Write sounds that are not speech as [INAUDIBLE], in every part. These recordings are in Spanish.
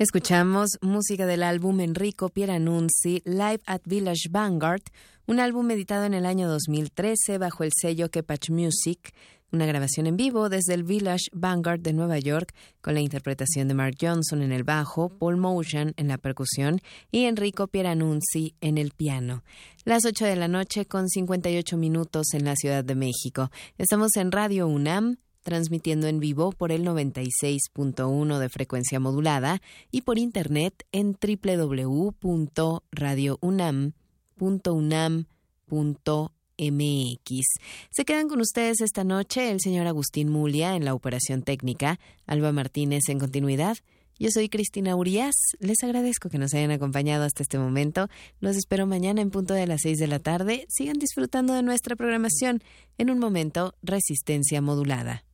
Escuchamos música del álbum Enrico Pieranunzi Live at Village Vanguard, un álbum editado en el año 2013 bajo el sello Kepach Music, una grabación en vivo desde el Village Vanguard de Nueva York con la interpretación de Mark Johnson en el bajo, Paul Motion en la percusión y Enrico Pieranunzi en el piano. Las 8 de la noche con 58 minutos en la Ciudad de México. Estamos en Radio UNAM transmitiendo en vivo por el 96.1 de frecuencia modulada y por internet en www.radiounam.unam.mx. Se quedan con ustedes esta noche el señor Agustín Mulia en la operación técnica, Alba Martínez en continuidad. Yo soy Cristina Urias. Les agradezco que nos hayan acompañado hasta este momento. Los espero mañana en punto de las 6 de la tarde. Sigan disfrutando de nuestra programación. En un momento, resistencia modulada.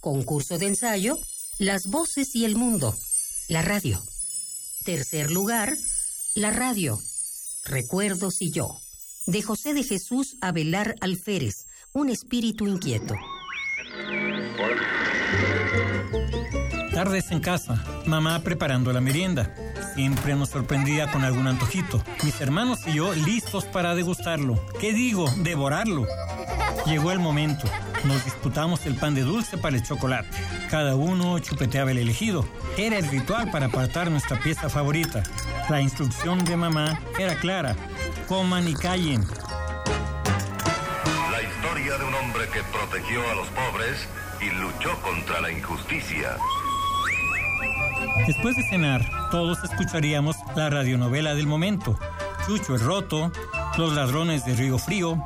Concurso de ensayo, Las voces y el mundo, la radio. Tercer lugar, la radio. Recuerdos y yo. De José de Jesús Abelar Alférez, un espíritu inquieto. Tardes en casa, mamá preparando la merienda. Siempre nos sorprendía con algún antojito. Mis hermanos y yo listos para degustarlo. ¿Qué digo? Devorarlo. Llegó el momento. Nos disputamos el pan de dulce para el chocolate. Cada uno chupeteaba el elegido. Era el ritual para apartar nuestra pieza favorita. La instrucción de mamá era clara. Coman y callen. La historia de un hombre que protegió a los pobres y luchó contra la injusticia. Después de cenar, todos escucharíamos la radionovela del momento. Chucho el Roto, Los Ladrones de Río Frío,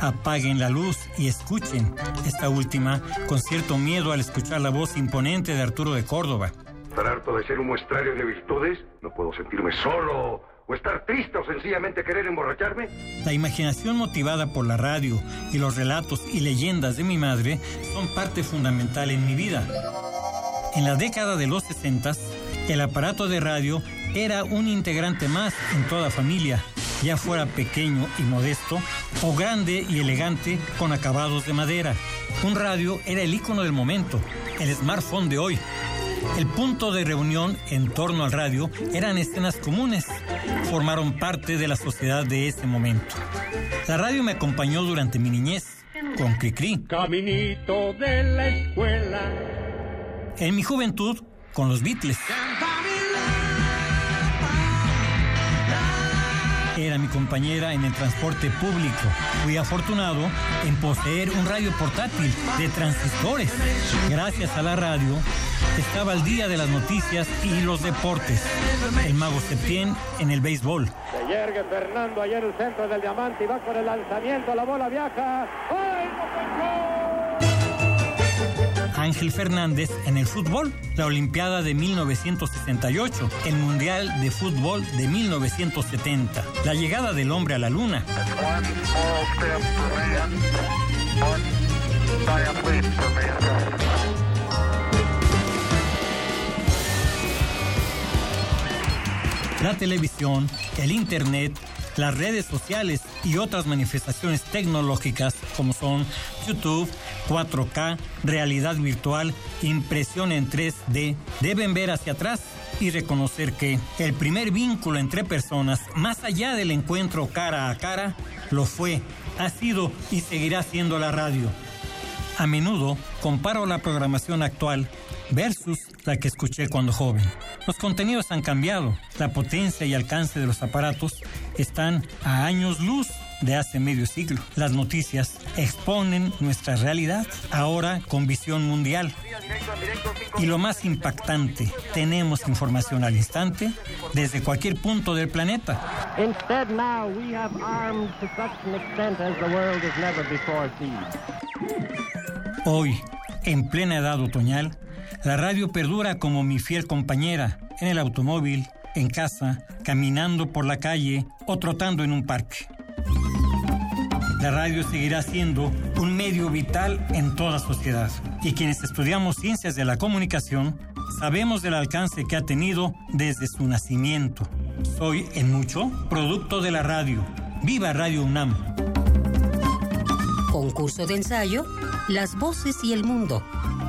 apaguen la luz y escuchen. Esta última con cierto miedo al escuchar la voz imponente de Arturo de Córdoba. ¿Estar harto de ser un muestrario de virtudes? ¿No puedo sentirme solo? ¿O estar triste o sencillamente querer emborracharme? La imaginación motivada por la radio y los relatos y leyendas de mi madre son parte fundamental en mi vida. En la década de los 60, el aparato de radio era un integrante más en toda familia ya fuera pequeño y modesto o grande y elegante con acabados de madera. Un radio era el icono del momento, el smartphone de hoy. El punto de reunión en torno al radio eran escenas comunes, formaron parte de la sociedad de ese momento. La radio me acompañó durante mi niñez, con Cricri. Caminito de la escuela. En mi juventud, con los Beatles. era mi compañera en el transporte público. Fui afortunado en poseer un radio portátil de transistores. Gracias a la radio estaba al día de las noticias y los deportes. El mago Septién en el béisbol. Se yergue Fernando ayer el centro del diamante y va con el lanzamiento, la bola viaja. ¡Ay, Ángel Fernández en el fútbol, la Olimpiada de 1968, el Mundial de Fútbol de 1970, la llegada del hombre a la Luna. La televisión, el Internet, las redes sociales y otras manifestaciones tecnológicas como son YouTube, 4K, realidad virtual, impresión en 3D, deben ver hacia atrás y reconocer que el primer vínculo entre personas, más allá del encuentro cara a cara, lo fue, ha sido y seguirá siendo la radio. A menudo comparo la programación actual versus la que escuché cuando joven. Los contenidos han cambiado, la potencia y alcance de los aparatos están a años luz de hace medio siglo. Las noticias exponen nuestra realidad ahora con visión mundial. Y lo más impactante, tenemos información al instante desde cualquier punto del planeta. Hoy, en plena edad otoñal, la radio perdura como mi fiel compañera en el automóvil, en casa, caminando por la calle o trotando en un parque. La radio seguirá siendo un medio vital en toda sociedad y quienes estudiamos ciencias de la comunicación sabemos del alcance que ha tenido desde su nacimiento. Soy, en mucho, producto de la radio. ¡Viva Radio UNAM! Concurso de ensayo, Las voces y el mundo,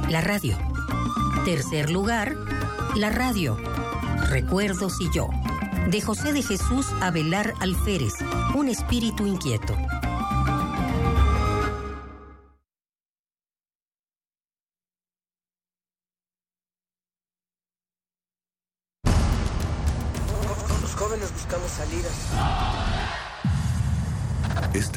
la radio. Tercer lugar, la radio. recuerdos y yo. De José de Jesús Abelar Alférez, un espíritu inquieto.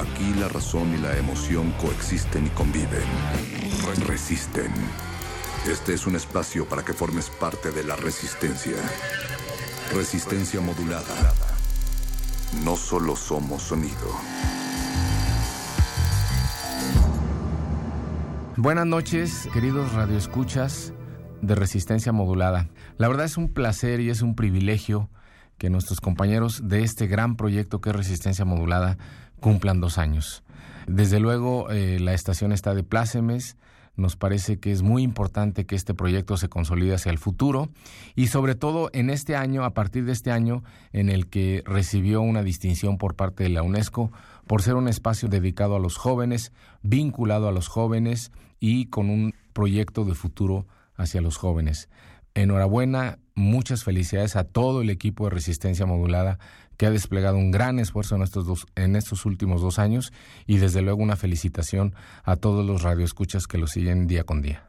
Aquí la razón y la emoción coexisten y conviven. Resisten. Este es un espacio para que formes parte de la resistencia. Resistencia modulada. No solo somos sonido. Buenas noches, queridos radioescuchas de Resistencia Modulada. La verdad es un placer y es un privilegio que nuestros compañeros de este gran proyecto que es Resistencia Modulada cumplan dos años. Desde luego, eh, la estación está de plácemes. Nos parece que es muy importante que este proyecto se consolide hacia el futuro y sobre todo en este año, a partir de este año en el que recibió una distinción por parte de la UNESCO por ser un espacio dedicado a los jóvenes, vinculado a los jóvenes y con un proyecto de futuro hacia los jóvenes. Enhorabuena, muchas felicidades a todo el equipo de Resistencia Modulada que ha desplegado un gran esfuerzo en estos, dos, en estos últimos dos años y desde luego una felicitación a todos los radioescuchas que lo siguen día con día.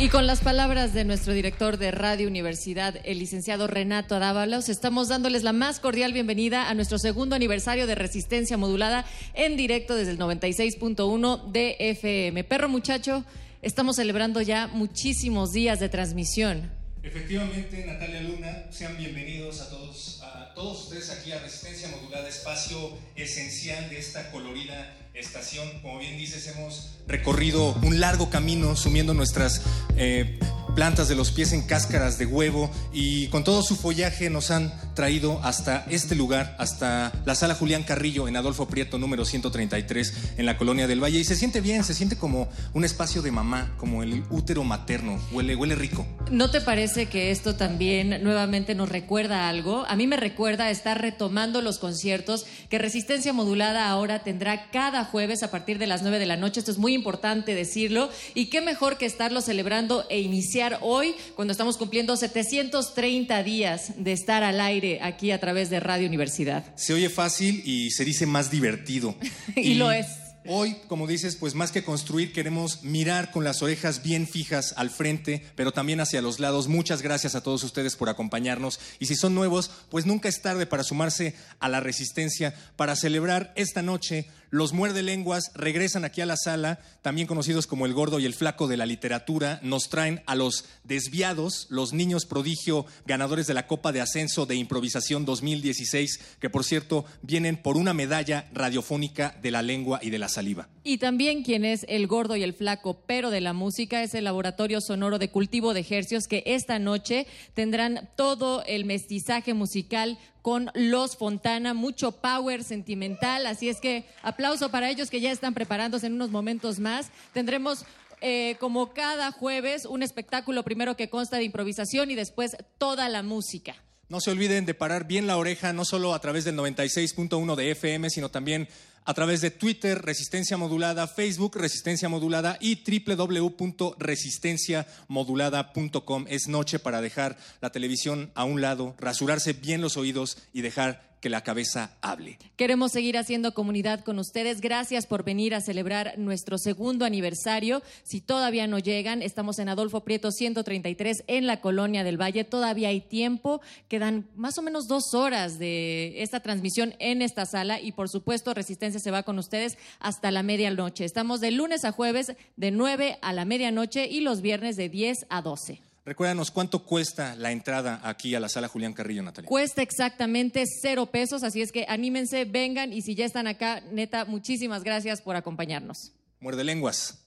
Y con las palabras de nuestro director de Radio Universidad, el licenciado Renato Adávalos, estamos dándoles la más cordial bienvenida a nuestro segundo aniversario de Resistencia Modulada en directo desde el 96.1 de FM. Perro muchacho, estamos celebrando ya muchísimos días de transmisión. Efectivamente, Natalia Luna, sean bienvenidos a todos, a todos ustedes aquí a Resistencia Modulada, espacio esencial de esta colorida estación. Como bien dices, hemos recorrido un largo camino sumiendo nuestras eh, plantas de los pies en cáscaras de huevo y con todo su follaje nos han traído hasta este lugar, hasta la sala Julián Carrillo en Adolfo Prieto número 133 en la colonia del Valle y se siente bien, se siente como un espacio de mamá, como el útero materno, huele, huele rico. ¿No te parece que esto también nuevamente nos recuerda algo? A mí me recuerda estar retomando los conciertos que Resistencia Modulada ahora tendrá cada jueves a partir de las 9 de la noche. Esto es muy importante decirlo y qué mejor que estarlo celebrando e iniciar hoy cuando estamos cumpliendo 730 días de estar al aire aquí a través de Radio Universidad. Se oye fácil y se dice más divertido. y, [LAUGHS] y lo es. Hoy, como dices, pues más que construir, queremos mirar con las orejas bien fijas al frente, pero también hacia los lados. Muchas gracias a todos ustedes por acompañarnos. Y si son nuevos, pues nunca es tarde para sumarse a la resistencia, para celebrar esta noche los muerde lenguas regresan aquí a la sala, también conocidos como el gordo y el flaco de la literatura. Nos traen a los desviados, los niños prodigio, ganadores de la Copa de Ascenso de Improvisación 2016, que por cierto vienen por una medalla radiofónica de la lengua y de la saliva. Y también quien es el gordo y el flaco, pero de la música, es el Laboratorio Sonoro de Cultivo de Ejercios, que esta noche tendrán todo el mestizaje musical con Los Fontana, mucho power sentimental, así es que aplauso para ellos que ya están preparándose en unos momentos más. Tendremos eh, como cada jueves un espectáculo primero que consta de improvisación y después toda la música. No se olviden de parar bien la oreja, no solo a través del 96.1 de FM, sino también a través de Twitter, Resistencia Modulada, Facebook, Resistencia Modulada y www.resistenciamodulada.com. Es noche para dejar la televisión a un lado, rasurarse bien los oídos y dejar que la cabeza hable. Queremos seguir haciendo comunidad con ustedes. Gracias por venir a celebrar nuestro segundo aniversario. Si todavía no llegan, estamos en Adolfo Prieto 133 en la Colonia del Valle. Todavía hay tiempo. Quedan más o menos dos horas de esta transmisión en esta sala y por supuesto Resistencia se va con ustedes hasta la medianoche. Estamos de lunes a jueves de 9 a la medianoche y los viernes de 10 a 12. Recuérdanos cuánto cuesta la entrada aquí a la sala Julián Carrillo, Natalia. Cuesta exactamente cero pesos, así es que anímense, vengan y si ya están acá, neta, muchísimas gracias por acompañarnos. Muerde lenguas.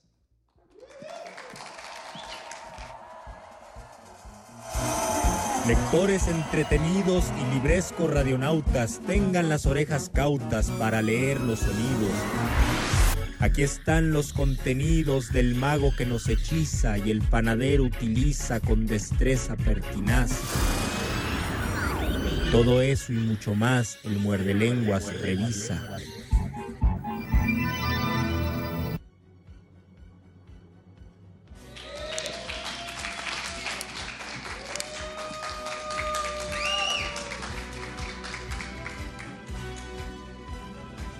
Lectores entretenidos y librescos radionautas, tengan las orejas cautas para leer los sonidos Aquí están los contenidos del mago que nos hechiza y el panadero utiliza con destreza pertinaz. Todo eso y mucho más el muerde lenguas revisa.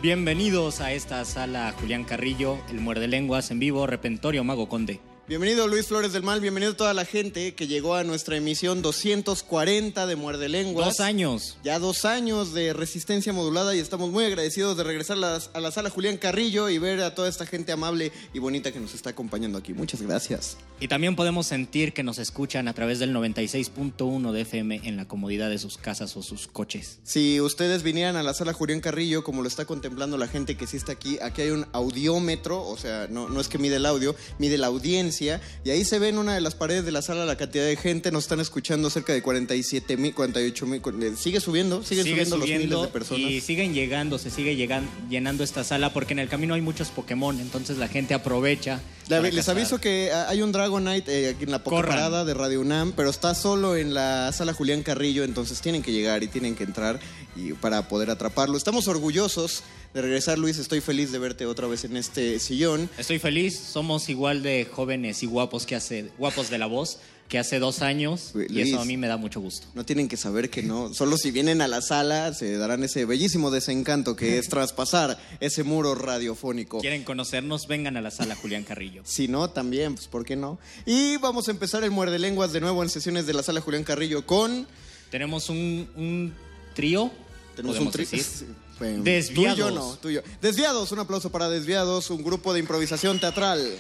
Bienvenidos a esta sala Julián Carrillo, el muerde lenguas en vivo, Repentorio Mago Conde. Bienvenido Luis Flores del Mal, bienvenido toda la gente que llegó a nuestra emisión 240 de Muerde Lenguas. Dos años. Ya dos años de resistencia modulada y estamos muy agradecidos de regresar a la, a la, sala Julián Carrillo y ver a toda esta gente amable y bonita que nos está acompañando aquí. Muchas gracias. Y también podemos sentir que nos escuchan a través del 96.1 de FM en la comodidad de sus casas o sus coches. Si ustedes vinieran a la sala Julián Carrillo, como lo está contemplando la gente que sí está aquí, aquí hay un audiómetro, o sea, no, no es que mide el audio, mide la audiencia y ahí se ve en una de las paredes de la sala la cantidad de gente, nos están escuchando cerca de 47 mil, 48 mil, sigue subiendo, sigue, sigue subiendo, subiendo, los miles de personas. Y siguen llegando, se sigue llegan, llenando esta sala porque en el camino hay muchos Pokémon, entonces la gente aprovecha. La, les cazar. aviso que hay un Dragonite eh, aquí en la Poképarada de Radio UNAM, pero está solo en la sala Julián Carrillo, entonces tienen que llegar y tienen que entrar y para poder atraparlo. Estamos orgullosos de regresar, Luis. Estoy feliz de verte otra vez en este sillón. Estoy feliz. Somos igual de jóvenes y guapos que hace, guapos de la voz que hace dos años Luis, y eso a mí me da mucho gusto. No tienen que saber que no. Solo si vienen a la sala se darán ese bellísimo desencanto que es traspasar ese muro radiofónico. Quieren conocernos, vengan a la sala Julián Carrillo. Si no, también, pues ¿por qué no? Y vamos a empezar el muerde lenguas de nuevo en sesiones de la sala Julián Carrillo con. Tenemos un, un trío. Tenemos un trío. [LAUGHS] Bueno, Desviados. Tuyo no, tuyo. Desviados, un aplauso para Desviados, un grupo de improvisación teatral.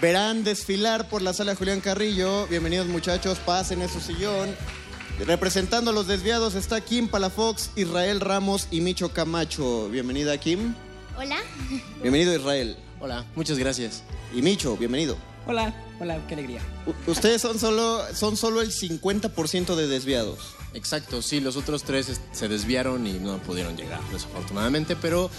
Verán desfilar por la sala Julián Carrillo. Bienvenidos muchachos, pasen en su sillón. Representando a los desviados está Kim Palafox, Israel Ramos y Micho Camacho. Bienvenida Kim. Hola. Bienvenido Israel. Hola, muchas gracias. Y Micho, bienvenido. Hola, hola, qué alegría. U ustedes son solo, son solo el 50% de desviados. Exacto, sí, los otros tres se desviaron y no pudieron llegar, desafortunadamente, pero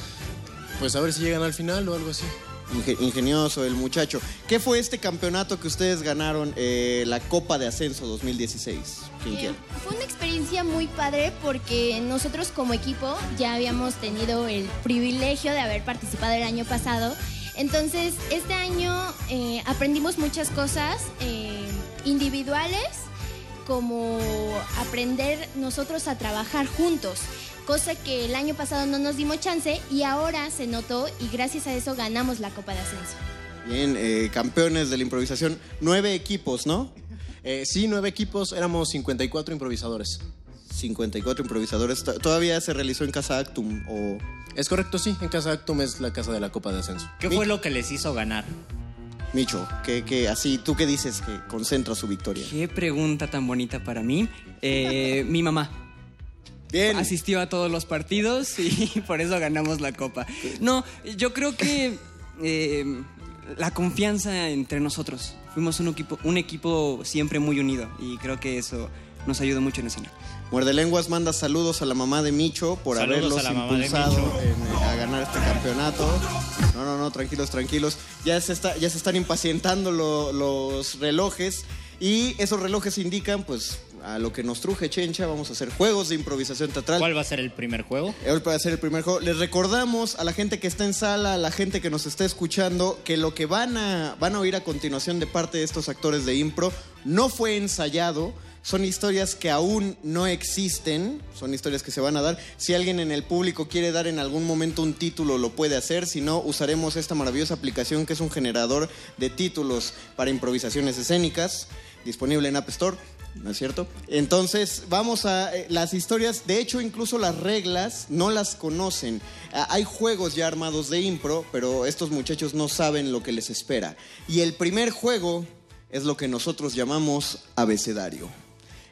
pues a ver si llegan al final o algo así. Inge ingenioso el muchacho. ¿Qué fue este campeonato que ustedes ganaron, eh, la Copa de Ascenso 2016? ¿Quién Eh, quiere? fue una experiencia muy padre porque nosotros como equipo ya habíamos tenido el privilegio de haber participado el año pasado. Entonces, este año eh, aprendimos muchas cosas eh, individuales, como aprender nosotros a trabajar juntos, cosa que el año pasado no nos dimos chance y ahora se notó y gracias a eso ganamos la Copa de Ascenso. Bien, eh, campeones de la improvisación. Nueve equipos, ¿no? Eh, sí, nueve equipos, éramos 54 improvisadores. 54 improvisadores. ¿Todavía se realizó en Casa Actum o...? Es correcto, sí. En Casa Actum es la casa de la Copa de Ascenso. ¿Qué fue lo que les hizo ganar? Micho, que, que así, ¿tú qué dices que concentra su victoria? Qué pregunta tan bonita para mí. Eh, mi mamá. Bien. Asistió a todos los partidos y [LAUGHS] por eso ganamos la copa. No, yo creo que eh, la confianza entre nosotros. Fuimos un equipo, un equipo siempre muy unido y creo que eso nos ayudó mucho en escena. Muerde Lenguas manda saludos a la mamá de Micho por Saludos haberlos a impulsado en- a ganar este campeonato. No, no, no, tranquilos, tranquilos. Ya se, está, ya se están impacientando lo- los relojes y esos relojes indican, pues, a lo que nos truje Chencha. Vamos a hacer juegos de improvisación teatral. ¿Cuál va a ser el primer juego? Hoy para hacer el primer juego. Les recordamos a la gente que está en sala, a la gente que nos está escuchando, que lo que van a, van a oír a continuación de parte de estos actores de impro no fue ensayado. Son historias que aún no existen, son historias que se van a dar. Si alguien en el público quiere dar en algún momento un título, lo puede hacer. Si no, usaremos esta maravillosa aplicación que es un generador de títulos para improvisaciones escénicas, disponible en App Store. ¿No es cierto? Entonces, vamos a eh, las historias, de hecho, incluso las reglas no las conocen. Ah, hay juegos ya armados de impro, pero estos muchachos no saben lo que les espera. Y el primer juego es lo que nosotros llamamos abecedario.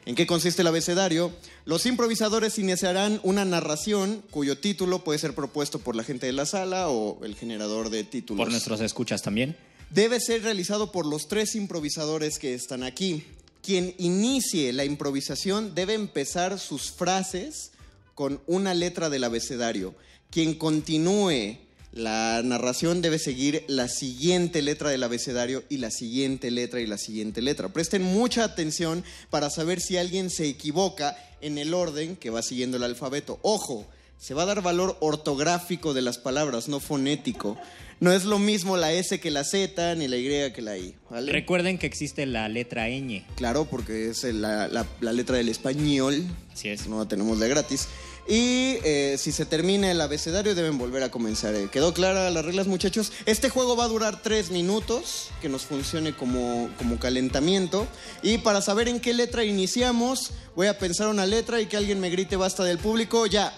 ¿En qué consiste el abecedario? Los improvisadores iniciarán una narración cuyo título puede ser propuesto por la gente de la sala o el generador de títulos. Por nuestros escuchas también. Debe ser realizado por los tres improvisadores que están aquí. quien inicie la improvisación debe empezar sus frases con una letra del abecedario. Quien continúe la narración debe seguir la siguiente letra del abecedario y la siguiente letra y la siguiente letra. Presten mucha atención para saber si alguien se equivoca en el orden que va siguiendo el alfabeto. Ojo, se va a dar valor ortográfico de las palabras, no fonético. No es lo mismo la S que la Z ni la Y que la I. ¿vale? Recuerden que existe la letra ñ. Claro, porque es la, la- la letra del español. Así es. No la tenemos de gratis. Y eh, si se termina el abecedario, deben volver a comenzar. Eh, ¿Quedó clara las reglas, muchachos? Este juego va a durar tres minutos, que nos funcione como, como calentamiento. Y para saber en qué letra iniciamos, voy a pensar una letra y que alguien me grite basta del público. Ya.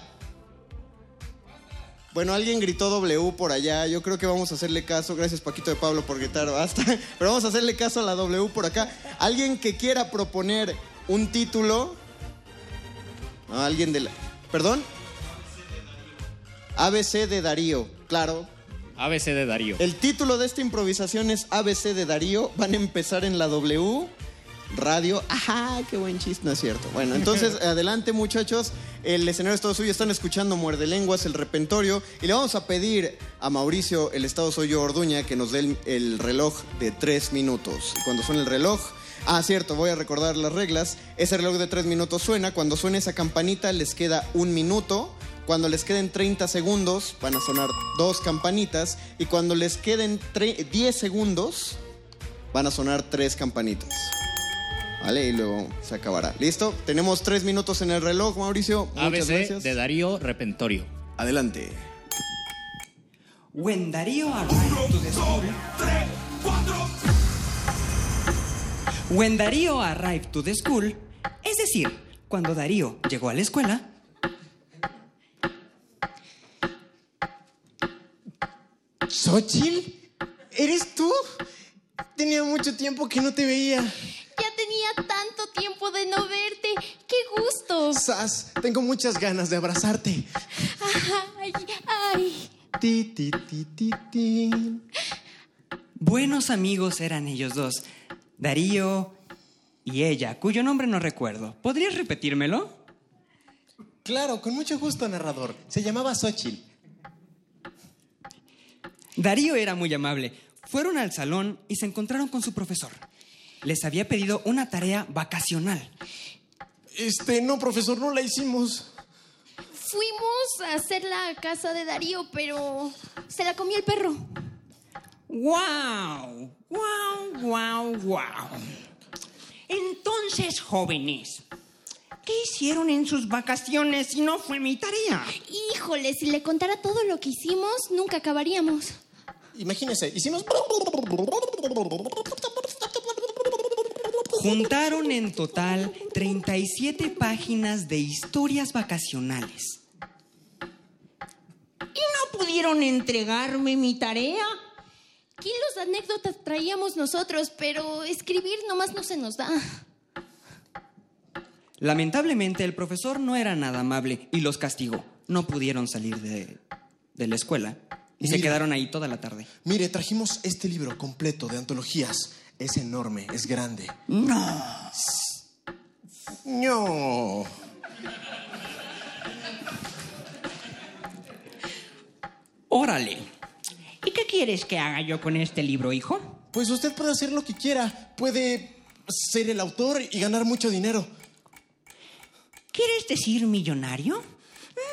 Bueno, alguien gritó W por allá. Yo creo que vamos a hacerle caso. Gracias, Paquito de Pablo, por gritar basta. [LAUGHS] Pero vamos a hacerle caso a la W por acá. Alguien que quiera proponer un título. Alguien de la. ¿Perdón? ABC de Darío. Claro. ABC de Darío. El título de esta improvisación es ABC de Darío. Van a empezar en la W. Radio. Ajá, qué buen chiste, no es cierto. Bueno, entonces [LAUGHS] adelante muchachos. El escenario es todo suyo. Están escuchando Muerde Lenguas, el repentorio. Y le vamos a pedir a Mauricio, el Estado Soy yo Orduña, que nos dé el, el reloj de tres minutos. Y cuando suene el reloj. Ah, cierto, voy a recordar las reglas. Ese reloj de tres minutos suena. Cuando suene esa campanita les queda un minuto. Cuando les queden 30 segundos van a sonar dos campanitas. Y cuando les queden tre- 10 segundos van a sonar tres campanitas. ¿Vale? Y luego se acabará. ¿Listo? Tenemos tres minutos en el reloj, Mauricio. Muchas ABC gracias. de Darío Repentorio. Adelante. When Darío arrived to the school. When Darío arrived to the school, es decir, cuando Darío llegó a la escuela, ¿Xochitl? ¿Eres tú? Tenía mucho tiempo que no te veía. Ya tenía tanto tiempo de no verte. ¡Qué gusto! Sas, tengo muchas ganas de abrazarte. Ay, ay. Ti, ti, ti, ti, ti. buenos amigos eran ellos dos, Darío y ella, cuyo nombre no recuerdo. ¿Podrías repetírmelo? Claro, con mucho gusto, narrador. Se llamaba Xochitl. Darío era muy amable. Fueron al salón y se encontraron con su profesor. Les había pedido una tarea vacacional. Este, no, profesor, no la hicimos. Fuimos a hacer la casa de Darío, pero se la comió el perro. ¡Wow! ¡Wow, wow, wow! Entonces, jóvenes, ¿qué hicieron en sus vacaciones si no fue mi tarea? Híjole, si le contara todo lo que hicimos, nunca acabaríamos. Imagínese, hicimos. Juntaron en total 37 páginas de historias vacacionales. ¿Y no pudieron entregarme mi tarea? Kilos de anécdotas traíamos nosotros, pero escribir nomás no se nos da. Lamentablemente el profesor no era nada amable y los castigó. No pudieron salir de, de la escuela y se quedaron ahí toda la tarde. Mire, trajimos este libro completo de antologías. Es enorme, es grande. No. No. Órale. ¿Y qué quieres que haga yo con este libro, hijo? Pues usted puede hacer lo que quiera. Puede ser el autor y ganar mucho dinero. ¿Quieres decir millonario?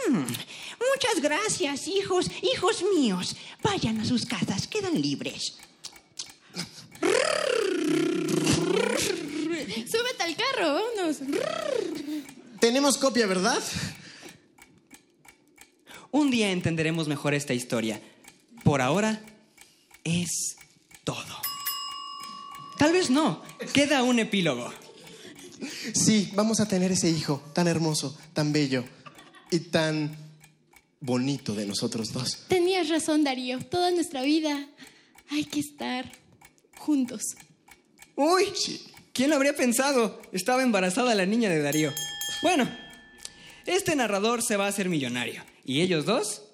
Mm, muchas gracias, hijos, hijos míos. Vayan a sus casas, quedan libres. Súbete al carro, vámonos. Tenemos copia, ¿verdad? Un día entenderemos mejor esta historia. Por ahora es todo. Tal vez no. Queda un epílogo. Sí, vamos a tener ese hijo tan hermoso, tan bello y tan bonito de nosotros dos. Tenías razón, Darío. Toda nuestra vida hay que estar juntos. Uy, ¿quién lo habría pensado? Estaba embarazada la niña de Darío. Bueno, este narrador se va a hacer millonario. Y ellos dos,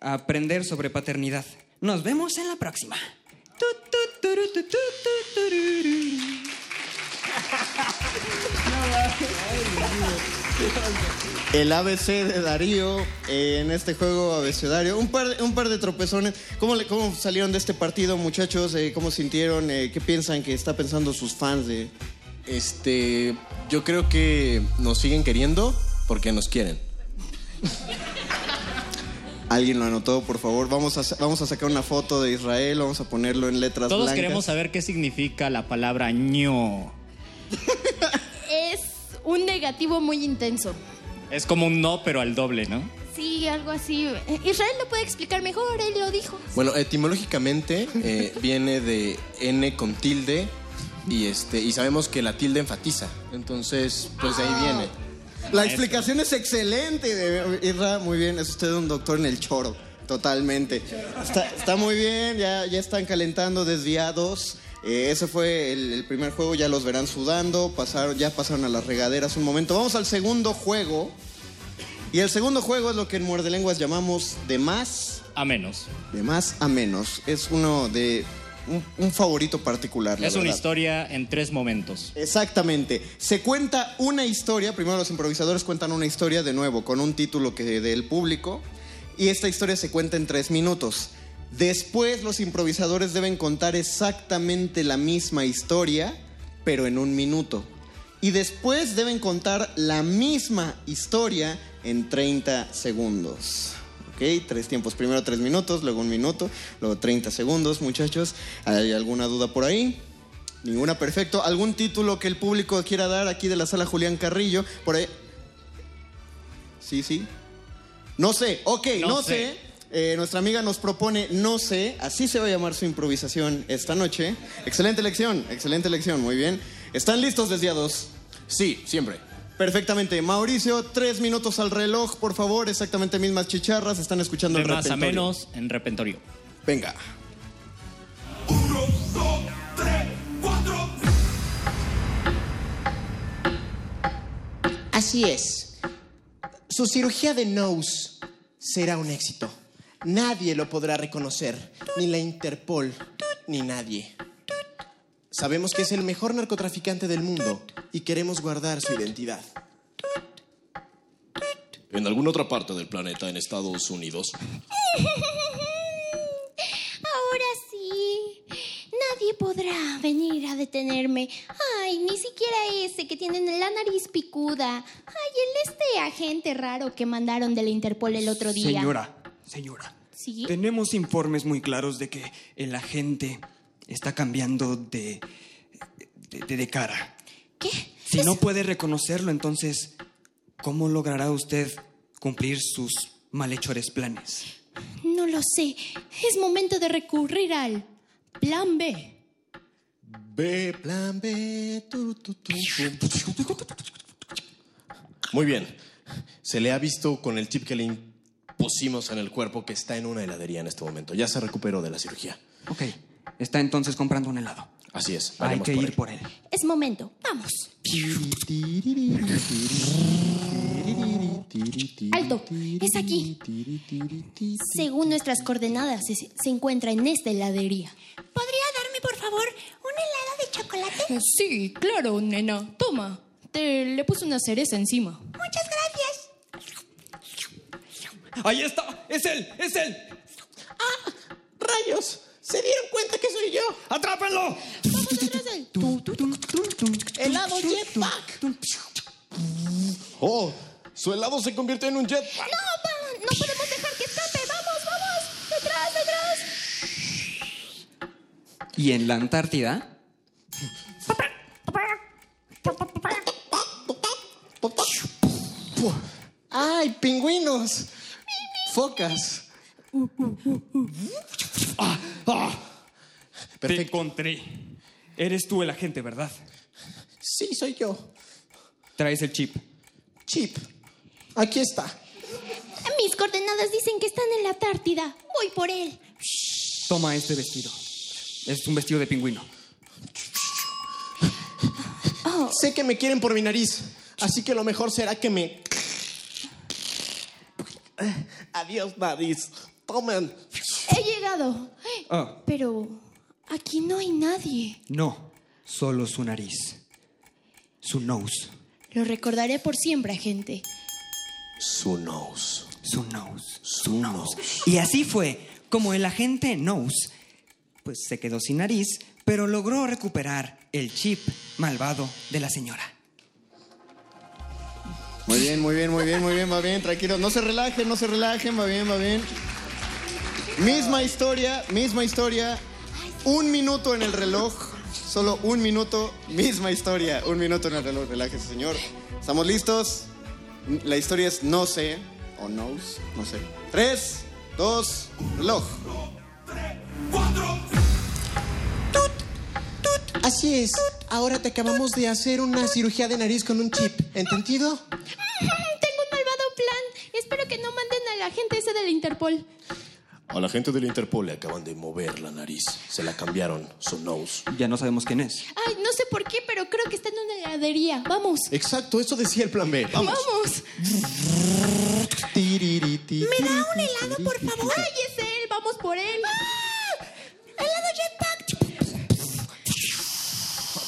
a aprender sobre paternidad. Nos vemos en la próxima. El ABC de Darío eh, en este juego abecedario. Un par, de- un par de tropezones. ¿Cómo, le- ¿Cómo salieron de este partido, muchachos? Eh, ¿Cómo sintieron? Eh, ¿Qué piensan que está pensando sus fans de...? Este, yo creo que nos siguen queriendo porque nos quieren. Alguien lo anotó, por favor. Vamos a, vamos a sacar una foto de Israel, vamos a ponerlo en letras Todos blancas. queremos saber qué significa la palabra ño. [LAUGHS] Es un negativo muy intenso. Es como un no, pero al doble, ¿no? Sí, algo así. Israel lo puede explicar mejor, él lo dijo. Bueno, etimológicamente eh, [LAUGHS] viene de N con tilde y este y sabemos que la tilde enfatiza. Entonces, pues de ahí viene. La explicación es excelente, de- Isra. Muy bien, es usted un doctor en el choro. Totalmente. Está, está muy bien, ya, ya están calentando desviados. Eh, ese fue el, el primer juego, ya los verán sudando. Pasaron, ya pasaron a las regaderas un momento. Vamos al segundo juego. Y el segundo juego es lo que en Muerde Lenguas llamamos de más A menos. de más a menos. Es uno de un, un favorito particular. la Es una historia en tres momentos. Exactamente. Se cuenta una historia, primero los improvisadores cuentan una historia de nuevo, con un título que del público, y esta historia se cuenta en tres minutos. Después los improvisadores deben contar exactamente la misma historia, pero en un minuto. Y después deben contar la misma historia en 30 segundos. ¿Ok? Tres tiempos. Primero tres minutos, luego un minuto, luego 30 segundos, muchachos. ¿Hay alguna duda por ahí? Ninguna, perfecto. ¿Algún título que el público quiera dar aquí de la sala Julián Carrillo? Por ahí. Sí, sí. No sé, ok, no, No sé. sé. Eh, nuestra amiga nos propone no sé, así se va a llamar su improvisación esta noche. Excelente elección, excelente elección, muy bien. ¿Están listos desviados? Sí, siempre. Perfectamente. Mauricio, tres minutos al reloj, por favor. Exactamente mismas chicharras. Están escuchando De el más a repertorio. menos en repentorio. Venga. Así es. Su cirugía de nose será un éxito. Nadie lo podrá reconocer, ni la Interpol, ni nadie. Sabemos que es el mejor narcotraficante del mundo y queremos guardar su identidad. En alguna otra parte del planeta, en Estados Unidos. [LAUGHS] Ahora sí. Nadie podrá venir a detenerme. Ay, ni siquiera ese que tiene la nariz picuda. Ay, el este agente raro que mandaron de la Interpol el otro día. Señora, señora. ¿Sí? Tenemos informes muy claros de que el agente está cambiando de, de, de cara. ¿Qué? Si no puede reconocerlo, entonces, ¿cómo logrará usted cumplir sus malhechores planes? No lo sé. Es momento de recurrir al plan B. B, plan B. tu, tu, tu, tu. Muy bien. Se le ha visto con el chip que le pusimos en el cuerpo que está en una heladería en este momento. Ya se recuperó de la cirugía. Ok, está entonces comprando un helado. Así es. Hay que por ir él. por él. Es momento. Vamos. Alto. Es aquí. Según nuestras coordenadas, se, se encuentra en esta heladería. ¿Podría darme, por favor, un helado de chocolate? Sí, claro, nena. Toma. Te le puse una cereza encima. Muchas gracias. ¡Ahí está! ¡Es él! ¡Es él! ¡Ah! ¡Rayos! ¿Se dieron cuenta que soy yo? ¡Atrápenlo! ¡Helado jetpack! ¡Oh! Su helado se convirtió en un jetpack. ¡No, pa! ¡No podemos dejar que escape! ¡Vamos, vamos! ¡Detrás, detrás! ¿Y en la Antártida? ¡Ay, pingüinos! ¡Focas! ¡Ah! ¡Ah! Te encontré. Eres tú el agente, ¿verdad? Sí, soy yo. Traes el chip. Chip. Aquí está. Mis coordenadas dicen que están en la Antártida. Voy por él. Toma este vestido. Es un vestido de pingüino. Sé que me quieren por mi nariz, así que lo mejor será que me... Adiós, nariz. Tomen. He llegado. Ah, Pero aquí no hay nadie. no. Solo su nariz. Su nose. Lo recordaré por siempre, agente. Su nose. Su nose. Su nose. Y así fue como el agente Nose, pues se quedó sin nariz, pero logró recuperar el chip malvado de la señora. Muy bien, muy bien, muy bien, muy bien, va bien, tranquilo. No se relajen, no se relajen, va bien, va bien. Misma historia, misma historia. Un minuto en el reloj. Solo un minuto, misma historia. Un minuto en el reloj. Relájese, señor. ¿Estamos listos? La historia es no sé o knows, no sé. Tres, dos, reloj. Así es. Ahora te acabamos de hacer una cirugía de nariz con un chip. ¿Entendido? Tengo un malvado plan. Espero que no manden a la gente ese de la Interpol. A la gente del Interpol le acaban de mover la nariz. Se la cambiaron, su nose. Ya no sabemos quién es. Ay, no sé por qué, pero creo que está en una heladería. Vamos. Exacto, eso decía el plan B. Vamos. Vamos. ¿Me da un helado, por favor? ¡Ay, es él! ¡Vamos por él! ¡Helado jetpack!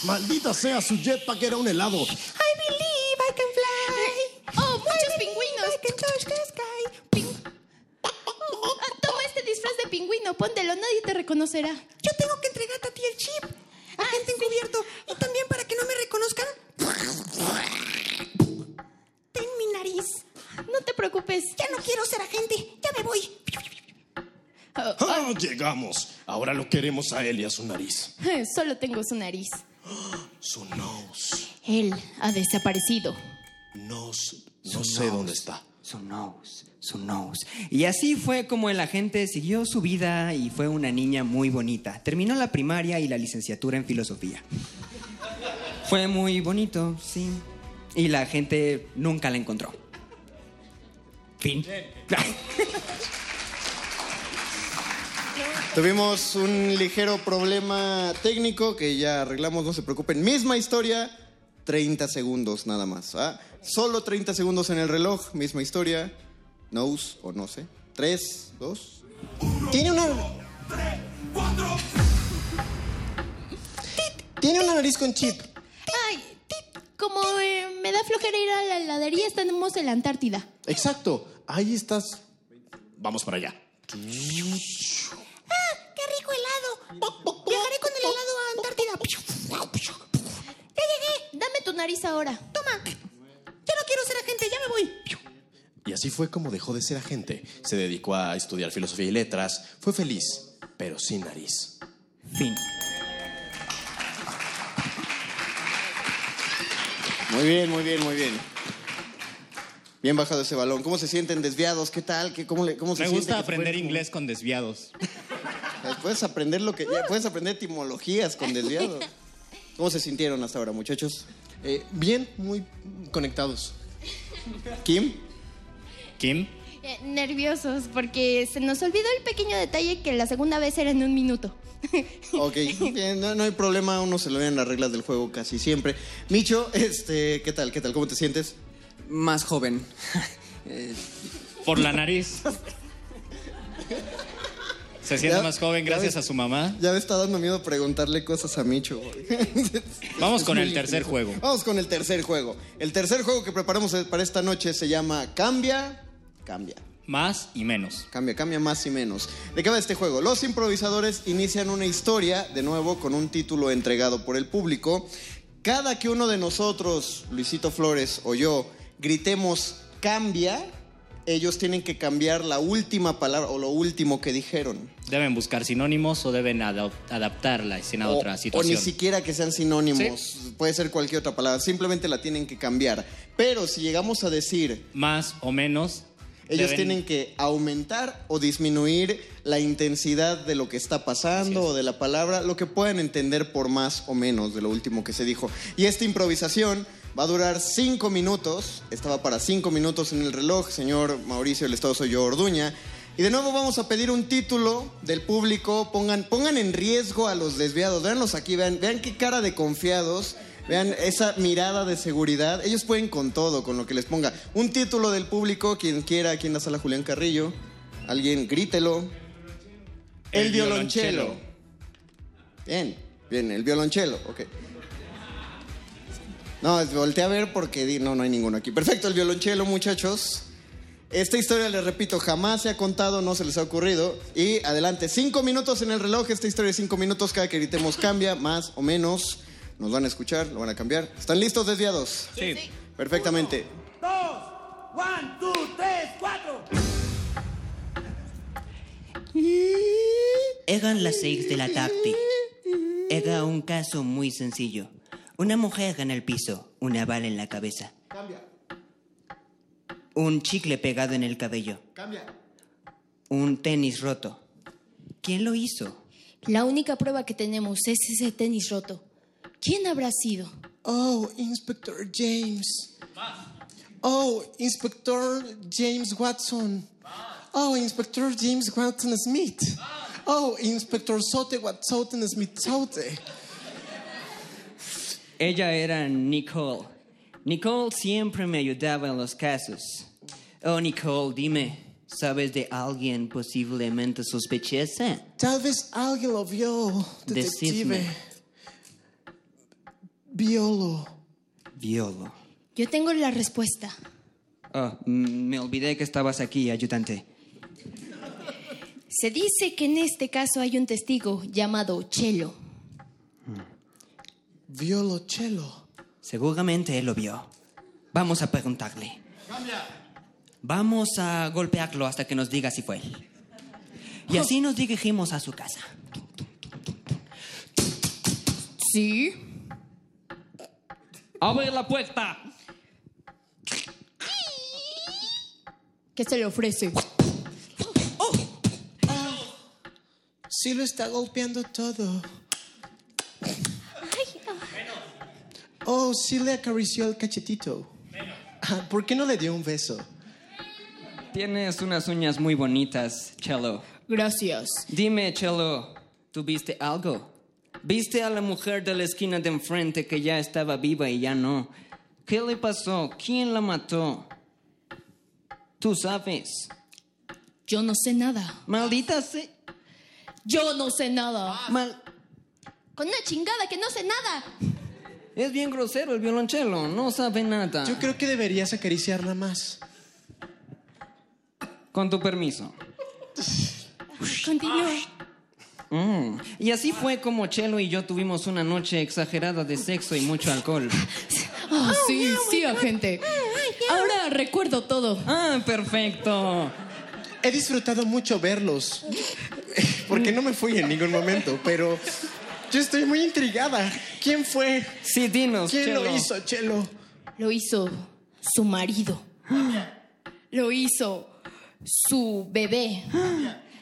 Maldita sea, su jetpack era un helado. I believe I can fly. ¡Oh, muchos pingüinos! I can touch the sky. Ah, disfraz de pingüino, póntelo, nadie te reconocerá. Yo tengo que entregarte a ti el chip. Agente encubierto. Y también para que no me reconozcan. Ten mi nariz. No te preocupes. Ya no quiero ser agente. Ya me voy. Ah, llegamos. Ahora lo queremos a él y a su nariz. [LAUGHS] Solo tengo su nariz. [GASPS] Su nose. Él ha desaparecido. Nose. No Su sé nose. dónde está. Su nose, su nose. Y así fue como el agente siguió su vida y fue una niña muy bonita. Terminó la primaria y la licenciatura en filosofía. Fue muy bonito, sí. Y la gente nunca la encontró. Fin. [LAUGHS] Tuvimos un ligero problema técnico que ya arreglamos, no se preocupen. Misma historia, 30 segundos nada más. ¿ah? Solo 30 segundos en el reloj, misma historia. Knows o no sé. 3, 2. Tiene una. Tiene una nariz con chip. Ay, como eh, me da flojera ir a la heladería, estamos en la Antártida. Exacto. Ahí estás. Vamos para allá. ¡Ah! ¡Qué rico helado! Nariz ahora. Toma. Ya no quiero ser agente, ya me voy. Y así fue como dejó de ser agente. Se dedicó a estudiar filosofía y letras. Fue feliz, pero sin nariz. Fin. Muy bien, muy bien, muy bien. Bien bajado ese balón. ¿Cómo se sienten desviados? ¿Qué tal? ¿Qué, cómo, le- cómo se Me gusta aprender inglés con desviados. [LAUGHS] Puedes aprender lo que puedes aprender etimologías con desviados. ¿Cómo se sintieron hasta ahora, muchachos? Eh, bien, muy conectados. Kim, Kim, Eh, nerviosos, porque se nos olvidó el pequeño detalle que la segunda vez era en un minuto. [LAUGHS] ok, bien, no, no hay problema, uno se lo ve en las reglas del juego casi siempre. Micho, este, ¿qué tal? ¿Qué tal? ¿Cómo te sientes? Más joven. Eh, por la nariz. [LAUGHS] Se siente Ya- más joven gracias ves- a su mamá. Ya me está dando miedo preguntarle cosas a Micho. [LAUGHS] Vamos Es con el tercer juego. Vamos con el tercer juego. El tercer juego que preparamos para esta noche se llama Cambia, Cambia. Más y menos. Cambia, cambia más y menos. ¿De qué va este juego? Los improvisadores inician una historia, de nuevo, con un título entregado por el público. Cada que uno de nosotros, Luisito Flores o yo, gritemos cambia, ellos tienen que cambiar la última palabra o lo último que dijeron. Deben buscar sinónimos o deben adap- adaptar la escena a O- otra O situación. ni siquiera que sean sinónimos. Puede ser cualquier otra palabra. Simplemente la tienen que cambiar. Pero si llegamos a decir Más o menos. Ellos deben- tienen que aumentar o disminuir la intensidad de lo que está pasando o de la palabra, lo que puedan entender por más o menos de lo último que se dijo. Y esta improvisación va a durar cinco minutos. Estaba para cinco minutos en el reloj, señor Mauricio, el Estado soy yo, Orduña. Y de nuevo vamos a pedir un título del público. Pongan, pongan en riesgo a los desviados. Véanlos aquí, vean, vean qué cara de confiados. Vean esa mirada de seguridad. Ellos pueden con todo, con lo que les ponga. Un título del público, quien quiera, aquí en la sala Julián Carrillo. Alguien grítelo. El, El violonchelo. violonchelo. Bien, bien, el violonchelo, ok. No, volteé a ver porque di- no, no hay ninguno aquí. Perfecto, el violonchelo, muchachos. Esta historia, les repito, jamás se ha contado, no se les ha ocurrido. Y adelante, cinco minutos en el reloj. Esta historia de cinco minutos, cada que gritemos cambia, más o menos. Nos van a escuchar, lo van a cambiar. ¿Están listos, desviados? Sí. Perfectamente. One, two, tres, cuatro. Eran las seis de la tarde. Era un caso muy sencillo. Una mujer en el piso, una bala en la cabeza. Cambia, Un chicle pegado en el cabello. cambia. Un tenis roto. ¿Quién lo hizo? La única prueba que tenemos es ese tenis roto. ¿Quién habrá sido? Oh, Inspector James. Oh, Inspector James Watson. Oh, Inspector James Watson Smith. Oh, Inspector Sote Watson Smith Sote. Ella era Nicole. Nicole siempre me ayudaba en los casos. Oh, Nicole, dime, ¿sabes de alguien posiblemente sospechosa? Tal vez alguien lo vio, detective. Decidme. Violo. Violo. Yo tengo la respuesta. Oh, mm, me olvidé que estabas aquí, ayudante. Se dice que en este caso hay un testigo llamado Chelo. Violonchelo. Seguramente él lo vio. Vamos a preguntarle. Vamos a golpearlo hasta que nos diga si fue él. Y así nos dirigimos a su casa. ¿Sí? ¡Abre la puerta! ¿Qué se le ofrece? Sí lo está golpeando todo. Oh, sí le acarició el cachetito. Ah, ¿Por qué no le dio un beso? Tienes unas uñas muy bonitas, Cello. Gracias. Dime, Cello, ¿tú viste algo? ¿Viste a la mujer de la esquina de enfrente que ya estaba viva y ya no? ¿Qué le pasó? ¿Quién la mató? Tú sabes. Yo no sé nada. Maldita sea. Yo no sé nada. Mal- Con una chingada que no sé nada. Es bien grosero el violonchelo, no sabe nada. Yo creo que deberías acariciarla más. Con tu permiso. Continúa. Mm. Y así fue como Chelo y yo tuvimos una noche exagerada de sexo y mucho alcohol. Ah, [LAUGHS] sí, sí, agente. Ahora recuerdo todo. Ah, perfecto. He disfrutado mucho verlos. Porque no me fui en ningún momento, pero yo estoy muy intrigada. ¿Quién fue? Sí, dinos, ¿Quién Chelo. lo hizo, Chelo? Lo hizo su marido. Lo hizo su bebé.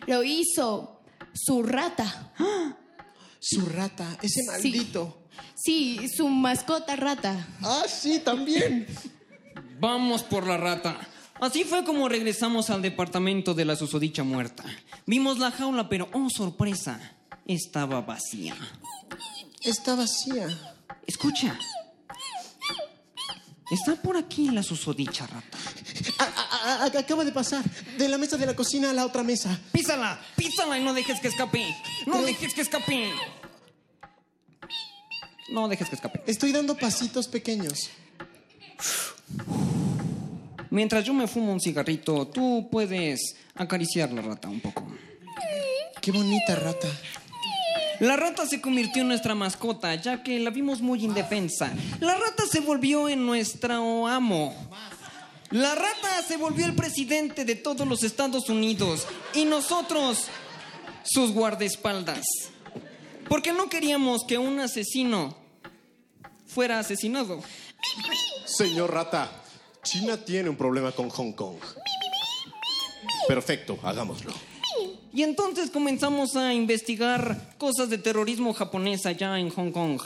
Lo hizo su rata. Su rata, ese maldito. Sí, su mascota rata. Ah, sí, también. Vamos por la rata. Así fue como regresamos al departamento de la susodicha muerta. Vimos la jaula, pero oh sorpresa, estaba vacía. Está vacía. Escucha. Está por aquí la susodicha rata. A- a- a- acaba de pasar de la mesa de la cocina a la otra mesa. Písala, písala y no dejes que escape. No dejes que escape. No dejes que escape. Estoy dando pasitos pequeños. Mientras yo me fumo un cigarrito, tú puedes acariciar la rata un poco. Qué bonita rata. La rata se convirtió en nuestra mascota, ya que la vimos muy indefensa. La rata se volvió en nuestro amo. La rata se volvió el presidente de todos los Estados Unidos y nosotros sus guardaespaldas. Porque no queríamos que un asesino fuera asesinado. Señor Rata, China tiene un problema con Hong Kong. Perfecto, hagámoslo. Y entonces comenzamos a investigar cosas de terrorismo japonés allá en Hong Kong.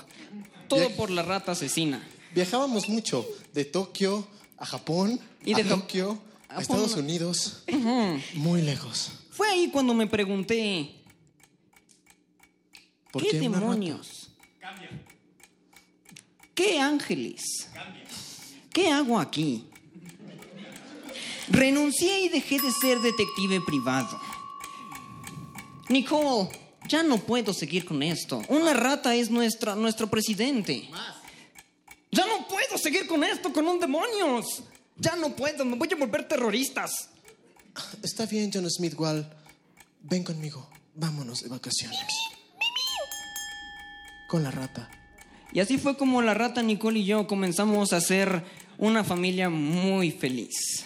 Todo por la rata asesina. Viajábamos mucho de Tokio a Japón, Y de a To- Tokio a Japón. Estados Unidos. Muy lejos. Fue ahí cuando me pregunté, ¿Por ¿qué, qué demonios? ¿Qué ángeles? ¿Qué hago aquí? Renuncié y dejé de ser detective privado. Nicole, ya no puedo seguir con esto. Una rata es nuestra, nuestro presidente. Ya no puedo puedo seguir con esto, con un demonios. Ya no puedo, me voy a volver terroristas. Está bien, John Smith Wall. Ven conmigo. Vámonos de vacaciones. Con la rata. Y así fue como la rata Nicole y yo comenzamos a ser una familia muy feliz.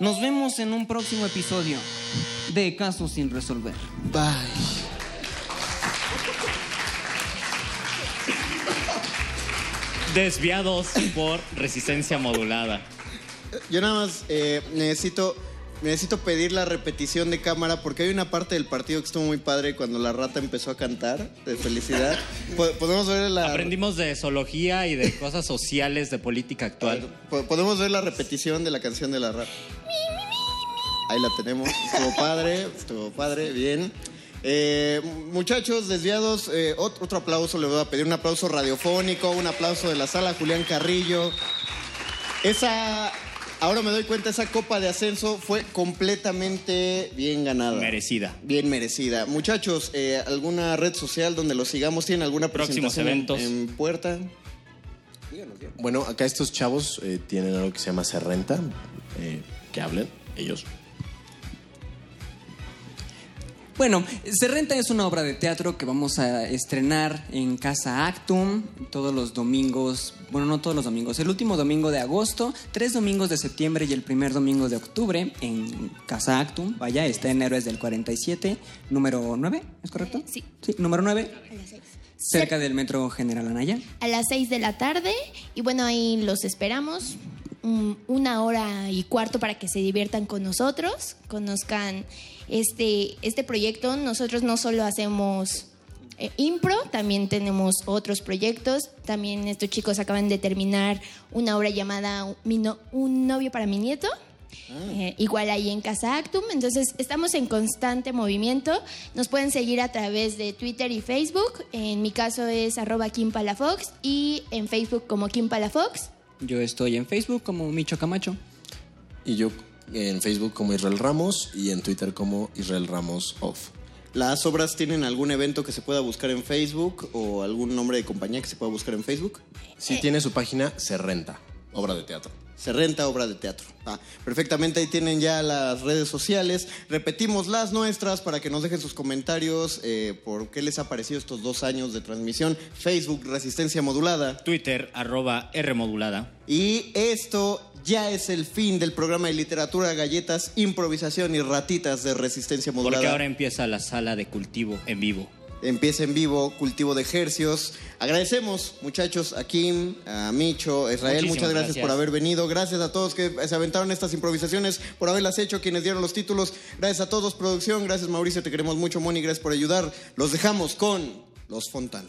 Nos vemos en un próximo episodio de Casos sin resolver. Bye. Desviados por resistencia modulada. Yo nada más eh, necesito, necesito pedir la repetición de cámara porque hay una parte del partido que estuvo muy padre cuando la rata empezó a cantar de felicidad. [LAUGHS] Po- Podemos ver la, Aprendimos de zoología y de cosas sociales de política actual. po- podemos ver la repetición de la canción de la rata. Ahí la tenemos. Estuvo padre, estuvo padre, bien. Eh, muchachos desviados, eh, otro, otro aplauso, le voy a pedir un aplauso radiofónico, un aplauso de la sala Julián Carrillo. Esa, ahora me doy cuenta, esa copa de ascenso fue completamente bien ganada. Merecida. Bien merecida. Muchachos, eh, ¿alguna red social donde los sigamos? ¿Tienen alguna Próximos presentación eventos. en puerta? Bueno, acá estos chavos eh, tienen algo que se llama Serrenta, eh, que hablen ellos. Bueno, Serrenta es una obra de teatro que vamos a estrenar en Casa Actum todos los domingos, bueno, no todos los domingos, el último domingo de agosto, tres domingos de septiembre y el primer domingo de octubre en Casa Actum. Vaya, está en Héroes del 47, número 9, ¿es correcto? Sí. Sí, número 9, cerca del Metro General Anaya. A las 6 de la tarde. Y bueno, ahí los esperamos. mm, Una hora y cuarto para que se diviertan con nosotros, conozcan este, este proyecto. Nosotros no solo hacemos eh, impro, también tenemos otros proyectos. También estos chicos acaban de terminar una obra llamada Mi no- Un novio para mi nieto. Eh, igual ahí en Casa Actum. Entonces, estamos en constante movimiento. Nos pueden seguir a través de Twitter y Facebook. En mi caso es arroba Kim Palafox y en Facebook como Kim Palafox. Yo estoy en Facebook como Micho Camacho. Y yo en Facebook como Israel Ramos y en Twitter como Israel Ramos Off. ¿Las obras tienen algún evento que se pueda buscar en Facebook o algún nombre de compañía que se pueda buscar en Facebook? Sí, tiene su página Serrenta, obra de teatro. Se renta obra de teatro. Ah, perfectamente, ahí tienen ya las redes sociales. Repetimos las nuestras para que nos dejen sus comentarios eh, por qué les ha parecido estos dos años de transmisión. Facebook, Resistencia Modulada. Twitter, arroba R modulada. Y esto ya es el fin del programa de literatura, galletas, improvisación y ratitas de Resistencia Modulada. Porque ahora empieza la sala de cultivo en vivo. Empieza en vivo, cultivo de ejercios. Agradecemos, muchachos, a Kim, a Micho, a Israel, Muchísimas muchas gracias, gracias. por haber venido. Gracias a todos que se aventaron estas improvisaciones, por haberlas hecho, quienes dieron los títulos. Gracias a todos, producción. Gracias, Mauricio, te queremos mucho. Moni, gracias por ayudar. Los dejamos con Los Fontana.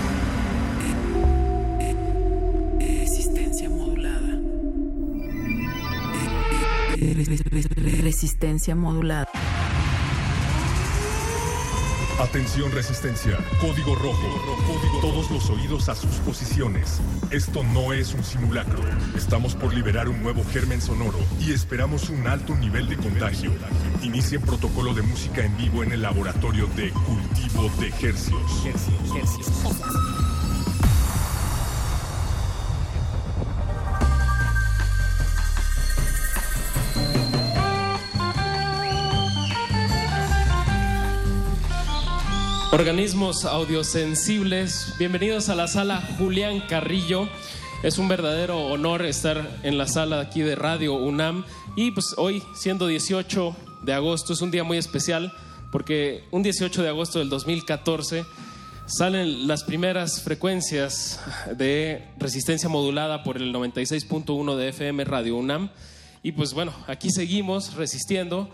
Resistencia modulada. Atención resistencia, código rojo, código todos los oídos a sus posiciones. Esto no es un simulacro. Estamos por liberar un nuevo germen sonoro y esperamos un alto nivel de contagio. Inicie protocolo de música en vivo en el laboratorio de cultivo de hercios. Organismos audiosensibles, bienvenidos a la sala Julián Carrillo. Es un verdadero honor estar en la sala aquí de Radio UNAM. Y pues hoy, siendo 18 de agosto, es un día muy especial porque un 18 de agosto del 2014 salen las primeras frecuencias de resistencia modulada por el 96.1 de FM Radio UNAM. Y pues bueno, aquí seguimos resistiendo.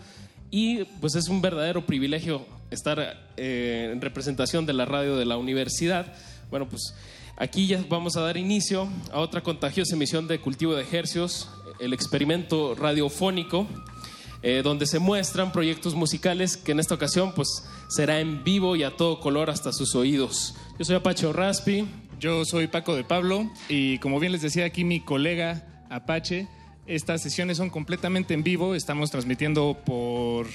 Y pues es un verdadero privilegio estar eh, en representación de la radio de la universidad. Bueno, pues Aquí ya vamos a dar inicio a otra contagiosa emisión de Cultivo de Ejercios, el experimento radiofónico, eh, donde se muestran proyectos musicales que en esta ocasión pues será en vivo y a todo color hasta sus oídos. Yo soy Apache Raspi. Yo soy Paco de Pablo y como bien les decía aquí mi colega Apache, estas sesiones son completamente en vivo, estamos transmitiendo por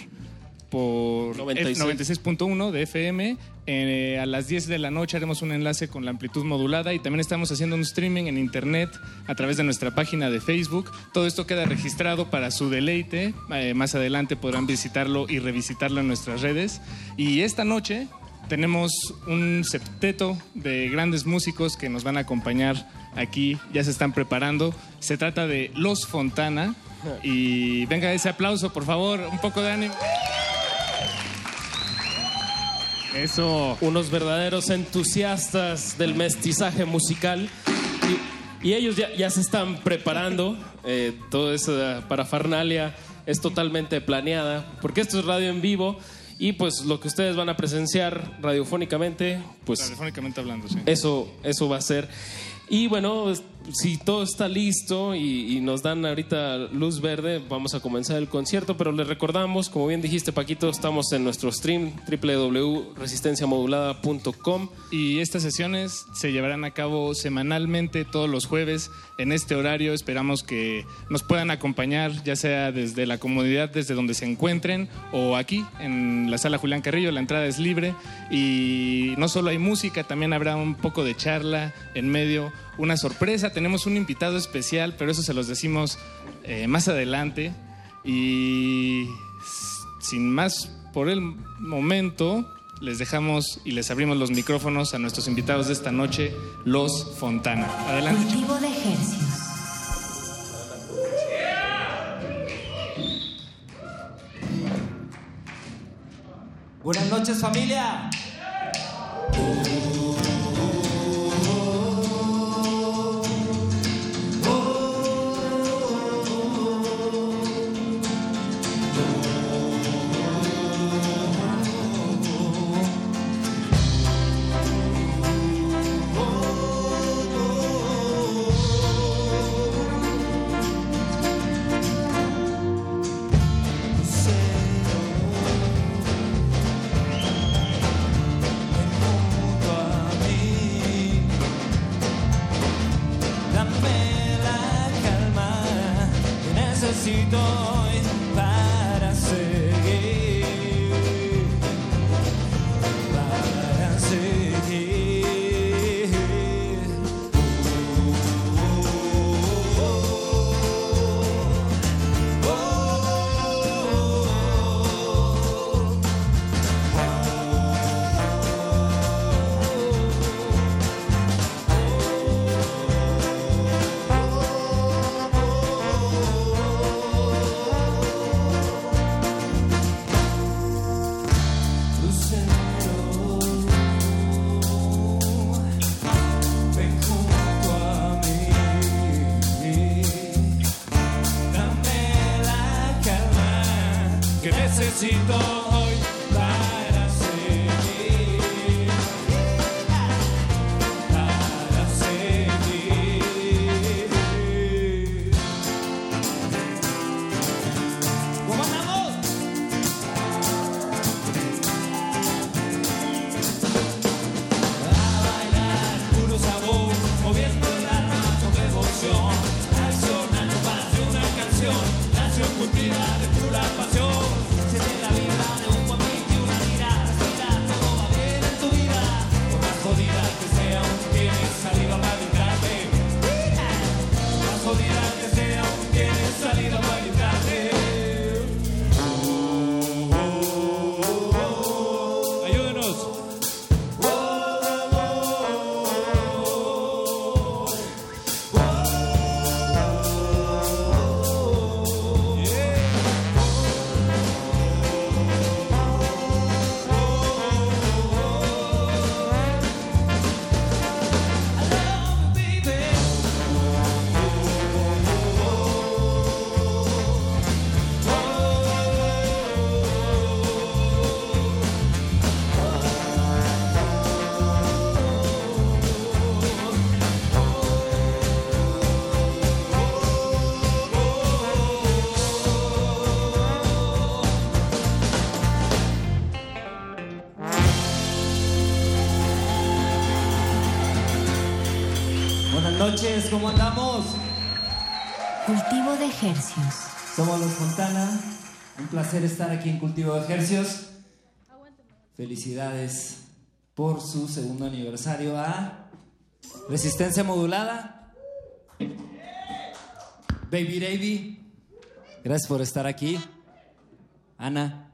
por 96. 96.1 de FM. Eh, a las 10 de la noche haremos un enlace con la amplitud modulada y también estamos haciendo un streaming en internet a través de nuestra página de Facebook. Todo esto queda registrado para su deleite. Eh, más adelante podrán visitarlo y revisitarlo en nuestras redes. Y esta noche tenemos un septeto de grandes músicos que nos van a acompañar aquí. Ya se están preparando. Se trata de Los Fontana. [LAUGHS] Y venga ese aplauso, por favor, un poco de ánimo. Eso. Unos verdaderos entusiastas del mestizaje musical. Y, y ellos ya, ya se están preparando. Eh, toda esa parafernalia es totalmente planeada. Porque esto es radio en vivo. Y pues lo que ustedes van a presenciar radiofónicamente, pues Radiofónicamente hablando, sí. eso, eso va a ser. Y bueno, si todo está listo y, nos dan ahorita luz verde, vamos a comenzar el concierto, pero les recordamos, como bien dijiste Paquito, estamos en nuestro stream www.resistenciamodulada.com Y estas sesiones se llevarán a cabo semanalmente todos los jueves en este horario. Esperamos que nos puedan acompañar, ya sea desde la comodidad, desde donde se encuentren, o aquí en la sala Julián Carrillo. La entrada es libre y no solo hay música, también habrá un poco de charla en medio, una sorpresa. Tenemos un invitado especial, pero eso se los decimos eh, más adelante. Y sin más por el momento, les dejamos y les abrimos los micrófonos a nuestros invitados de esta noche, los Fontana. Adelante. Cultivo de ejercicios. Buenas noches familia. Noches, ¿cómo andamos? Cultivo de ejercios. Somos los Fontana. Un placer estar aquí en Cultivo de Ejercios. Felicidades por su segundo aniversario a Resistencia Modulada. Baby Davy, gracias por estar aquí. Ana.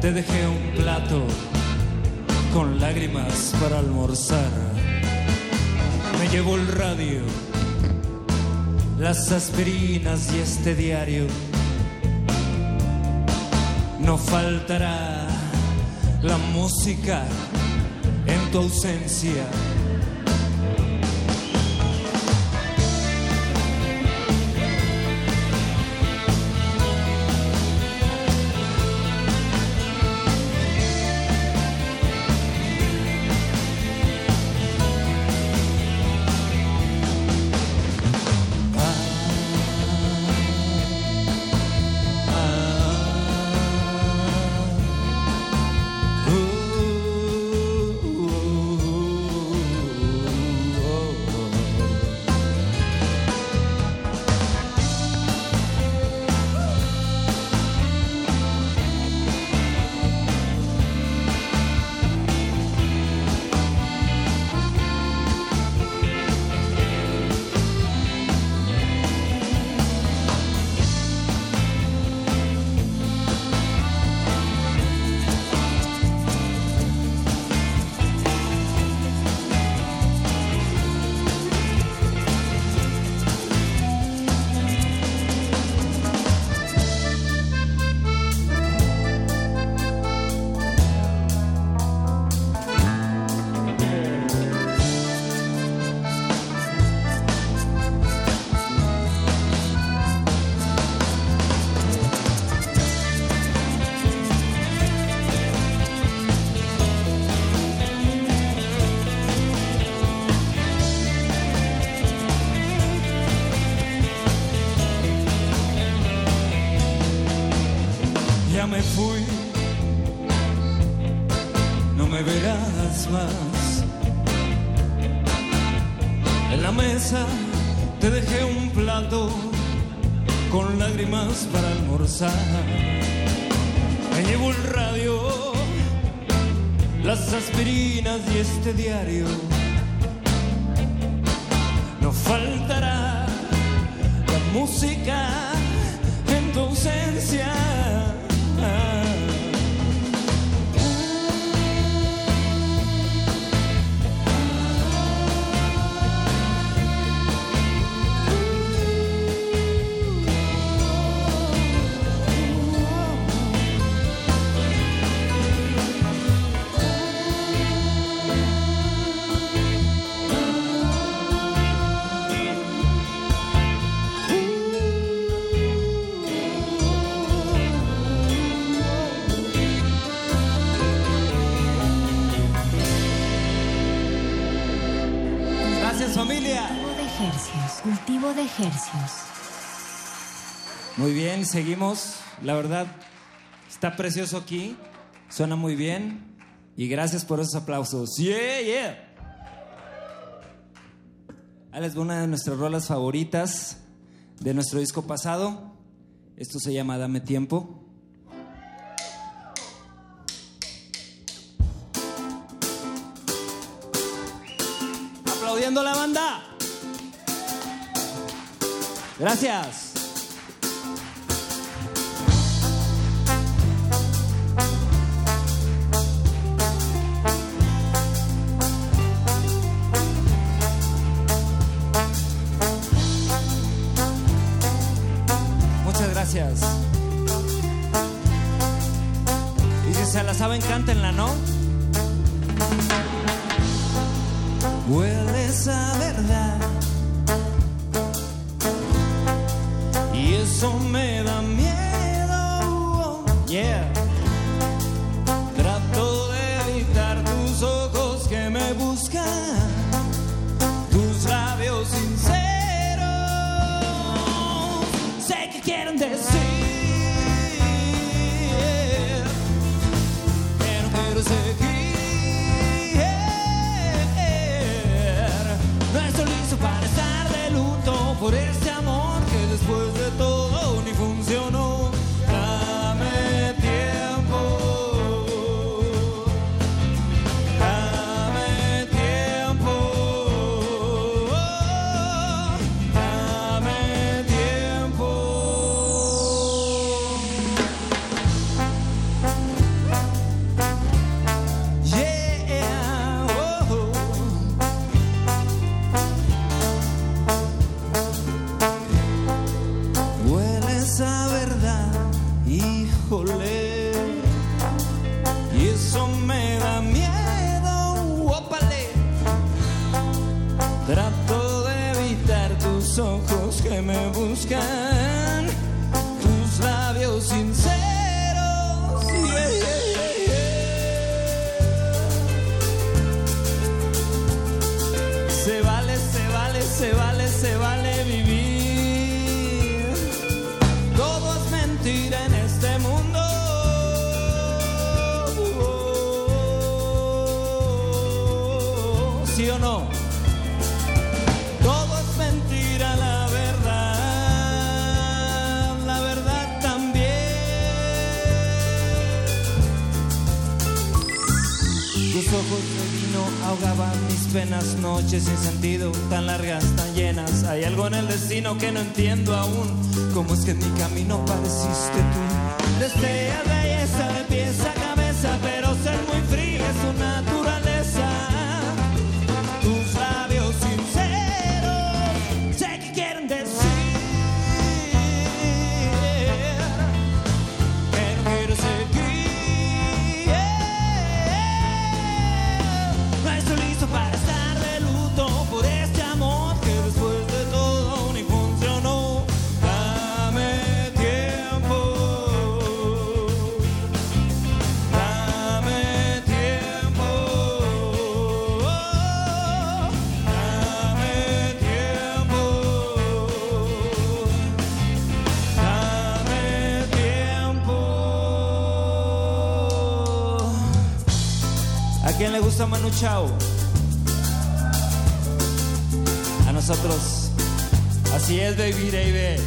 Te dejé un plato con lágrimas para almorzar. Me llevo el radio, las aspirinas y este diario. No faltará la música en tu ausencia. Muy bien, seguimos. La verdad, está precioso aquí. Suena muy bien. Y gracias por esos aplausos. Yeah, yeah. Ahí les una de nuestras rolas favoritas de nuestro disco pasado. Esto se llama Dame Tiempo. Aplaudiendo la banda. Gracias. Me buscan, penas, noches sin sentido, tan largas, tan llenas. Hay algo en el destino que no entiendo aún. ¿Cómo es que en mi camino pareciste tú? Deseas belleza de pies a cabeza, pero ser muy frío es su Manu Chao? A nosotros. Así es, baby, baby.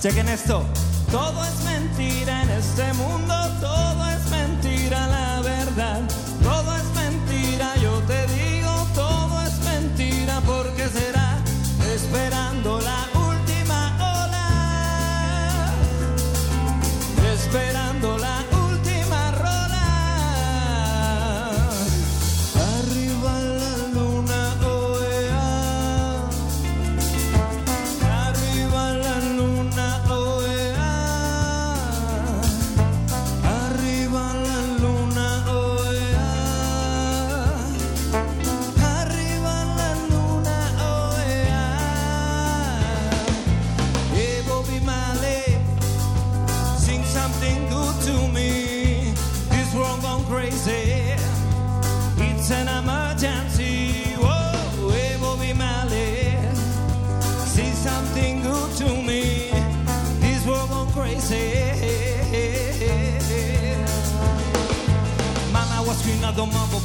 Chequen esto. Todo es mentira en este mundo, todo es mentira, la verdad. Todo es mentira, yo te digo, todo es mentira, porque será esperando la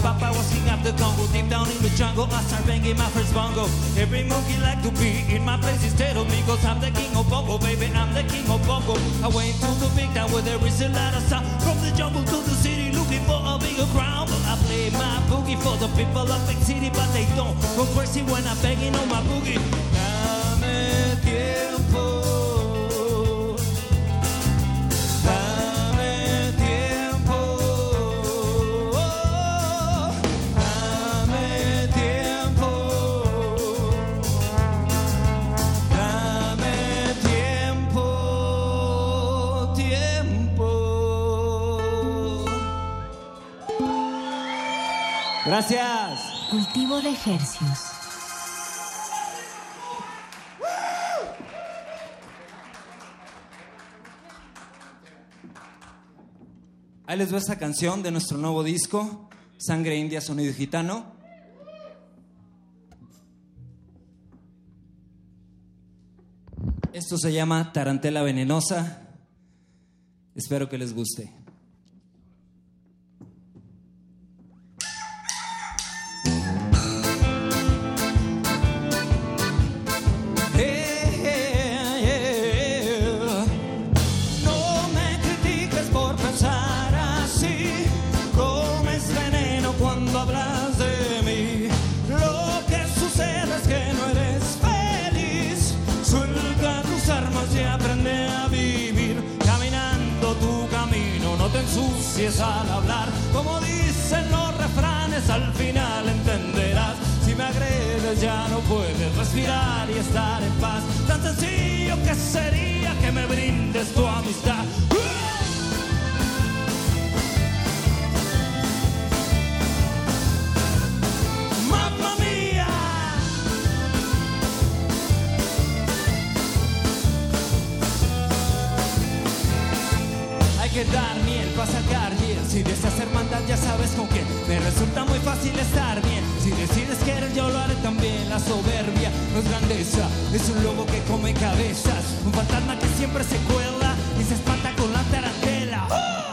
Papa was king of the Congo. Deep down in the jungle, I start banging my first bongo. Every monkey like to be in my place instead of me. Cause I'm the king of bongo, baby. I'm the king of bongo. I went to the big town where there is a lot of sound. From the jungle to the city, looking for a bigger crown. But I play my boogie for the people of big city, but they don't go crazy when I'm banging on my boogie. Dame Gracias. Cultivo de ejercicios. Ahí les va esta canción de nuestro nuevo disco, Sangre India, Sonido Gitano. Esto se llama Tarantela Venenosa. Espero que les guste. Al hablar. Como dicen los refranes, al final entenderás. Si me agredes ya no puedes respirar y estar en paz. Tan sencillo que sería que me brindes tu amistad. Hay que dar miel para sacar hiel. Si deseas hacer maldad, ya sabes con quién. Me resulta muy fácil estar bien. Si decides querer, yo lo haré también. La soberbia no es grandeza, es un lobo que come cabezas. Un fantasma que siempre se cuela y se espanta con la tarantela.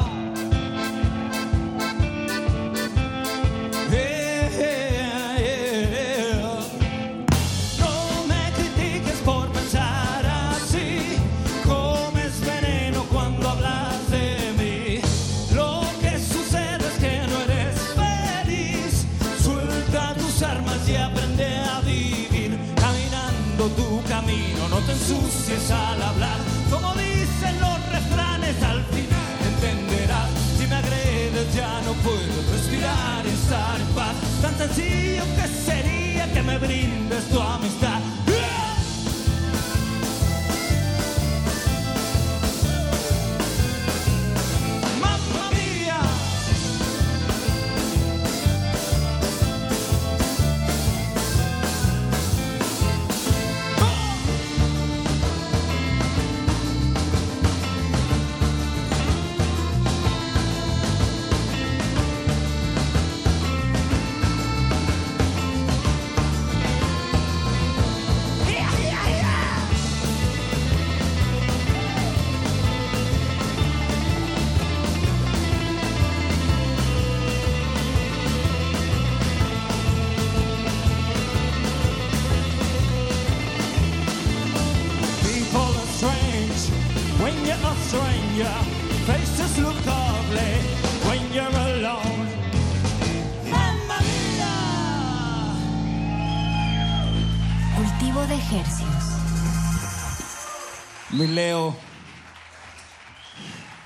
Te ensucies al hablar. Como dicen los refranes, al final entenderás. Si me agredes, ya no puedo respirar y estar en paz. Tan sencillo que sería que me brindes tu amistad.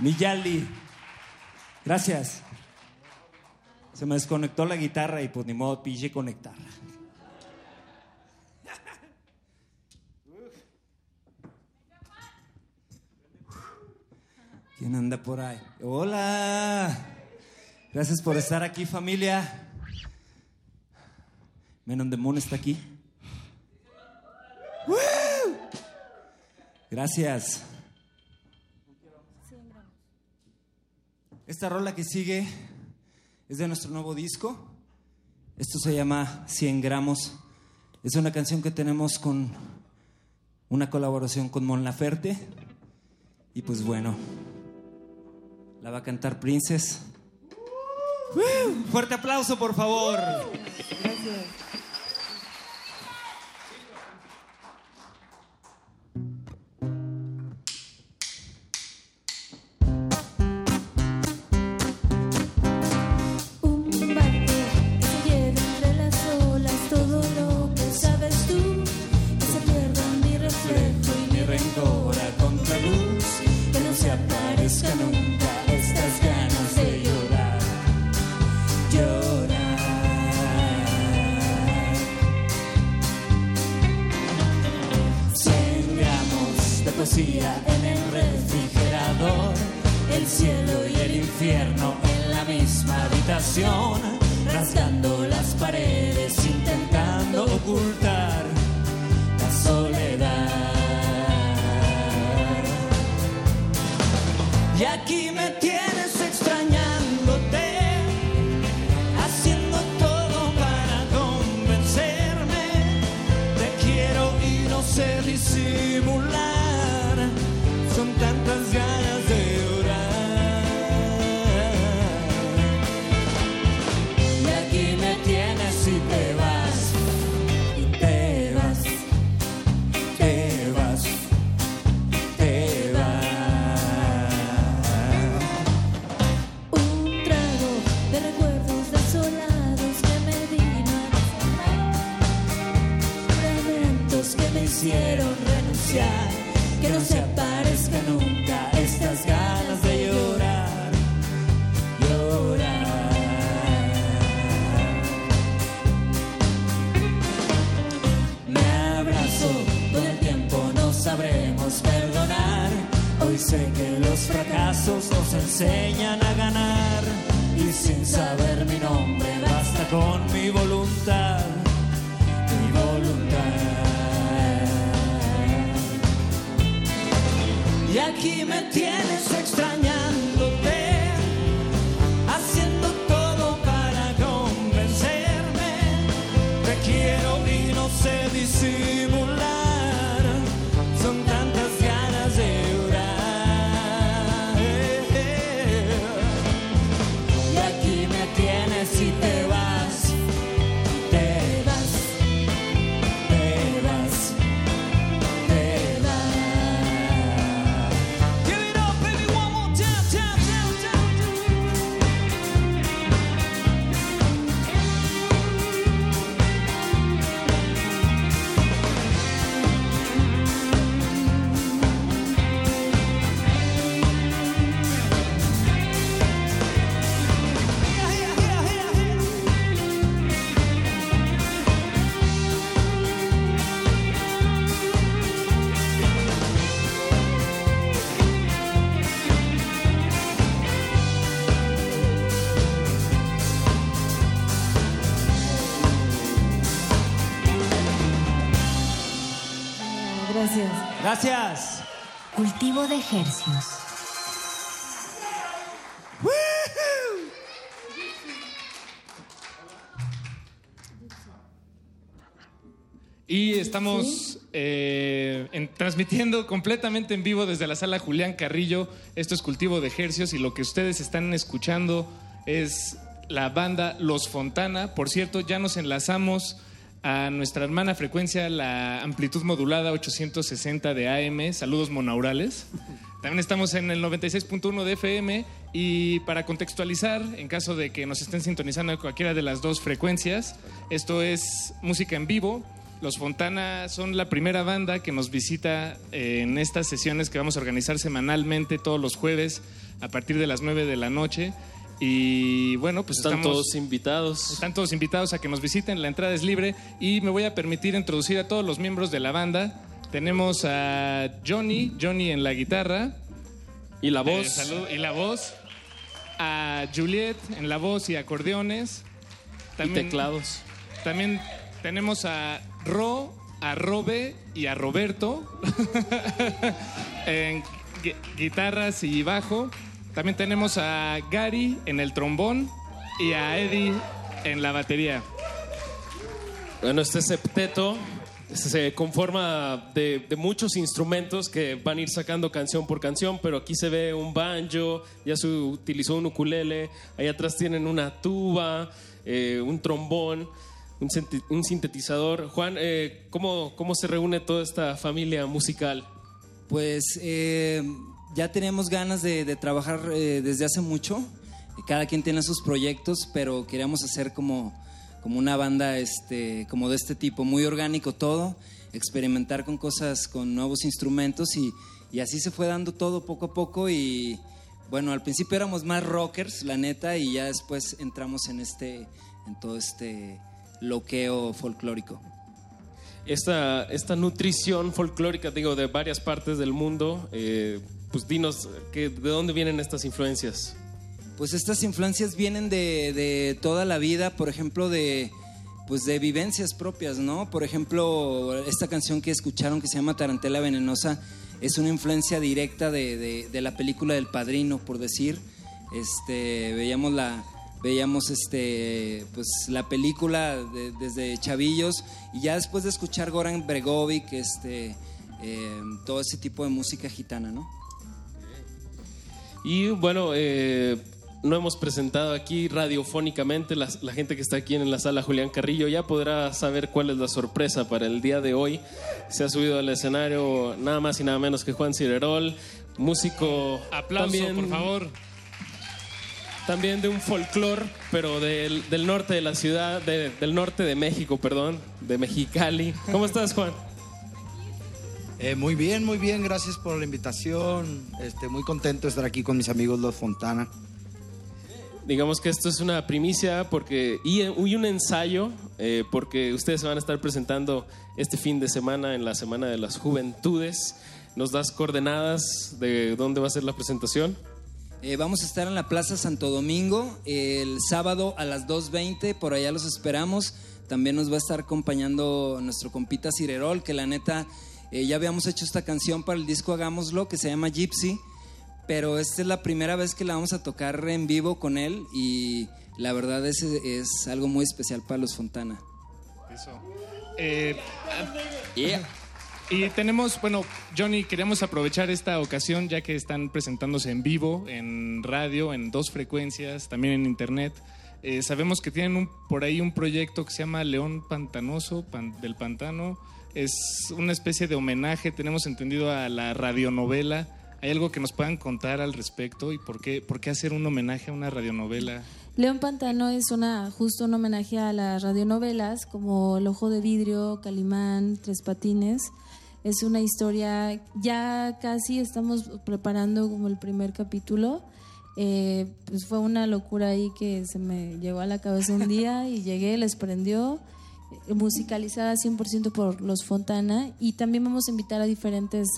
Mi Yali, gracias. Se me desconectó la guitarra y pues ni modo, pille conectarla. ¿Quién anda por ahí? Hola. Gracias por estar aquí, familia. Menon Demon está aquí. Gracias. Esta rola que sigue es de nuestro nuevo disco. Esto se llama 100 gramos. Es una canción que tenemos con una colaboración con Mon Laferte. Y pues bueno, la va a cantar Princess. Fuerte aplauso, por favor. Gracias. Cielo y el infierno en la misma habitación, rasgando las paredes, intentando ocultar la soledad. Y aquí hicieron renunciar, que no se aparezca nunca estas ganas de llorar, llorar. Me abrazo, todo el tiempo no sabremos perdonar. Hoy sé que los fracasos nos enseñan a ganar. Y sin saber mi nombre basta con mi voluntad, Y aquí me tienes extrañándote, Gracias. Cultivo de ejercios. Y estamos eh, en- transmitiendo completamente en vivo desde la sala Julián Carrillo. Esto es Cultivo de Ejercios y lo que ustedes están escuchando es la banda Los Fontana. Por cierto, ya nos enlazamos a nuestra hermana frecuencia, la amplitud modulada 860 de AM. Saludos monaurales. También estamos en el 96.1 de FM y para contextualizar, en caso de que nos estén sintonizando en cualquiera de las dos frecuencias, esto es música en vivo. Los Fontana son la primera banda que nos visita eh, en estas sesiones que vamos a organizar semanalmente todos los jueves a partir de las 9 de la noche. Y bueno, pues Están estamos- todos invitados. están todos invitados a que nos visiten, la entrada es libre y me voy a permitir introducir a todos los miembros de la banda. Tenemos a Johnny, Johnny en la guitarra. Y la voz. y la voz. A Juliet en la voz y acordeones. teclados. También tenemos a Ro, a Robe y a Roberto [LAUGHS] en gui- guitarras y bajo. También tenemos a Gary en el trombón y a Eddie en la batería. Bueno, este septeto se conforma de, de muchos instrumentos que van a ir sacando canción por canción, pero aquí se ve un banjo, ya se utilizó un ukulele, ahí atrás tienen una tuba, eh, un trombón, un sintetizador. Juan, eh, ¿cómo, ¿cómo se reúne toda esta familia musical? Pues eh, ya tenemos ganas de, de trabajar eh, desde hace mucho. Cada quien tiene sus proyectos, pero queríamos hacer como, como una banda este, como de este tipo, muy orgánico todo, experimentar con cosas, con nuevos instrumentos y, y así se fue dando todo poco a poco y bueno, al principio éramos más rockers, la neta, y ya después entramos en este, en todo este loqueo folclórico. esta, esta nutrición folclórica, digo, de varias partes del mundo, eh, pues dinos, ¿de dónde vienen estas influencias? Pues estas influencias vienen de, de toda la vida, por ejemplo, de pues de vivencias propias, ¿no? Por ejemplo, esta canción que escucharon que se llama Tarantela Venenosa es una influencia directa de, de- la película del Padrino, por decir. Este, veíamos la veíamos este pues la película de- desde chavillos y ya después de escuchar Goran Bregovic, este eh, todo ese tipo de música gitana, ¿no? Y bueno, eh, no hemos presentado aquí radiofónicamente, la, la gente que está aquí en la sala Julián Carrillo ya podrá saber cuál es la sorpresa para el día de hoy. Se ha subido al escenario nada más y nada menos que Juan Cirerol, músico... Aplauso, también- por favor. También de un folclore, pero del, del norte de la ciudad, de- del norte de México, perdón, de Mexicali. ¿Cómo estás, Juan? Eh, muy bien, muy bien, gracias por la invitación. Este, muy contento de estar aquí con mis amigos Los Fontana. Digamos que esto es una primicia porque y, y un ensayo eh, porque ustedes se van a estar presentando este fin de semana en la Semana de las Juventudes. ¿Nos das coordenadas de dónde va a ser la presentación? Eh, vamos a estar en la Plaza Santo Domingo el sábado a las 2.20, por allá los esperamos. También nos va a estar acompañando nuestro compita Cirerol, que la neta eh, ya habíamos hecho esta canción para el disco Hagámoslo, que se llama Gypsy, pero esta es la primera vez que la vamos a tocar en vivo con él y la verdad es, es algo muy especial para los Fontana. Eso. Eh, Y tenemos, bueno, Johnny, queremos aprovechar esta ocasión ya que están presentándose en vivo, en radio, en dos frecuencias, también en internet. Eh, sabemos que tienen un, por ahí un proyecto que se llama León Pantanoso, pan- del Pantano. Es una especie de homenaje, tenemos entendido, a la radionovela. ¿Hay algo que nos puedan contar al respecto y por qué, por qué hacer un homenaje a una radionovela? León Pantano es una justo un homenaje a las radionovelas como El Ojo de Vidrio, Calimán, Tres Patines. Es una historia, ya casi estamos preparando como el primer capítulo. Eh, pues fue una locura ahí que se me llegó a la cabeza un día y llegué, les prendió, musicalizada 100% por los Fontana y también vamos a invitar a diferentes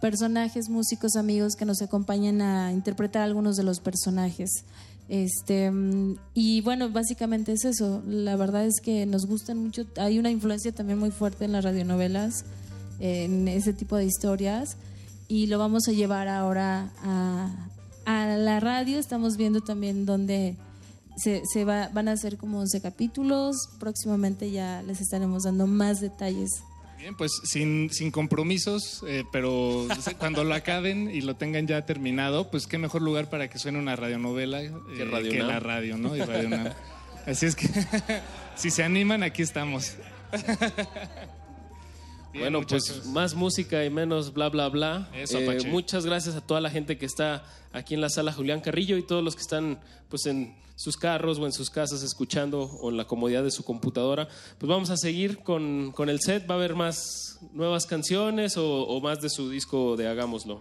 personajes, músicos, amigos que nos acompañen a interpretar algunos de los personajes. Este, y bueno, básicamente es eso. La verdad es que nos gustan mucho. Hay una influencia también muy fuerte en las radionovelas, en ese tipo de historias. Y lo vamos a llevar ahora a, a la radio. Estamos viendo también dónde se, se va, van a hacer como 11 capítulos. Próximamente ya les estaremos dando más detalles. Bien, pues sin, sin compromisos, eh, pero cuando lo acaben y lo tengan ya terminado, pues qué mejor lugar para que suene una radionovela eh, Que Radio que Nam. la radio, ¿no? Y Radio Nam. [LAUGHS] Así es que [LAUGHS] si se animan, aquí estamos. [LAUGHS] Bien, bueno, muchachos. pues más música y menos bla, bla, bla. Eso, Eh, muchas gracias a toda la gente que está aquí en la sala Julián Carrillo y todos los que están pues en sus carros o en sus casas escuchando o en la comodidad de su computadora. Pues vamos a seguir con, con el set. ¿Va a haber más nuevas canciones o, o más de su disco de Hagámoslo?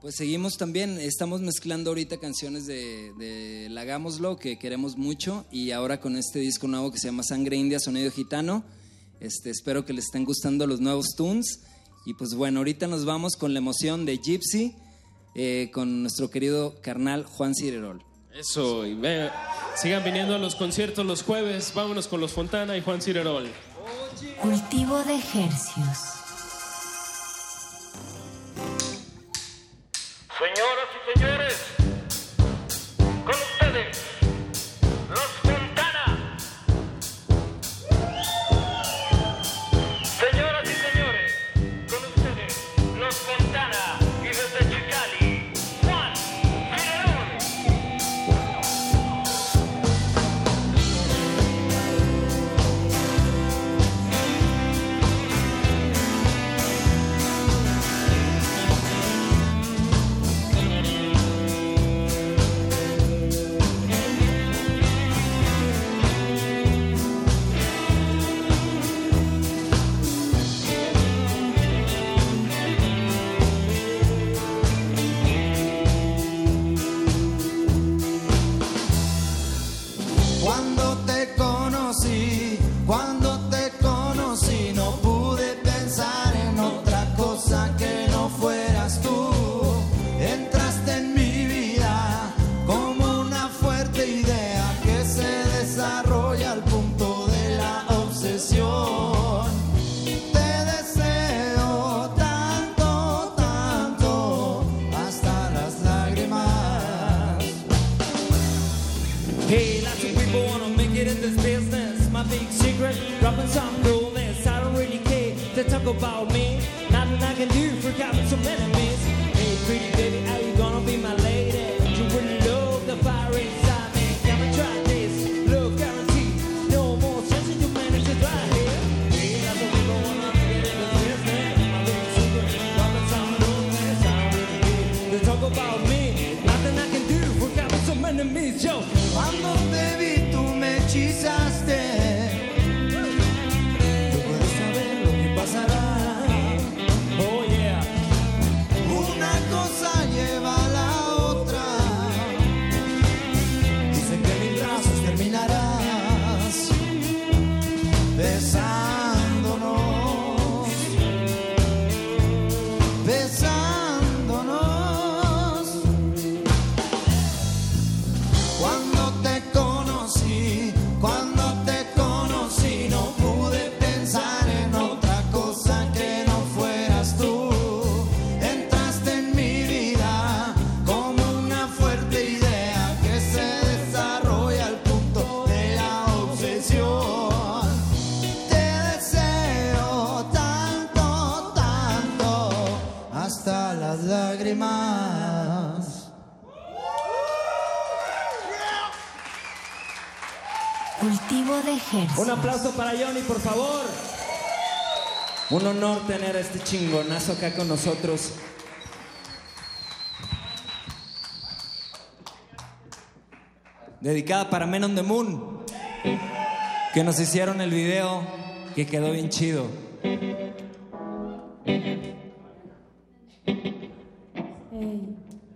Pues seguimos también, estamos mezclando ahorita canciones de, de que queremos mucho, y ahora con este disco nuevo que se llama Sangre India, Sonido Gitano. Este, espero que les estén gustando los nuevos tunes. Y pues bueno, ahorita nos vamos con la emoción de Gypsy, eh, con nuestro querido carnal Juan Cirerol. Eso, y ve- sigan viniendo a los conciertos los jueves. Vámonos con los Fontana y Juan Cirerol. Cultivo de ejercios. Un aplauso para Johnny, por favor. Un honor tener a este chingonazo acá con nosotros. Dedicada para Men on the Moon, que nos hicieron el video que quedó bien chido.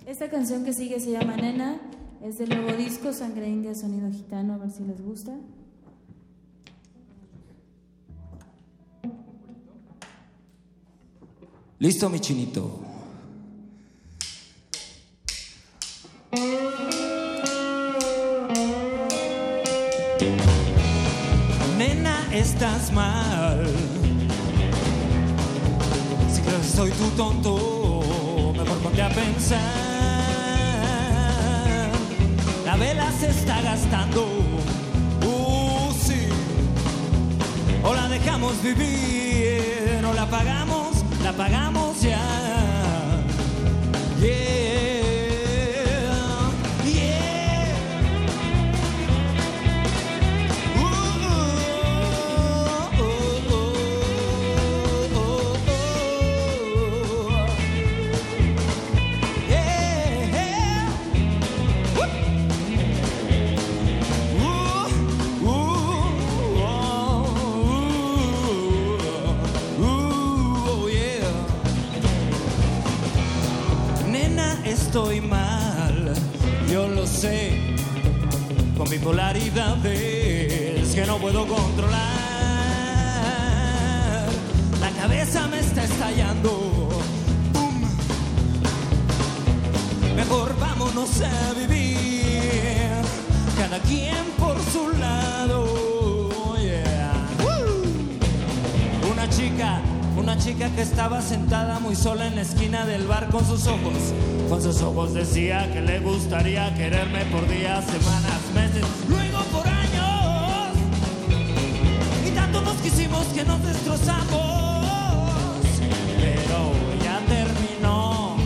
Esta canción que sigue se llama Nena, es del nuevo disco Sangre India Sonido Gitano, a ver si les gusta. Listo, mi chinito. Nena, estás mal. Si crees que soy tu tonto, mejor ponte a pensar. La vela se está gastando. Uh, sí. O la dejamos vivir, o la apagamos, la apagamos ya. Estoy mal, yo lo sé, con bipolaridades que no puedo controlar. La cabeza me está estallando. Boom. Mejor vámonos a vivir, cada quien por su lado. Una chica, una chica que estaba sentada muy sola en la esquina del bar con sus ojos. Con sus ojos decía que le gustaría quererme por días, semanas, meses, luego por años. Y tanto nos quisimos que nos destrozamos. Pero ya terminó,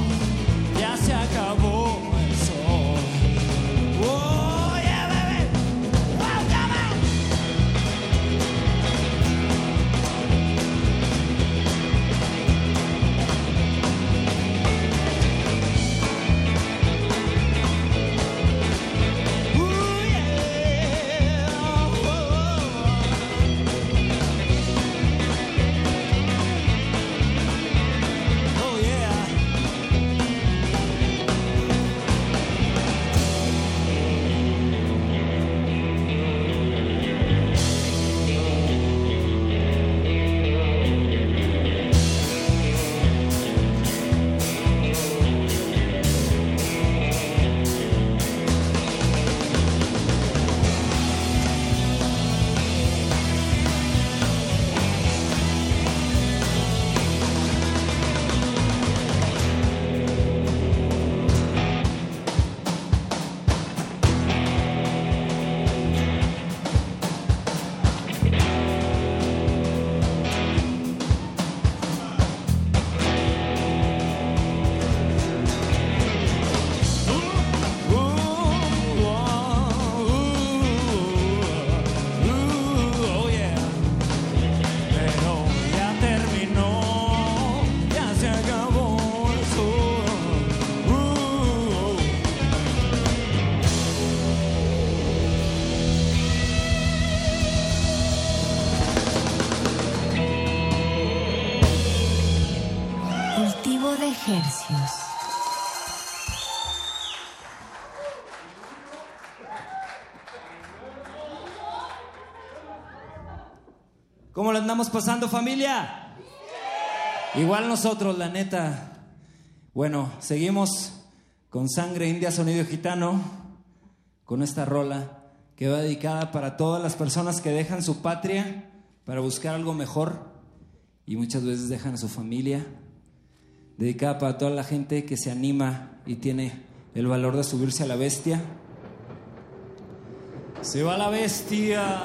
ya se acabó andamos pasando, familia? Igual nosotros, la neta. Bueno, seguimos con Sangre India Sonido Gitano, con esta rola que va dedicada para todas las personas que dejan su patria para buscar algo mejor y muchas veces dejan a su familia. Dedicada para toda la gente que se anima y tiene el valor de subirse a la bestia. Se va la bestia.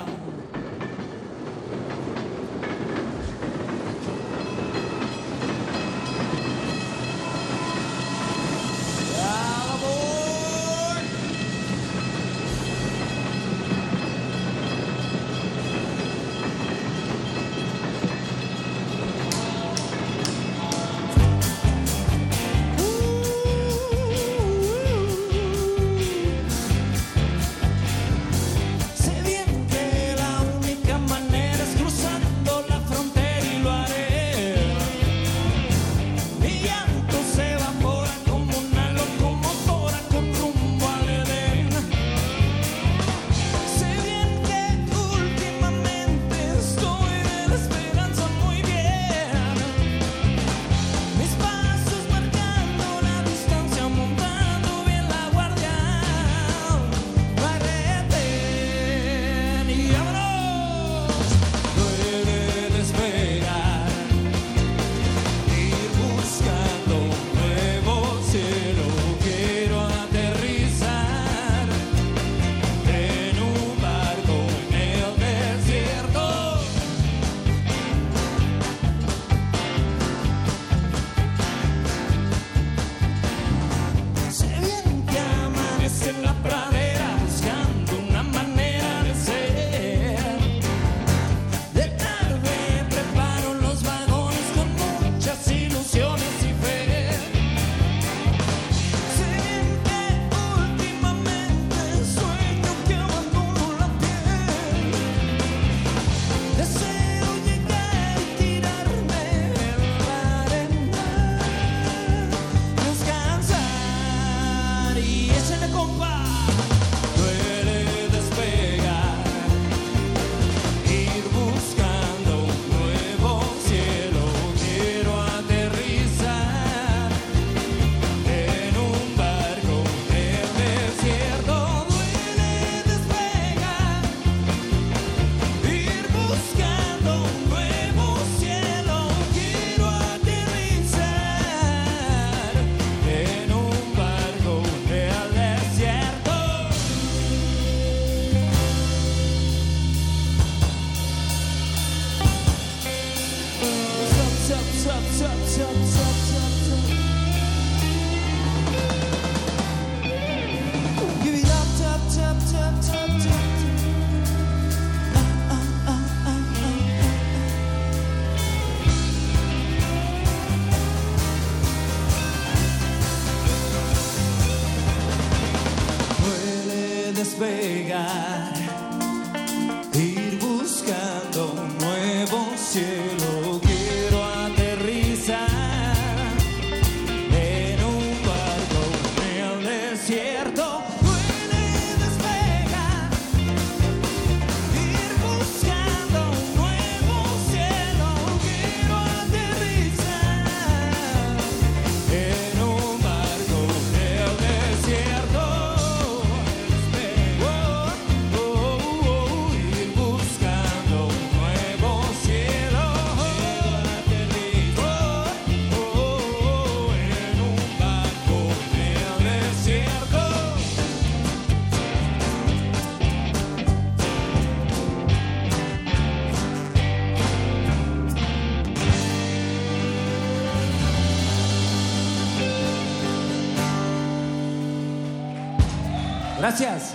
Gracias.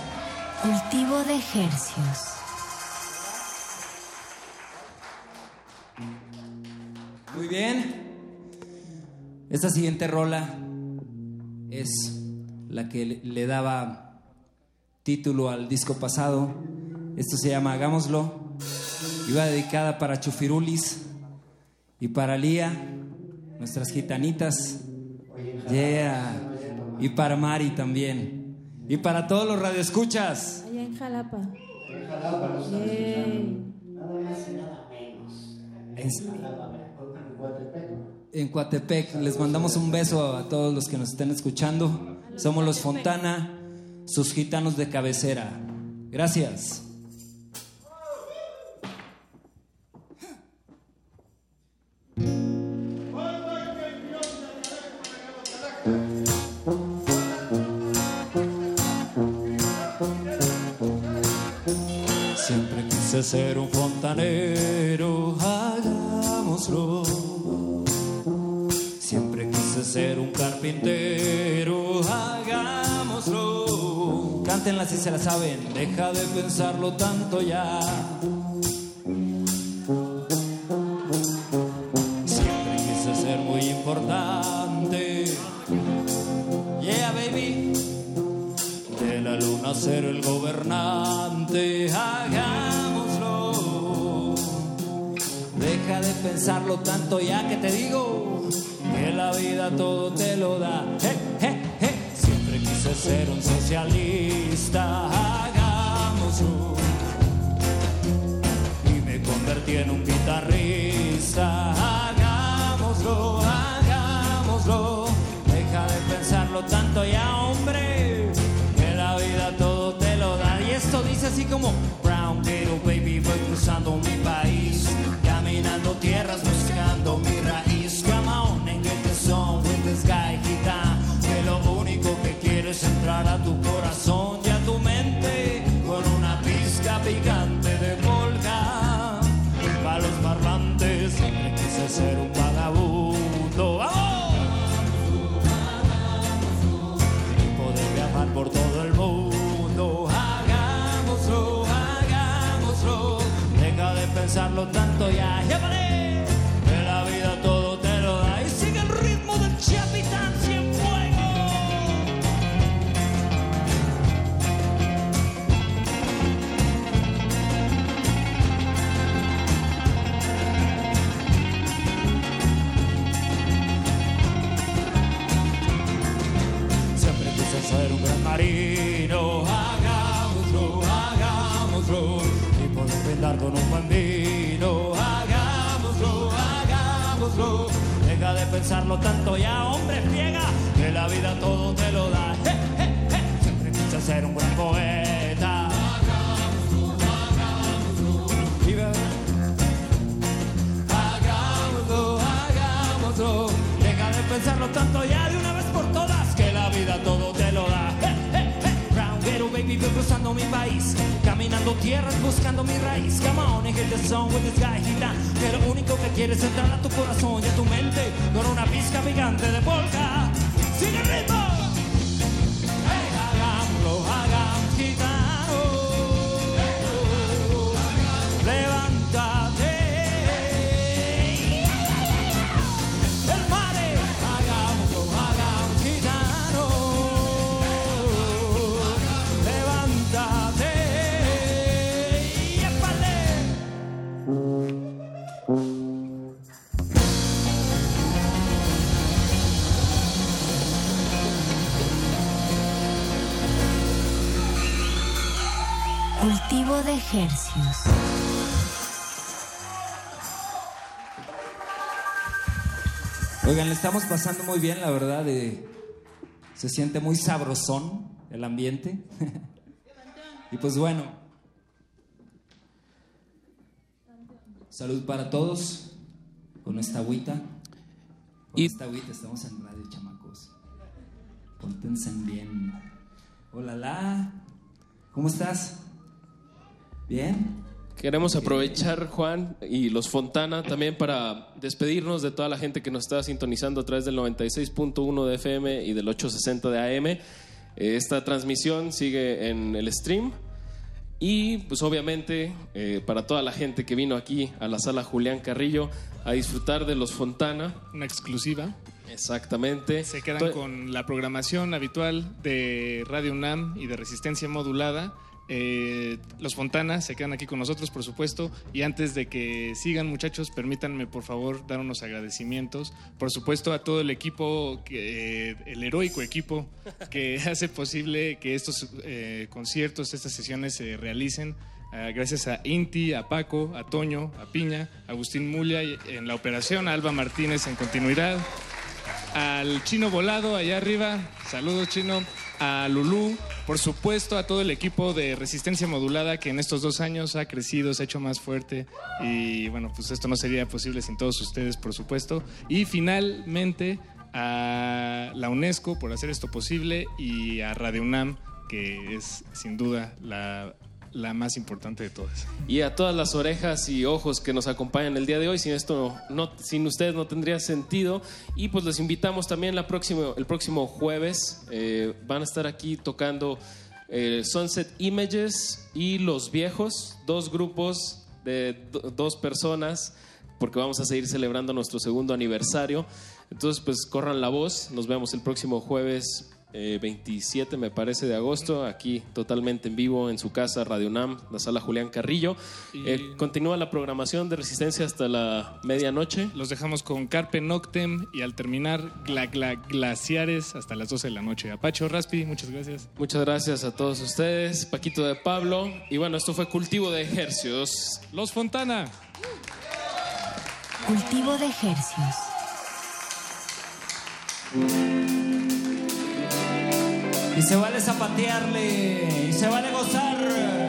Cultivo de ejercios. Muy bien. Esta siguiente rola es la que le- le daba título al disco pasado. Esto se llama Hagámoslo. Iba dedicada para Chufirulis y para Lía, nuestras gitanitas. Yeah. Y para Mari también. Y para todos los radioescuchas. Allá en Jalapa. Yay. Es- en Coatepec. Les mandamos un beso a todos los que nos estén escuchando. Somos los Fontana, sus gitanos de cabecera. Gracias. Quise ser un fontanero, hagámoslo. Siempre quise ser un carpintero, hagámoslo. Cántenla si se la saben, deja de pensarlo tanto ya. Siempre quise ser muy importante. Yeah, baby de la luna ser el gobernante, hagámoslo. Deja de pensarlo tanto ya que te digo que la vida todo te lo da. Eh, eh, eh. Siempre quise ser un socialista, hagámoslo. Y me convertí en un guitarrista, hagámoslo, hagámoslo. Deja de pensarlo tanto ya, hombre que la vida todo te lo da. Y esto dice así como Brown Little Baby, voy cruzando mi país, entrar a tu corazón y a tu mente con una pizca picante de polka. Para los parlantes quise ser un vagabundo. ¡Vamos! y poder viajar por todo el mundo. Hagámoslo, hagámoslo. Deja de pensarlo tanto pensarlo tanto ya, hombre, friega. Que la vida todo te lo da. Eh. Siempre quise ser un gran poeta. Hagámoslo, hagámoslo. Deja de pensarlo tanto ya de una vez por todas. Que la vida todo te lo da. Ghetto baby, voy cruzando mi país. Caminando tierras buscando mi raíz. Come on and hit the song with. Que lo único que quieres es entrar a tu corazón y a tu mente. Con una pizca gigante de polka. Sigue el ritmo. De ejercios. Oigan, le estamos pasando muy bien, la verdad. eh, se siente muy sabrosón el ambiente. [LAUGHS] y pues bueno. Salud para todos con esta agüita. Con esta agüita estamos en radio, chamacos. Póntense bien. Hola, la. ¿Cómo estás? ¿Bien? Queremos aprovechar, Juan, y los Fontana también para despedirnos de toda la gente que nos está sintonizando a través del 96.1 de FM y del 860 de AM. Esta transmisión sigue en el stream. Y pues obviamente eh, para toda la gente que vino aquí a la sala Julián Carrillo a disfrutar de los Fontana. Una exclusiva. Exactamente. Se quedan con la programación habitual de Radio UNAM y de Resistencia Modulada. Eh, los Fontana se quedan aquí con nosotros, por supuesto. Y antes de que sigan, muchachos, permítanme, por favor, dar unos agradecimientos. Por supuesto, a todo el equipo, eh, el heroico equipo que [LAUGHS] hace posible que estos eh, conciertos, estas sesiones se realicen. Eh, gracias a Inti, a Paco, a Toño, a Piña, a Agustín Mulia en la operación, a Alba Martínez en continuidad al chino volado allá arriba, saludos chino, a Lulú, por supuesto a todo el equipo de resistencia modulada que en estos dos años ha crecido, se ha hecho más fuerte y bueno, pues esto no sería posible sin todos ustedes, por supuesto. Y finalmente a la UNESCO por hacer esto posible y a Radio UNAM, que es sin duda la, la más importante de todas. y a todas las orejas y ojos que nos acompañan el día de hoy. Sin esto, no, sin ustedes no tendría sentido. Y pues les invitamos también la próximo, el próximo jueves. eh, van a estar aquí tocando eh, Sunset Images y Los Viejos, dos grupos de do- dos personas, porque vamos a seguir celebrando nuestro segundo aniversario. Entonces, pues corran la voz. Nos vemos el próximo jueves eh, 27, me parece, de agosto, aquí totalmente en vivo en su casa, Radio UNAM, la sala Julián Carrillo. Eh, continúa la programación de Resistencia hasta la medianoche. Los dejamos con Carpe Noctem y al terminar gla, gla- Glaciares hasta las 12 de la noche. Apacho, Raspi, muchas gracias. Muchas gracias a todos ustedes, Paquito de Pablo. Y bueno, esto fue Cultivo de Ejercios. Los Fontana. Cultivo de ejercios. Y se vale zapatearle, y se vale gozar.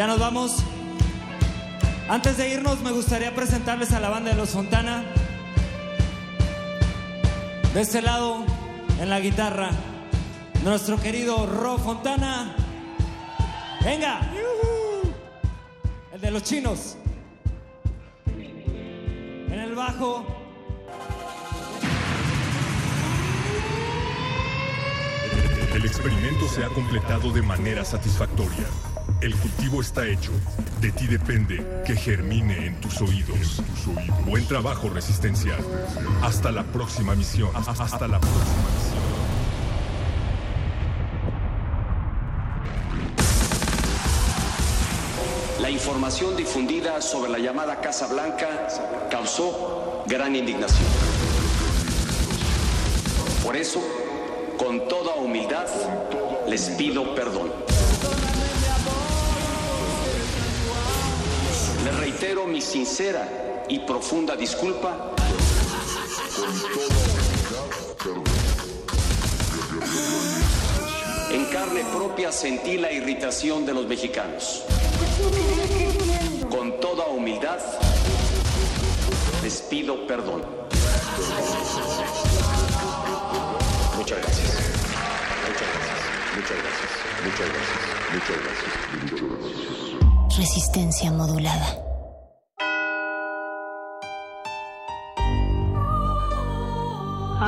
Ya nos vamos. Antes de irnos me gustaría presentarles a la banda de Los Fontana. De este lado, en la guitarra, nuestro querido Ro Fontana. Venga. El de los chinos. En el bajo, El experimento se ha completado de manera satisfactoria. El cultivo está hecho. De ti depende que germine en tus oídos. Buen trabajo, Resistencia. Hasta la próxima misión. Hasta la próxima misión. La información difundida sobre la llamada Casa Blanca causó gran indignación. Por eso, con toda humildad, les pido perdón. Reitero mi sincera y profunda disculpa. En carne propia sentí la irritación de los mexicanos. Con toda humildad, les pido perdón. Muchas gracias. Muchas gracias. Muchas gracias. Muchas gracias. Muchas gracias. Muchas gracias. Resistencia modulada.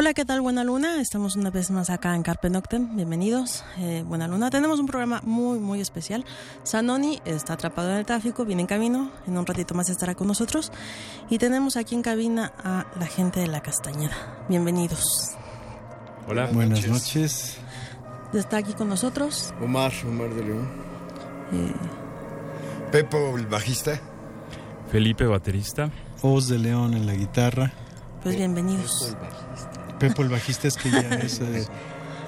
Hola, ¿qué tal? Buena Luna. Estamos una vez más acá en Carpe Noctem. Bienvenidos. Eh, Buena Luna. Tenemos un programa muy, muy especial. Sanoni está atrapado en el tráfico, viene en camino. En un ratito más estará con nosotros. Y tenemos aquí en cabina a la gente de la Castañeda. Bienvenidos. Hola. Buenas noches. Está aquí con nosotros. Omar, Omar de León. Eh, Pepo, el bajista. Felipe, baterista. Oz de León en la guitarra. pues bienvenidos. Pepo el bajista es que ya es, eh,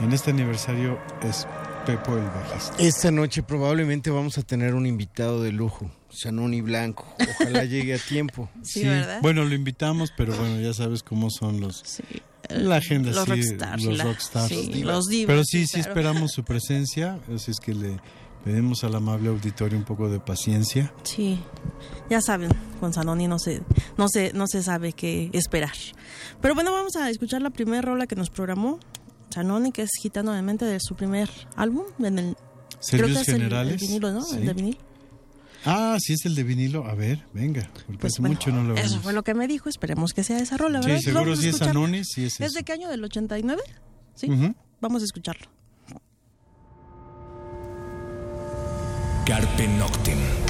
en este aniversario es Pepo el bajista. Esta noche probablemente vamos a tener un invitado de lujo, Shanoni Blanco. Ojalá llegue a tiempo. [LAUGHS] Sí, ¿verdad? Bueno, lo invitamos, pero bueno, ya sabes cómo son los... La agenda, Los sí, rockstars, los la- rockstars. sí, los divas, Pero sí, sí, sí claro. esperamos su presencia, así es que le pedimos al amable auditorio un poco de paciencia. Sí, ya saben, con Sanoni no se, no se, no se sabe qué esperar. Pero bueno, vamos a escuchar la primera rola que nos programó Sanoni, que es Gitano de Mente de su primer álbum, en el Servicios que es el- generales. El, vinilo, ¿no? Sí. El de vinil. Ah, sí es el de vinilo. A ver, venga, porque Pues hace bueno, mucho no lo Eso vemos. fue lo que me dijo, esperemos que sea esa rola, Sí, ¿verdad? seguro Vamos a sí es. Sanoni, sí es ¿Es eso. de qué año? ¿Del 89? Sí, Ujú. vamos a escucharlo. Carpe Noctem.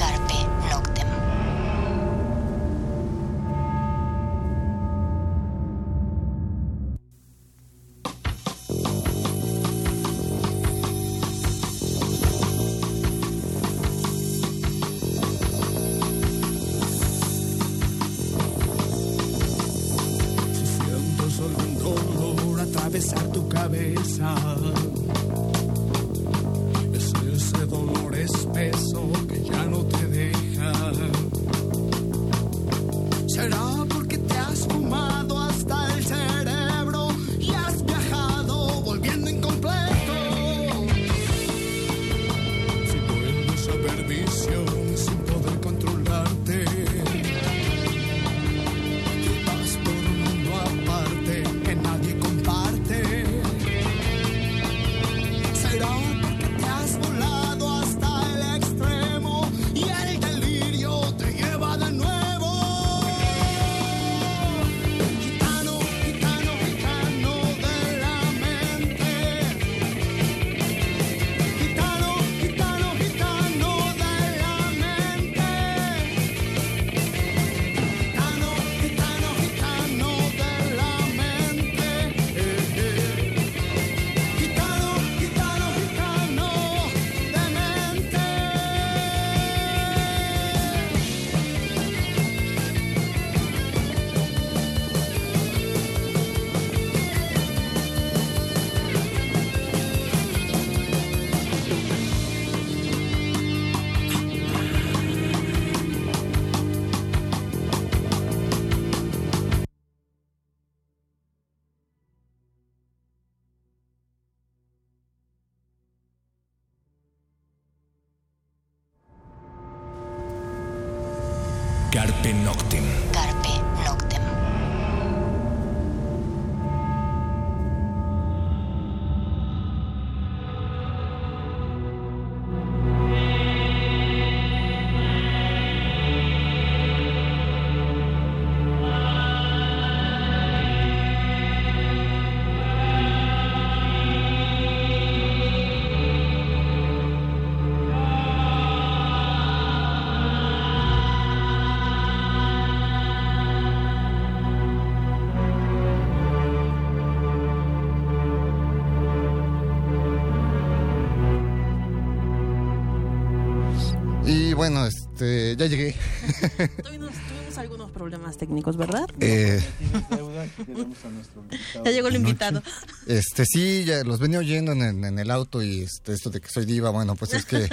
Bueno, este, ya llegué. [LAUGHS] Tuvimos, tuvimos algunos problemas técnicos, ¿verdad? Eh, [LAUGHS] Ya llegó el invitado. Este, sí, ya los venía oyendo en el, en el auto y este, esto de que soy diva, bueno, pues es que [LAUGHS]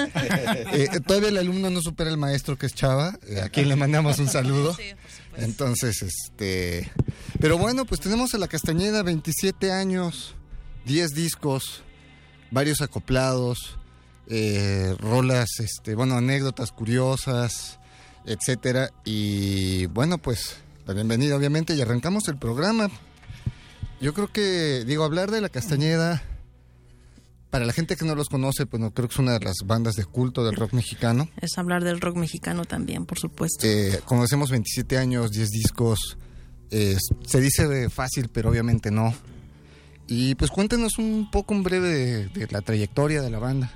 eh, todavía el alumno no supera al maestro que es Chava, eh, a quien le mandamos un saludo. Entonces, este, pero bueno, pues tenemos a la Castañeda 27 años, 10 discos, varios acoplados, eh, rolas, este, bueno, anécdotas curiosas, etcétera. Y bueno, pues la bienvenida, obviamente, y arrancamos el programa. Yo creo que, digo, hablar de la Castañeda, para la gente que no los conoce, pues no creo que es una de las bandas de culto del rock mexicano. Es hablar del rock mexicano también, por supuesto. Eh, como decimos, 27 años, 10 discos. eh, se dice fácil, pero obviamente no. Y pues cuéntenos un poco en breve de, de la trayectoria de la banda.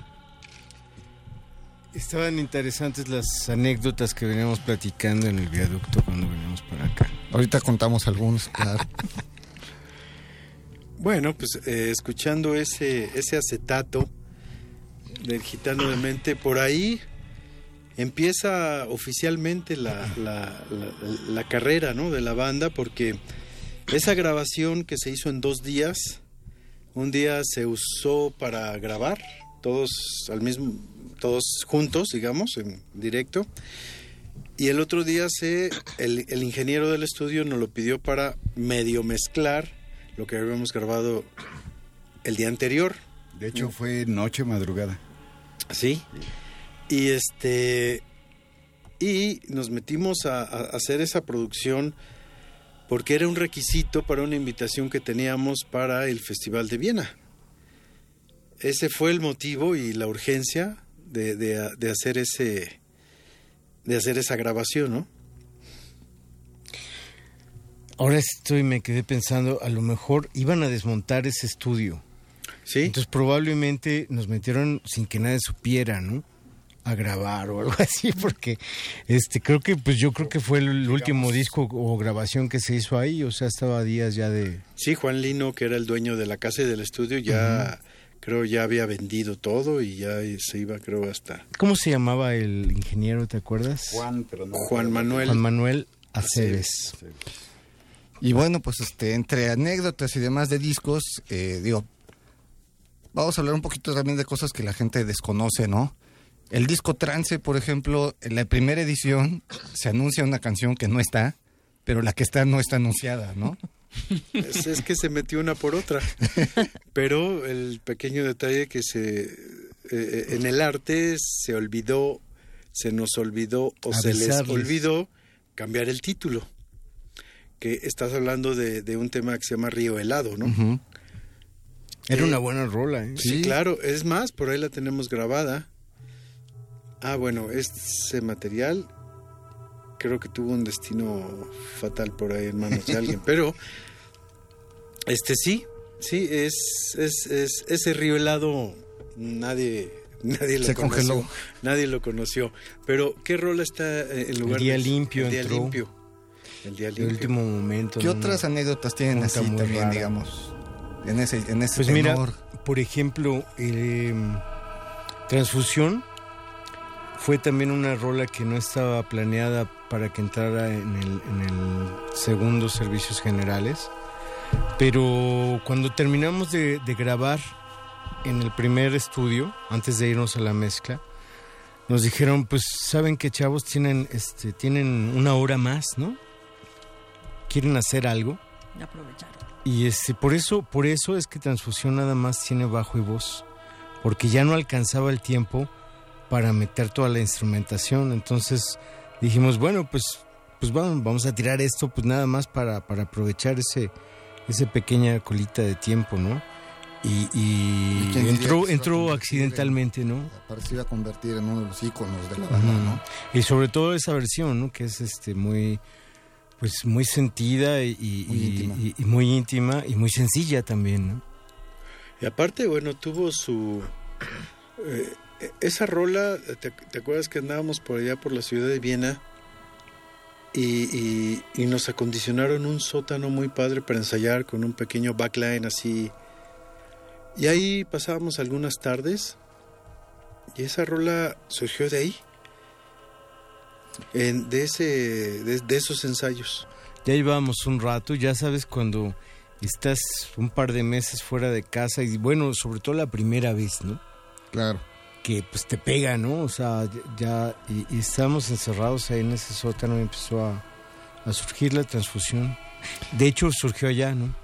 Estaban interesantes las anécdotas que veníamos platicando en el viaducto cuando veníamos para acá. Ahorita contamos algunos, claro. [LAUGHS] Bueno, pues eh, escuchando ese, ese acetato del gitano de mente, por ahí empieza oficialmente la, la- la- la carrera ¿no? de la banda, porque esa grabación que se hizo en dos días, un día se usó para grabar, todos al mismo, todos juntos, digamos, en directo, y el otro día se, el, el ingeniero del estudio nos lo pidió para medio mezclar lo que habíamos grabado el día anterior. De hecho, fue noche madrugada. Sí. Y este y nos metimos a, a hacer esa producción porque era un requisito para una invitación que teníamos para el Festival de Viena. Ese fue el motivo y la urgencia de, de- de hacer ese de hacer esa grabación, ¿no? Ahora estoy, me quedé pensando, a lo mejor iban a desmontar ese estudio. Sí. Entonces probablemente nos metieron sin que nadie supiera, ¿no? A grabar o algo [LAUGHS] así, porque este creo que, pues yo creo que fue el último disco o grabación que se hizo ahí, o sea, estaba días ya de... Sí, Juan Lino, que era el dueño de la casa y del estudio, ya creo ya había vendido todo y ya se iba, creo, hasta ¿Cómo se llamaba el ingeniero, te acuerdas? Juan, pero no. Juan Manuel. Juan Manuel Aceves. Y bueno, pues este, entre anécdotas y demás de discos, eh, digo, vamos a hablar un poquito también de cosas que la gente desconoce, ¿no? El disco Trance, por ejemplo, en la primera edición se anuncia una canción que no está, pero la que está no está anunciada, ¿no? [LAUGHS] Es, es que se metió una por otra. Pero el pequeño detalle que se eh, en el arte se olvidó, se nos olvidó o se les olvidó cambiar el título. Que estás hablando de, de un tema que se llama Río Helado, ¿no? Ujú. Era Eh, una buena rola, ¿eh? Sí, claro. Es más, por ahí la tenemos grabada. Ah, bueno, este material creo que tuvo un destino fatal por ahí en manos de alguien, [LAUGHS] pero este sí, sí, es, es, es ese río helado nadie nadie lo Se conoció, congeló. nadie lo conoció, pero qué rol está en lugar El día de limpio el día entró. limpio, el día El limpio. último momento. ¿Qué ¿no? otras anécdotas tienen así también, rara. digamos? En ese, en ese Pues mira, tenor? por ejemplo, eh, Transfusión fue también una rola que no estaba planeada para que entrara en el, en el segundo Servicios Generales. Pero cuando terminamos de, de grabar en el primer estudio, antes de irnos a la mezcla, nos dijeron, pues saben que chavos tienen, este, tienen una hora más, ¿no? ¿Quieren hacer algo? Y aprovechar. Y este, por eso, por eso es que Transfusión nada más tiene bajo y voz, porque ya no alcanzaba el tiempo para meter toda la instrumentación. Entonces dijimos, bueno, pues pues vamos, vamos a tirar esto pues nada más para, para aprovechar ese, ese pequeña colita de tiempo, ¿no? Y, y diría entró, entró accidentalmente, ¿no? Parece que iba a convertir en uno de los íconos de la banda. ¿no? Y sobre todo esa versión, ¿no? Que es este muy pues muy sentida y, y- Muy y- íntima. y- y muy íntima y muy sencilla también, ¿no? Y aparte, bueno, tuvo su... eh, esa rola, ¿te, te acuerdas que andábamos por allá por la ciudad de Viena? Y, y- y nos acondicionaron un sótano muy padre para ensayar con un pequeño backline así. Y ahí pasábamos algunas tardes. Y esa rola surgió de ahí. En- de, ese, de, de esos ensayos. Ya llevábamos un rato, ya sabes cuando estás un par de meses fuera de casa y bueno, sobre todo la primera vez, ¿no? Claro. Que pues te pega, ¿no? O sea, ya y, y estábamos encerrados ahí en ese sótano y empezó a, a surgir la transfusión. De hecho, surgió allá, ¿no?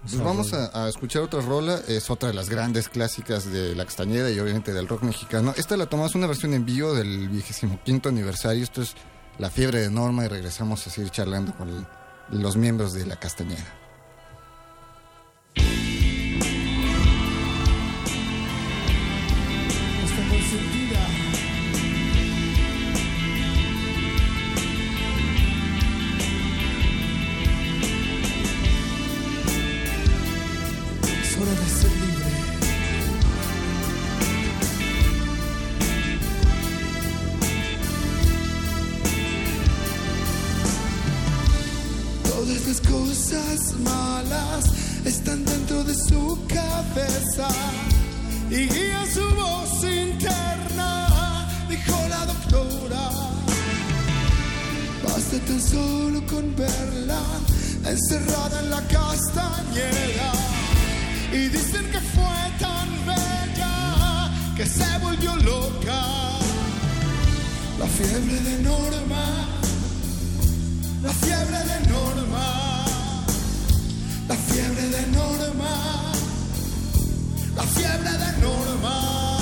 Pues vamos a, a escuchar otra rola, es otra de las grandes clásicas de La Castañeda y obviamente del rock mexicano. Esta la tomamos una versión en vivo del vigésimo quinto aniversario, esto es La Fiebre de Norma y regresamos a seguir charlando con el- los miembros de La Castañeda. Malas están dentro de su cabeza y guía su voz interna, dijo la doctora. Basta tan solo con verla encerrada en la castañeda y dicen que fue tan bella que se volvió loca. La fiebre de Norma, la fiebre de Norma, la fiebre de Norma, la fiebre de Norma.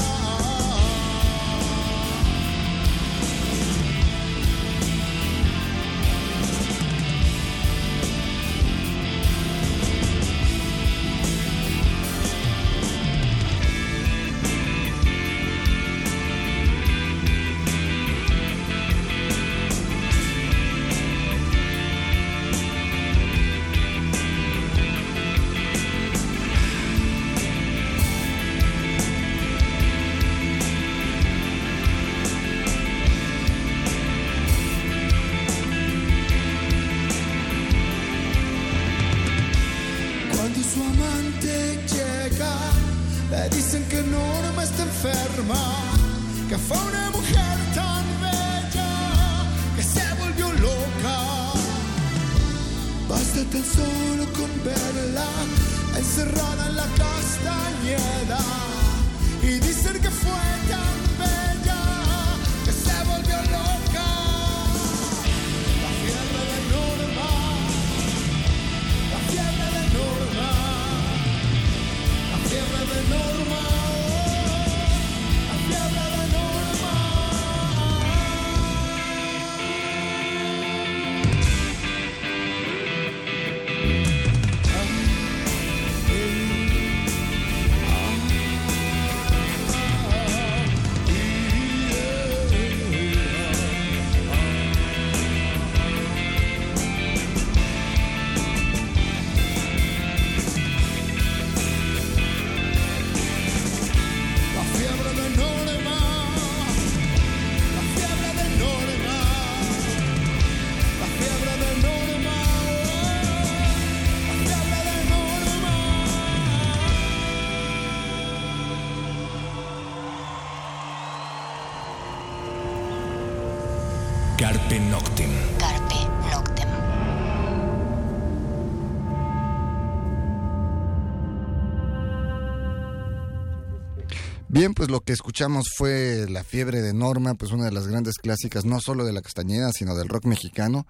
Bien, pues lo que escuchamos fue La Fiebre de Norma, pues una de las grandes clásicas, no solo de la Castañeda, sino del rock mexicano.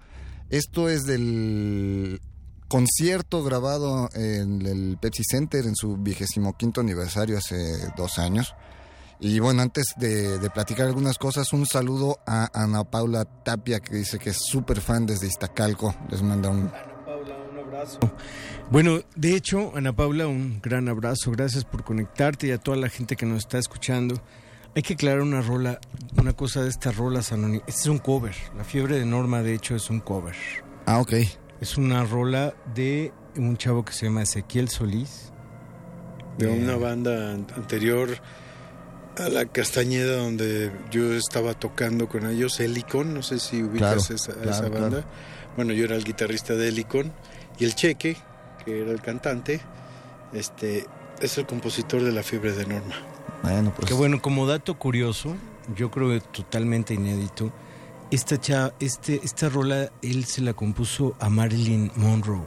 Esto es del concierto grabado en el Pepsi Center en su vigésimo quinto aniversario hace dos años. Y bueno, antes de, de platicar algunas cosas, un saludo a Ana Paula Tapia, que dice que es súper fan desde Iztacalco. Les manda un... Bueno, de hecho, Ana Paula, un gran abrazo. Gracias por conectarte y a toda la gente que nos está escuchando. Hay que aclarar una rola, una cosa de estas rolas anónimas. Este es un cover. La fiebre de Norma, de hecho, es un cover. Ah, ok. Es una rola de un chavo que se llama Ezequiel Solís. De Eh, una banda an- anterior a la Castañeda donde yo estaba tocando con ellos, Helicon, no sé si ubicas Claro, esa, claro, esa claro. banda. Bueno, yo era el guitarrista de Helicon y el Cheque, que era el cantante, este es el compositor de La Fiebre de Norma. Bueno, pues... Que bueno, como dato curioso, yo creo que totalmente inédito, esta, cha- este, esta rola él se la compuso a Marilyn Monroe.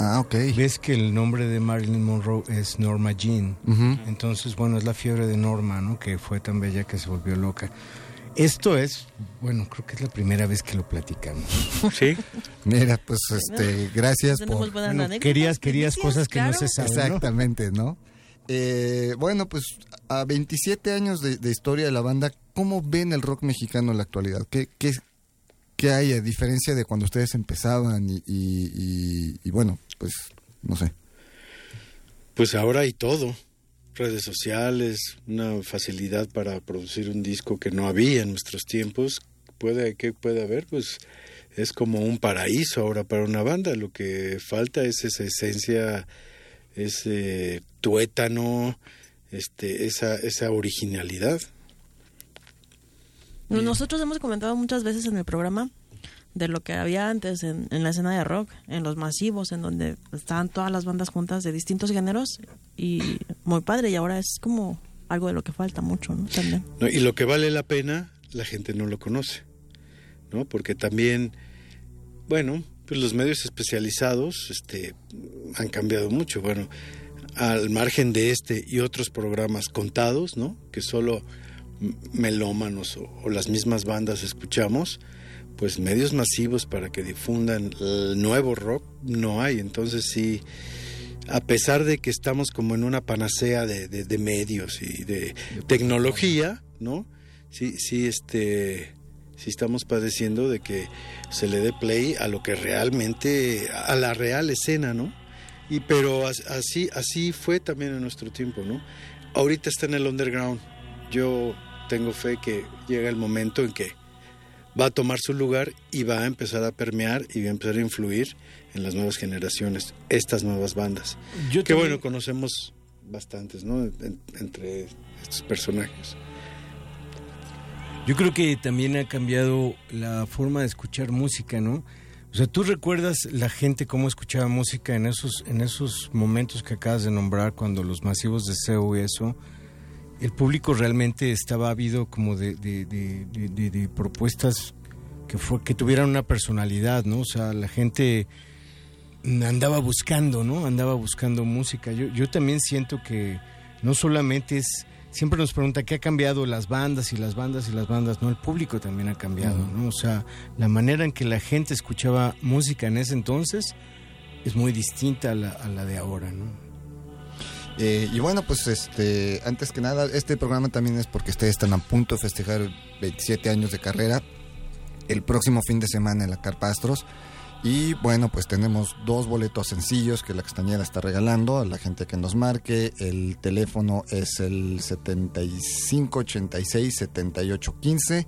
Ah, ok. Ves que el nombre de Marilyn Monroe es Norma Jean. Entonces, bueno, es la fiebre de Norma, ¿no? Que fue tan bella que se volvió loca. Esto es, bueno, creo que es la primera vez que lo platicamos. Sí. Mira, pues este, gracias por... Bueno, querías, querías cosas que no se saben, ¿no? Exactamente, ¿no? Eh, bueno, pues a 27 años de, de historia de la banda, ¿cómo ven el rock mexicano en la actualidad? ¿Qué, qué, qué hay a diferencia de cuando ustedes empezaban? Y, y- y- y bueno, pues no sé. Pues ahora hay todo. Redes sociales, una facilidad para producir un disco que no había en nuestros tiempos. Puede, ¿Qué puede haber? Pues es como un paraíso ahora para una banda. Lo que falta es esa esencia, ese tuétano, este, esa, esa originalidad. Nosotros hemos comentado muchas veces en el programa de lo que había antes en, en la escena de rock, en los masivos, en donde estaban todas las bandas juntas de distintos géneros y muy padre y ahora es como algo de lo que falta mucho, ¿no? También. ¿no? Y lo que vale la pena, la gente no lo conoce, ¿no? Porque también, bueno, pues los medios especializados este, han cambiado mucho. Bueno, al margen de este y otros programas contados, ¿no? Que solo melómanos o las mismas bandas escuchamos, pues medios masivos para que difundan el nuevo rock no hay. Entonces sí, a pesar de que estamos como en una panacea de, de- de medios y de tecnología, ¿no? Sí, sí, este, sí estamos padeciendo de que se le dé play a lo que realmente, a la real escena, ¿no? Y pero as- así, así fue también en nuestro tiempo, ¿no? Ahorita está en el underground. Yo tengo fe que llega el momento en que va a tomar su lugar y va a empezar a permear y va a empezar a influir en las nuevas generaciones, estas nuevas bandas. Yo que también- bueno, conocemos bastantes, ¿no? En- entre estos personajes. Yo creo que también ha cambiado la forma de escuchar música, ¿no? O sea, tú recuerdas la gente cómo escuchaba música en esos, en esos momentos que acabas de nombrar, cuando los masivos de SEO y eso, el público realmente estaba ávido como de, de- de- de- de- de propuestas que, fue, que tuvieran una personalidad, ¿no? O sea, la gente andaba buscando, ¿no? Andaba buscando música. Yo, yo también siento que no solamente es, siempre nos pregunta qué ha cambiado las bandas y las bandas y las bandas, no, el público también ha cambiado, ¿no? O sea, la manera en que la gente escuchaba música en ese entonces es muy distinta a la, a la de ahora, ¿no? Eh, y bueno, pues este, antes que nada, este programa también es porque ustedes están a punto de festejar 27 años de carrera el próximo fin de semana en la Carpastros. Y bueno, pues tenemos dos boletos sencillos que la Castañeda está regalando a la gente que nos marque. El teléfono es el 7586 7815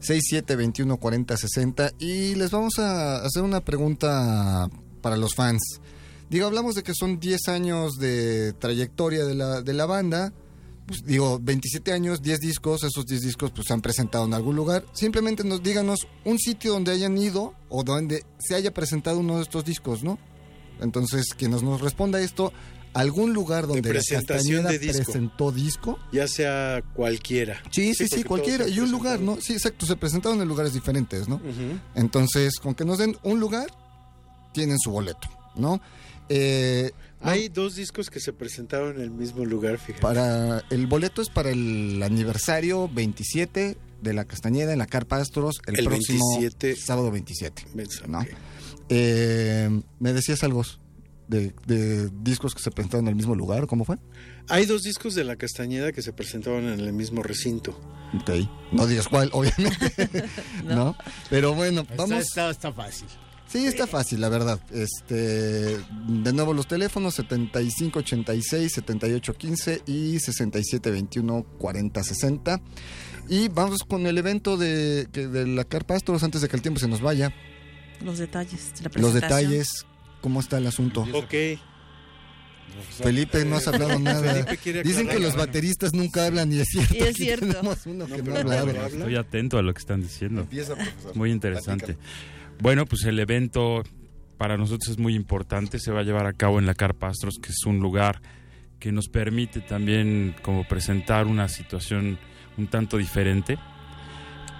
6721 4060 y les vamos a hacer una pregunta para los fans. Digo, hablamos de que son 10 años de trayectoria de la, de la banda. Pues, digo, 27 años, 10 discos, esos 10 discos pues se han presentado en algún lugar. Simplemente nos díganos un sitio donde hayan ido o donde se haya presentado uno de estos discos, ¿no? Entonces, quien nos, nos responda esto, algún lugar donde la presentación de disco. presentó disco. Ya sea cualquiera. Sí, sí, sí, cualquiera. Y un lugar, ¿no? Sí, exacto, se presentaron en lugares diferentes, ¿no? Entonces, con que nos den un lugar, tienen su boleto, ¿no? Eh, Hay dos discos que se presentaron en el mismo lugar, fíjate. para el boleto es para el aniversario 27 de la Castañeda en la Carpa Astros el, El próximo 27. sábado 27. ¿no? ok. Eh, ¿Me decías algo? de, de discos que se presentaron en el mismo lugar? ¿Cómo fue? Hay dos discos de La Castañeda que se presentaban en el mismo recinto. Ok. No digas cuál, obviamente. [LAUGHS] [LAUGHS] ¿No? Pero bueno, Está- vamos. Está, está fácil. Sí, está fácil, la verdad. Este, de nuevo los teléfonos 7586 7815 y 6721 4060. Y vamos con el evento de, que- de la Carpa Astros antes de que el tiempo se nos vaya. Los detalles de la Los presentación. detalles, cómo está el asunto. Ok. Felipe, no has hablado nada. Felipe quiere Dicen que los bateristas nunca hablan y es cierto. Y es cierto. tenemos uno que no, habla. Estoy atento a lo que están diciendo. Empieza, profesor. Muy interesante. Bueno, pues el evento para nosotros es muy importante. Se va a llevar a cabo en la Carpa que es un lugar que nos permite también como presentar una situación un tanto diferente,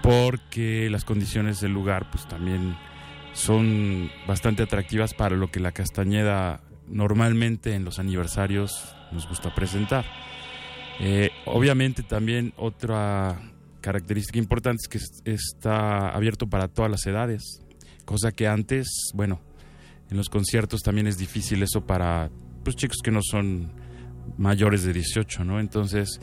porque las condiciones del lugar pues también son bastante atractivas para lo que la Castañeda normalmente en los aniversarios nos gusta presentar. Eh, obviamente también otra característica importante es que es- está abierto para todas las edades, cosa que antes, bueno, en los conciertos también es difícil eso para pues, chicos que no son mayores de 18, ¿no? Entonces,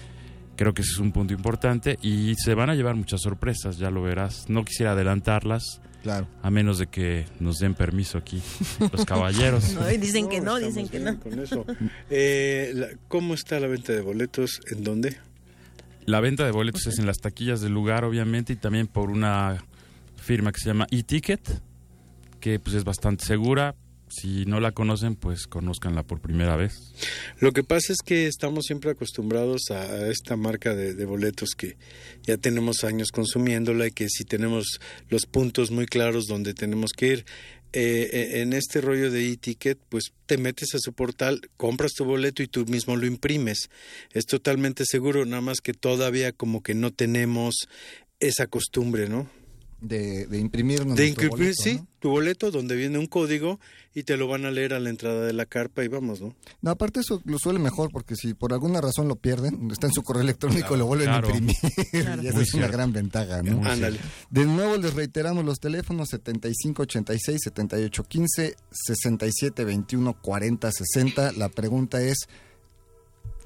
creo que ese es un punto importante y se van a llevar muchas sorpresas, ya lo verás. No quisiera adelantarlas, Claro. a menos de que nos den permiso aquí los caballeros. [LAUGHS] No, y dicen que no, dicen que no. Con eso. Eh, la- ¿Cómo está la venta de boletos? ¿En dónde? La venta de boletos es en las taquillas del lugar, obviamente, y también por una firma que se llama eTicket, que pues es bastante segura. Si no la conocen, pues conózcanla por primera vez. Lo que pasa es que estamos siempre acostumbrados a, esta marca de, de boletos que ya tenemos años consumiéndola y que si tenemos los puntos muy claros donde tenemos que ir. Eh, eh, en este rollo de e-ticket, pues te metes a su portal, compras tu boleto y tú mismo lo imprimes. Es totalmente seguro, nada más que todavía como que no tenemos esa costumbre, ¿no? De, de imprimirnos. De imprimir, boleto, sí, ¿no? tu boleto donde viene un código y te lo van a leer a la entrada de la carpa y vamos, ¿no? No, aparte eso lo suele mejor porque si por alguna razón lo pierden, está en su correo electrónico, Claro, lo vuelven claro. a imprimir. Claro. [LAUGHS] y esa es una gran ventaja, ¿no? Ándale. De nuevo les reiteramos los teléfonos 7586 7815 6721 4060. La pregunta es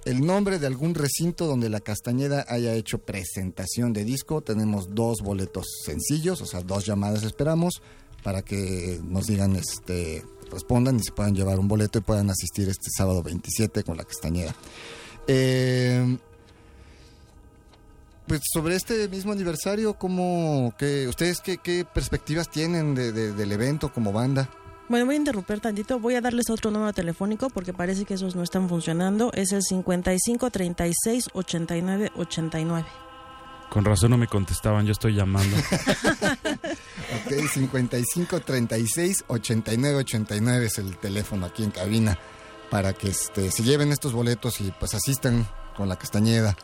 el nombre de algún recinto donde la Castañeda haya hecho presentación de disco. Tenemos dos boletos sencillos, o sea, dos llamadas esperamos para que nos digan, este, respondan y se puedan llevar un boleto y puedan asistir este sábado 27 con la Castañeda. Eh, pues sobre este mismo aniversario, ¿cómo, que, ¿ustedes qué, perspectivas tienen de- de- del evento como banda? Bueno, voy a interrumpir tantito. Voy a darles otro número telefónico porque parece que esos no están funcionando. Es el 55 36 89 89. Con razón no me contestaban, yo estoy llamando. [LAUGHS] Ok, 55 36 89 89 es el teléfono aquí en cabina para que este, se lleven estos boletos y pues asistan con la Castañeda.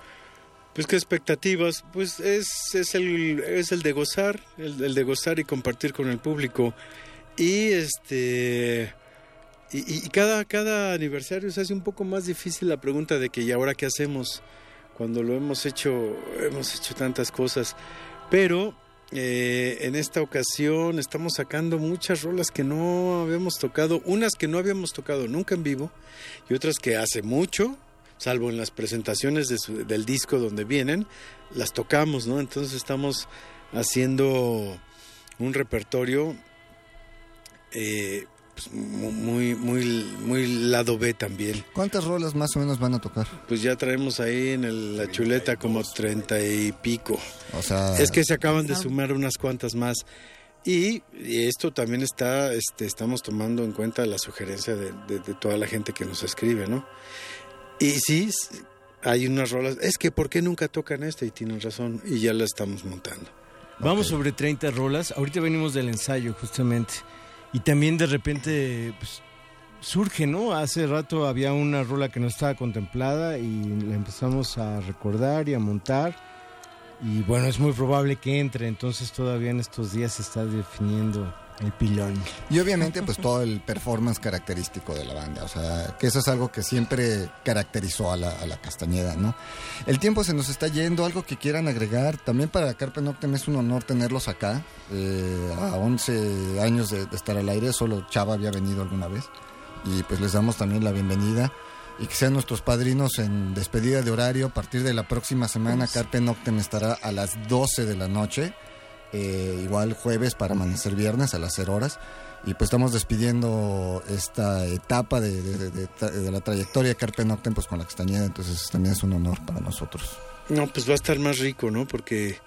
Pues qué expectativas, pues es, es, el, es el de gozar, el, el de gozar y compartir con el público. Y este y, cada, cada aniversario se hace un poco más difícil la pregunta de que ¿y ahora qué hacemos? Cuando lo hemos hecho, hemos hecho tantas cosas. Pero eh, en esta ocasión estamos sacando muchas rolas que no habíamos tocado, unas que no habíamos tocado nunca en vivo y otras que hace mucho, salvo en las presentaciones del disco donde vienen, las tocamos, ¿no? Entonces estamos haciendo un repertorio eh, pues, mu- muy, muy, muy lado B también. ¿Cuántas rolas más o menos van a tocar? Pues ya traemos ahí en el- la chuleta como treinta y pico. O sea, Es que se acaban de sumar unas cuantas más. Y, y esto también está, este, estamos tomando en cuenta la sugerencia de, de- de toda la gente que nos escribe, ¿no? Y sí, hay unas rolas, es que ¿por qué nunca tocan esta? Y tienen razón, y ya la estamos montando. Vamos sobre 30 rolas. Ahorita venimos del ensayo, justamente. Y también de repente pues, surge, ¿no? Hace rato había una rola que no estaba contemplada y la empezamos a recordar y a montar. Y bueno, es muy probable que entre. Entonces todavía en estos días se está definiendo el pilón. Y obviamente pues todo el performance característico de la banda, o sea, que eso es algo que siempre caracterizó a la, a la Castañeda, ¿no? El tiempo se nos está yendo, algo que quieran agregar, también para Carpe Noctem es un honor tenerlos acá, eh, a 11 años de, de estar al aire, solo Chava había venido alguna vez. y pues les damos también la bienvenida y que sean nuestros padrinos en despedida de horario. A partir de la próxima semana, Carpe Noctem estará a las 12 de la noche, eh, igual jueves para amanecer viernes a las 0 horas. Y pues estamos despidiendo esta etapa de, de- de- de- de la trayectoria de Carpe Noctem pues con la Castañeda, entonces también es un honor para nosotros. No, pues va a estar más rico, ¿no? Porque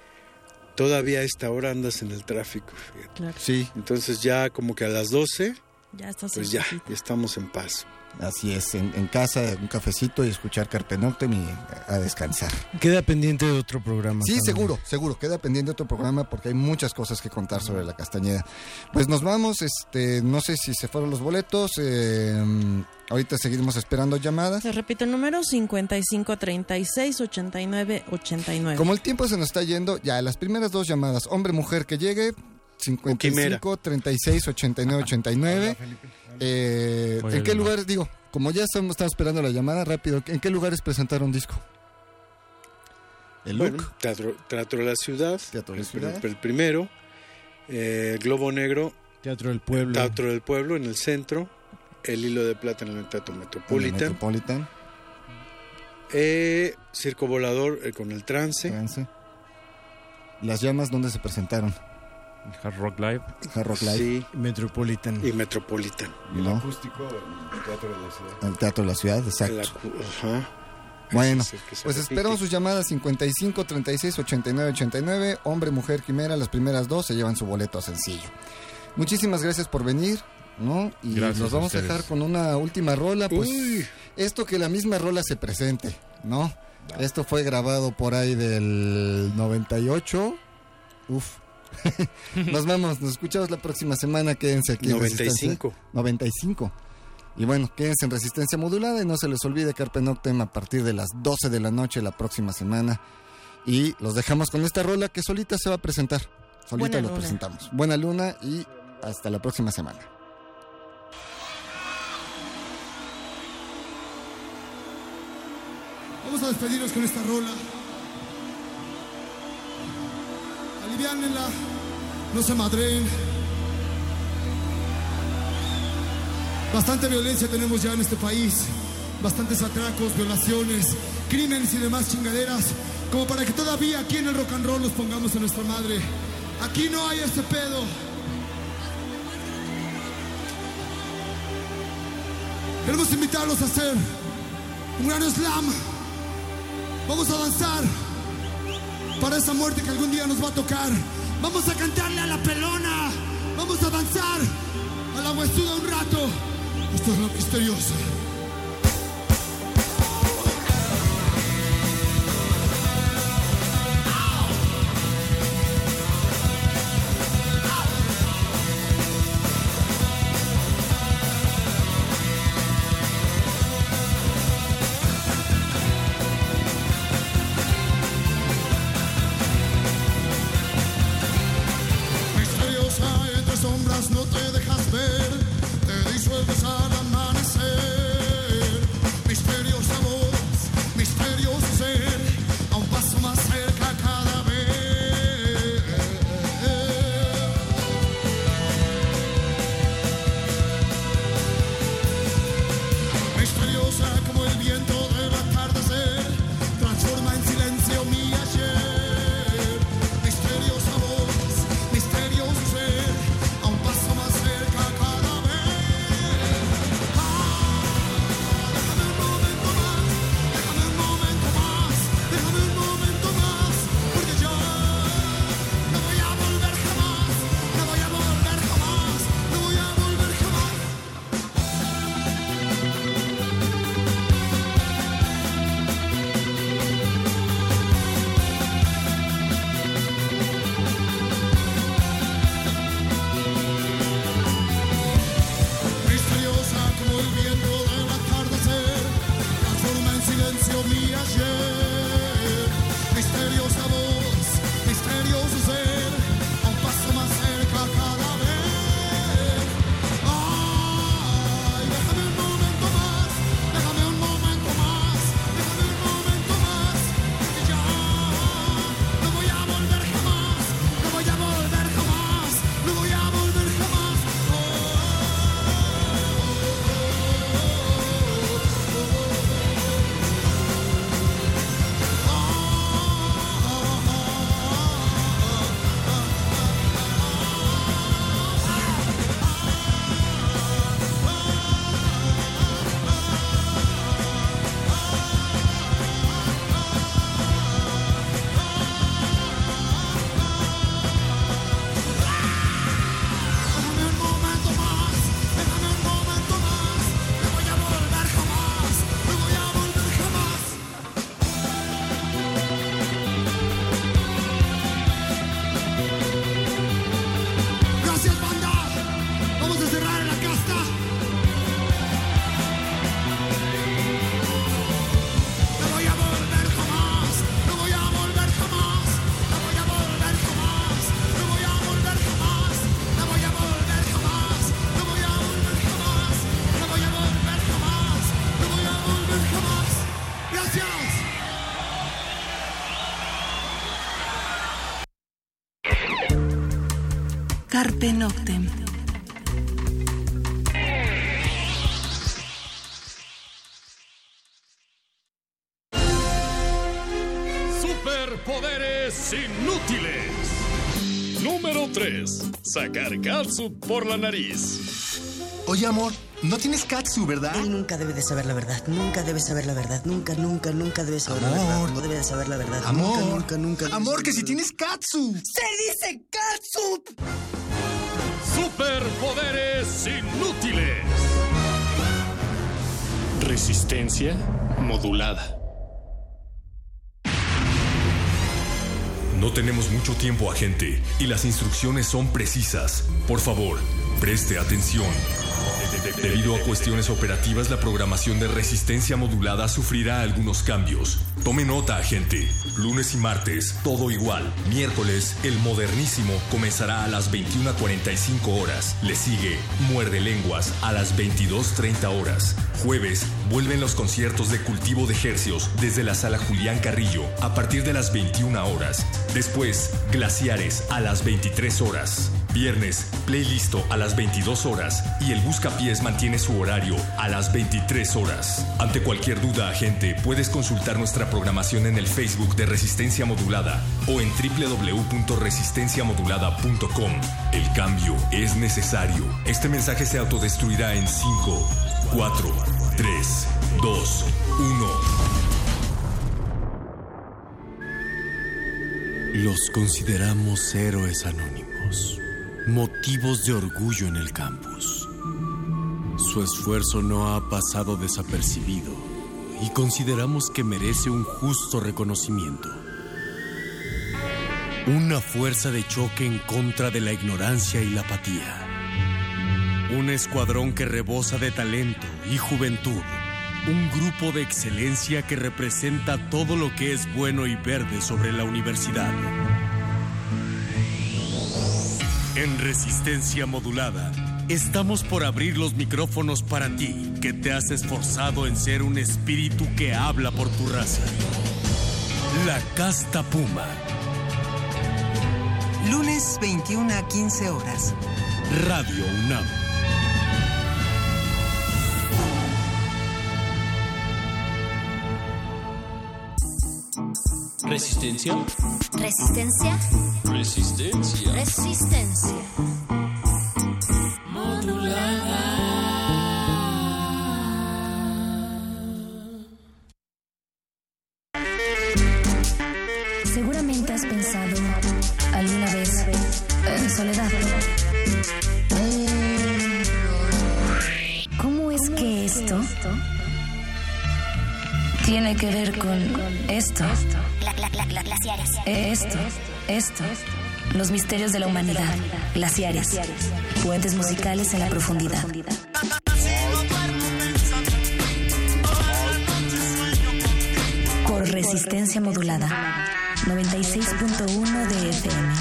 todavía a esta hora andas en el tráfico. fíjate. Claro. Sí. Entonces ya como que a las 12, Ya estás pues ya, ya estamos en paz. Así es, en, en casa, un cafecito y escuchar Carpe Noctem y a descansar. Queda pendiente de otro programa. Sí, seguro, seguro. Queda pendiente otro programa porque hay muchas cosas que contar sobre la Castañeda. Pues nos vamos, este, no sé si se fueron los boletos. eh, ahorita seguimos esperando llamadas. Se repite el número 55 36 89 89. Como el tiempo se nos está yendo, ya las primeras dos llamadas, hombre, mujer que llegue, 55 36 89 89. Eh, ¿En qué lugares, digo, como ya estamos, estamos esperando la llamada, rápido, ¿en qué lugares presentaron disco? El Bueno, look. Teatro, Teatro de la Ciudad, Teatro de la el, Ciudad. el primero, eh, Globo Negro, Teatro del Pueblo. Teatro del Pueblo en el centro, El Hilo de Plata en el Teatro Metropolitan, Metropolitan. eh, Circo Volador eh, con el trance, Trance. Las llamas, ¿dónde se presentaron? Hard Rock Live. Hard Rock Live. Sí, Metropolitan. y Metropolitan. Y el ¿no? acústico del Teatro de la Ciudad. El Teatro de la Ciudad, exacto. Ajá. Bueno, pues esperamos sus llamadas 55 36 89 89. Hombre, mujer, quimera, las primeras dos se llevan su boleto sencillo. Muchísimas gracias por venir, ¿no? Y Gracias nos a vamos a, dejar con una última rola, pues Uy. esto que la misma rola se presente, ¿no? Esto fue grabado por ahí del 98. Uf. [LAUGHS] nos vamos, nos escuchamos la próxima semana, quédense aquí en 95. Resistencia. 95. Y bueno, quédense en resistencia modulada y no se les olvide Carpe Noctem a partir de las 12 de la noche la próxima semana. Y los dejamos con esta rola que solita se va a presentar. Solita Buena lo luna. presentamos. Buena luna y hasta la próxima semana. Vamos a despedirnos con esta rola. Aliviánenla, no se madren. Bastante violencia tenemos ya en este país. Bastantes atracos, violaciones, crímenes y demás chingaderas. Como para que todavía aquí en el rock and roll nos pongamos a nuestra madre. Aquí no hay ese pedo. Queremos invitarlos a hacer un gran slam. Vamos a danzar para esa muerte que algún día nos va a tocar. Vamos a cantarle a la pelona. Vamos a danzar a la huesuda un rato. Esto es lo misterioso. Sacar katsu por la nariz. Oye, amor, no tienes katsu, ¿verdad? Él nunca debe de saber la verdad. Nunca debe saber la verdad. Nunca, nunca, nunca debe saber la verdad. Amor. No debe de saber la verdad. Amor. Nunca, nunca, nunca. Amor, que si tienes katsu. ¡Se dice katsu! Superpoderes inútiles. Resistencia modulada. No tenemos mucho tiempo, agente, y las instrucciones son precisas. Por favor, preste atención. Debido a cuestiones operativas, la programación de resistencia modulada sufrirá algunos cambios. Tome nota, agente. Lunes y martes, todo igual. Miércoles, el modernísimo comenzará a las 21.45 horas. Le sigue Muerde Lenguas a las 22.30 horas. Jueves, vuelven los conciertos de cultivo de hercios desde la sala Julián Carrillo a partir de las 21 horas. Después, Glaciares a las 23 horas. Viernes, Playlisto a las 22 horas y el Buscapiés mantiene su horario a las 23 horas. Ante cualquier duda, agente, puedes consultar nuestra programación en el Facebook de Resistencia Modulada o en www.resistenciamodulada.com. El cambio es necesario. Este mensaje se autodestruirá en 5, 4, 3, 2, 1. Los consideramos héroes anónimos, motivos de orgullo en el campus. Su esfuerzo no ha pasado desapercibido y consideramos que merece un justo reconocimiento. Una fuerza de choque en contra de la ignorancia y la apatía. Un escuadrón que rebosa de talento y juventud. Un grupo de excelencia que representa todo lo que es bueno y verde sobre la universidad. En resistencia modulada, estamos por abrir los micrófonos para ti, que te has esforzado en ser un espíritu que habla por tu raza. La casta puma. Lunes 21 a 15 horas. Radio UNAM. Resistencia. Resistencia. Resistencia. Resistencia. Esto, esto. Los misterios de la humanidad. Glaciares. Puentes musicales en la profundidad. Por resistencia modulada. 96.1 de FM.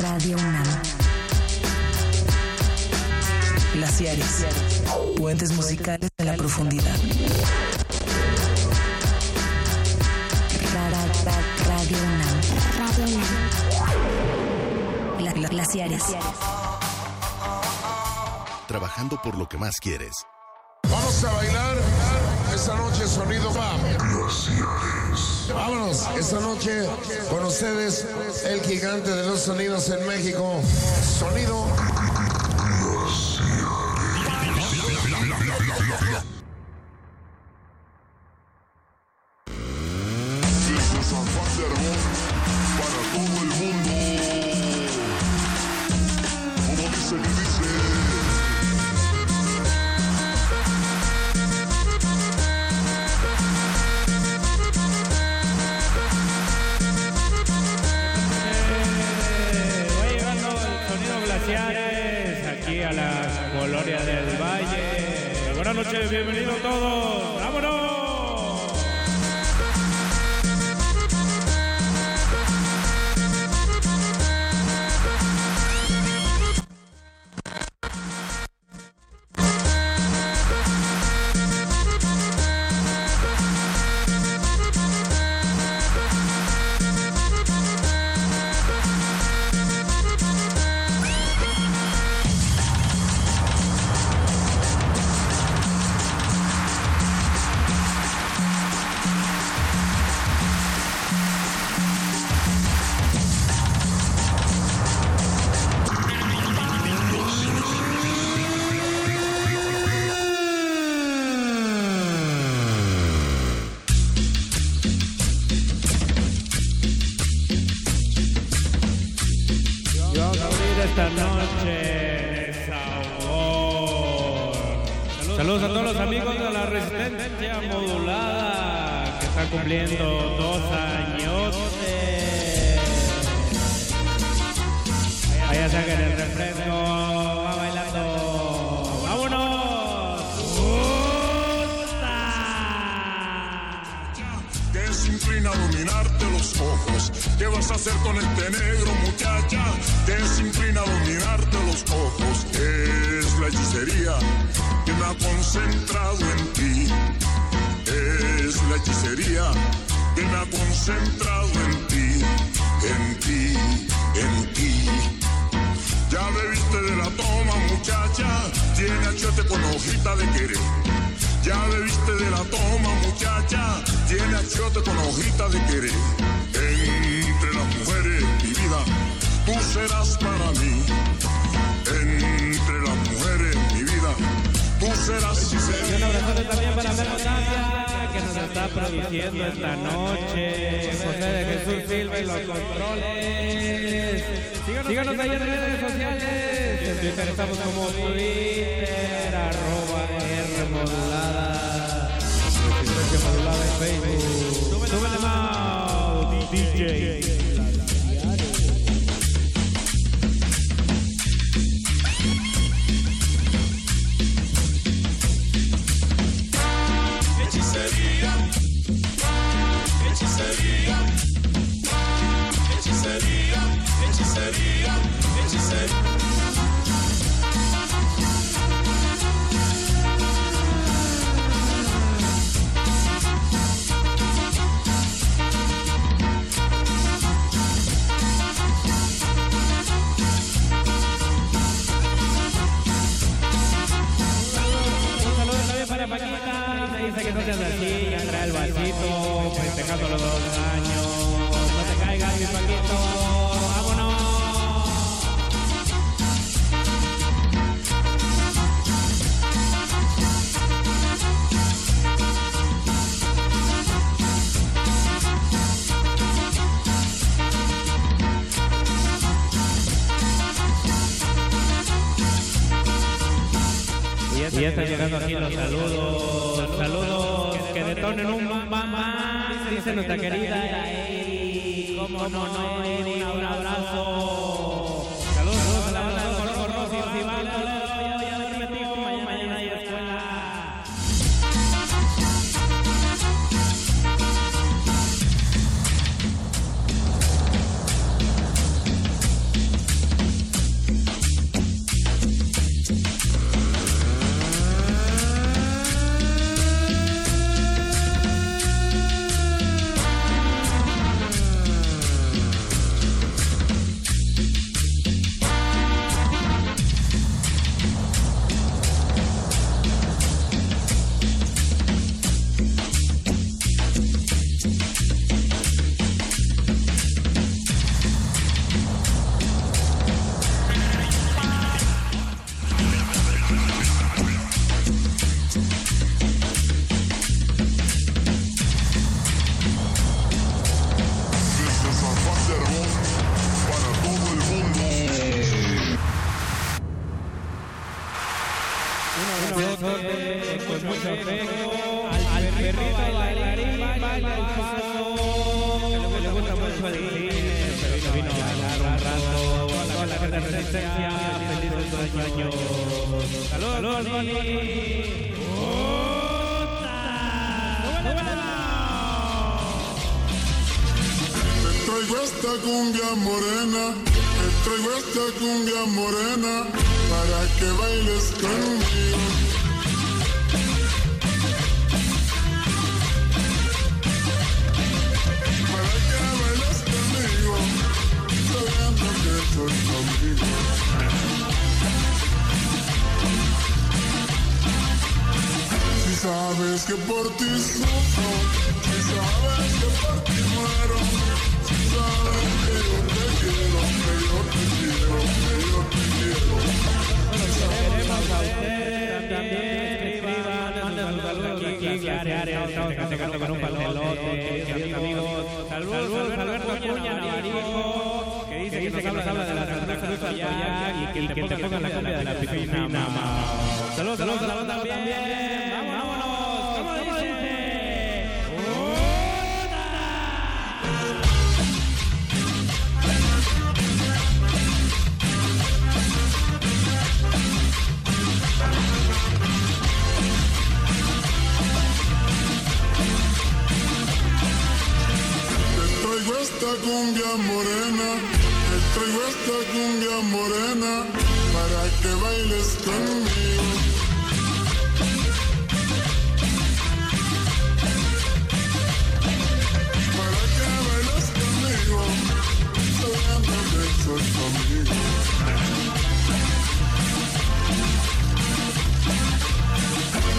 Radio UNAM. Glaciares. Puentes musicales en la profundidad. Ra- ra- ra- Radio UNAM. Glaciares. Trabajando por lo que más quieres. Vamos a bailar esta noche sonido BAM. Vámonos, esta noche con ustedes el gigante de los sonidos en México. Sonido. Cumbia morena, te traigo esta cumbia morena para que bailes conmigo. Para que bailes conmigo, soy tu amigo.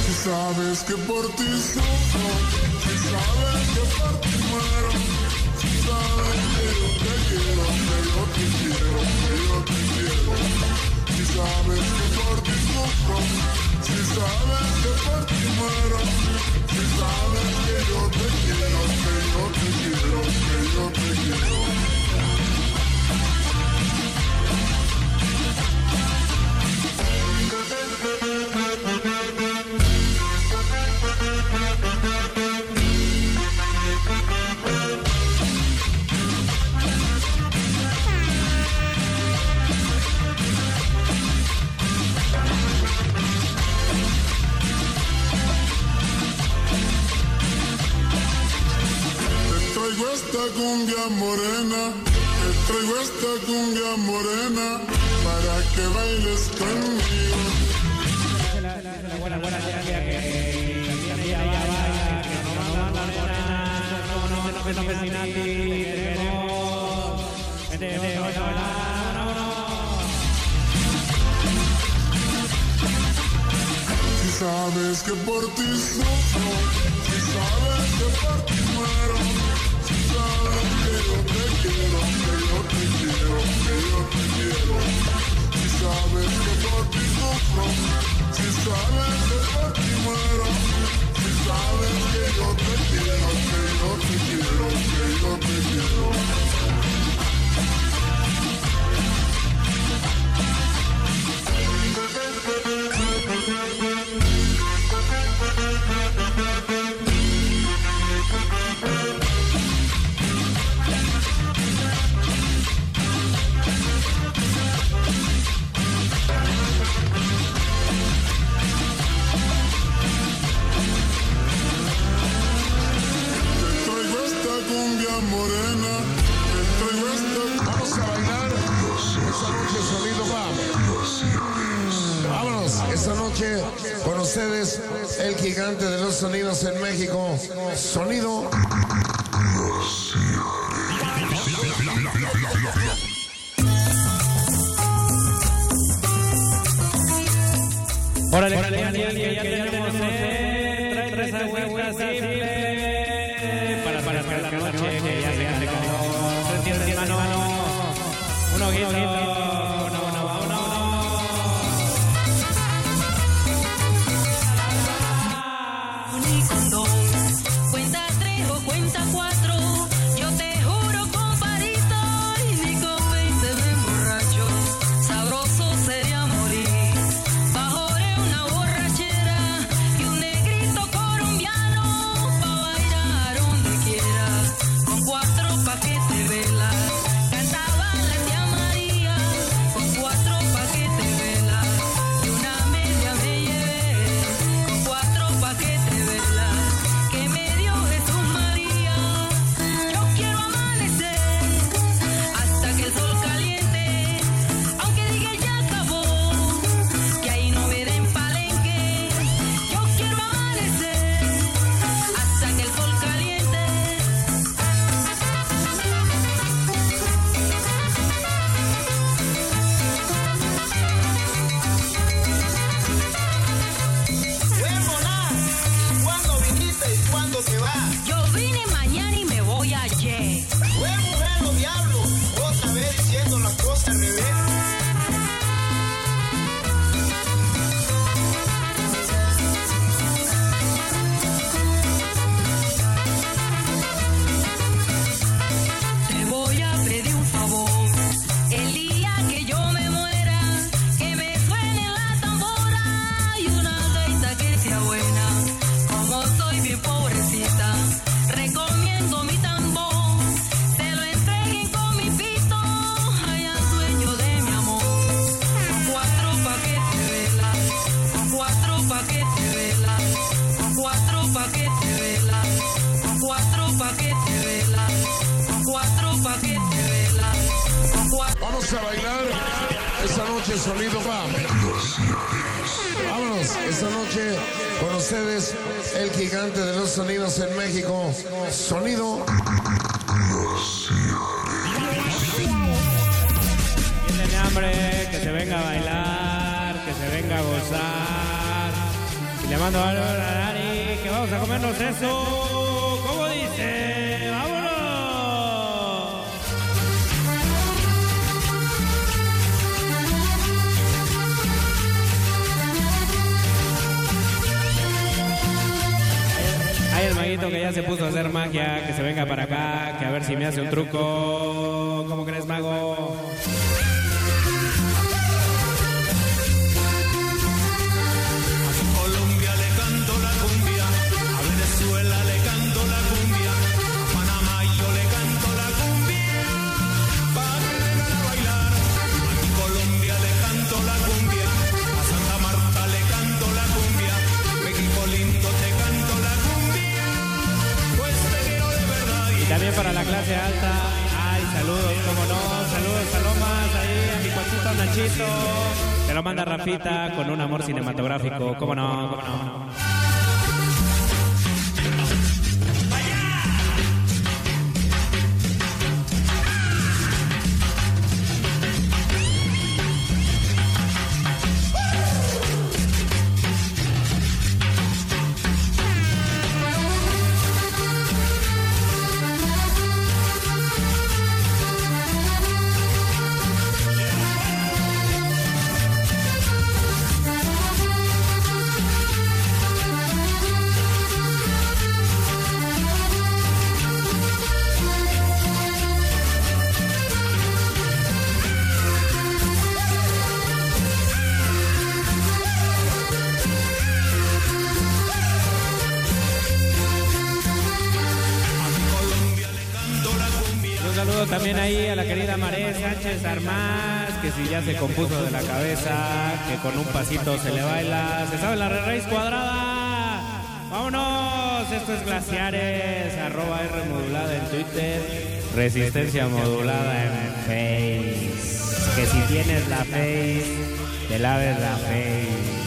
Si sabes que por ti sufro, si sabes que por ti muero, sabes que por ti sufro, si sabes que por ti muero, si sabes que yo te quiero, que yo te quiero, que yo te quiero. Esta cumbia morena, te traigo esta cumbia morena para que bailes conmigo. Sabes que por ti sufro, si sabes que por ti muero, sabes que por ti sufro, si sabes que por ti muero, si sabes que yo te quiero, que yo te quiero, que yo te quiero. Noche con ustedes el gigante de los sonidos en México. Sonido. Órale, órale, órale, órale, ya tenemos eh, simple para para para la noche que ya magia, que se venga para acá, que a ver si me hace un truco. ¿Cómo crees, mago? con un amor cinematográfico, cómo no, cómo no. Se le baila, se sabe la re raíz cuadrada. Vámonos, esto es Glaciares, arroba R modulada en Twitter, Resistencia modulada en Face. Que si tienes la Face, te laves la Face.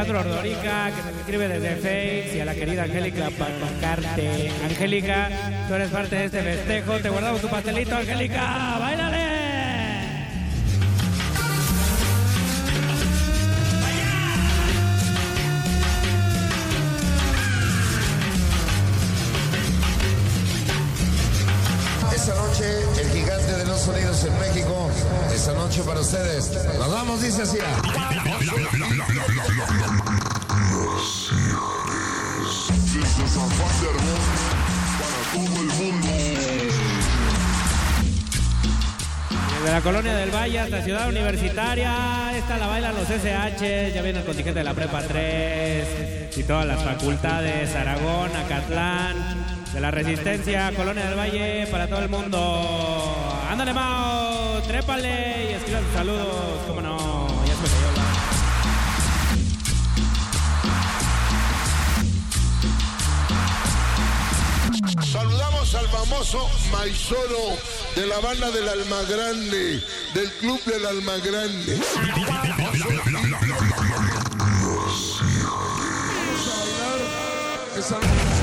Alejandro Ordorica, que nos escribe desde Face, y a la querida Angélica Pacarte. Angélica, tú eres parte de este festejo, te guardamos tu pastelito, Angélica, ¡Baila! rayas, la ciudad universitaria. Esta la bailan los SH, ya viene el contingente de la Prepa 3 y todas las facultades, Aragón, Acatlán, de la Resistencia, Colonia del Valle, para todo el mundo. Ándale, Mao, trépale y escriban saludos, cómo no. Saludamos al famoso Maizoro de la banda del Almagrande, del club del Almagrande. Oye,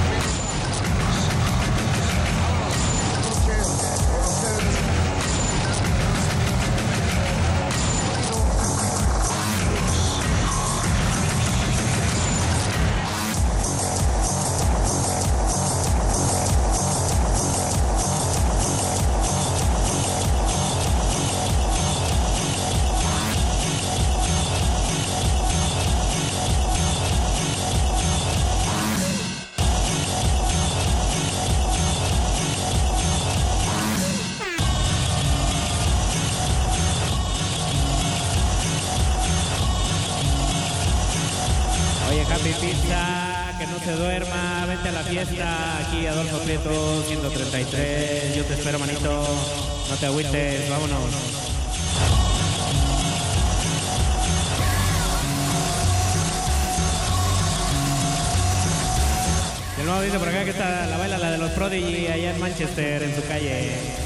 que está la baila la de los Prodigy allá en Manchester, en su calle.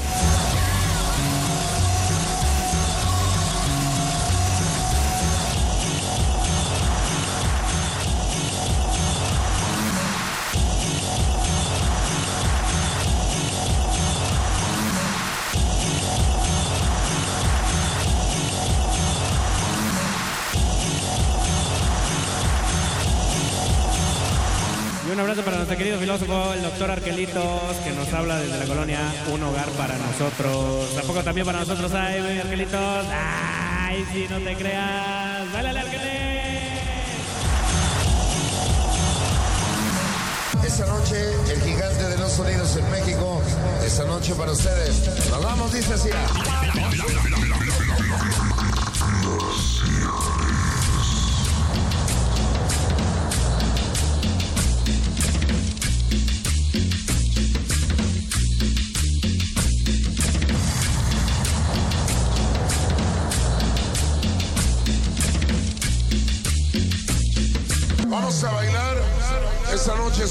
Abrazo para nuestro querido filósofo, el doctor Arquelitos, que nos habla desde la colonia Un Hogar para Nosotros. Tampoco también para nosotros hay, Arquelitos. Ay, si no te creas. ¡Báilale, Arqueles! Esa noche, el gigante de los sonidos en México. Esa noche para ustedes. Nos vamos, dice así.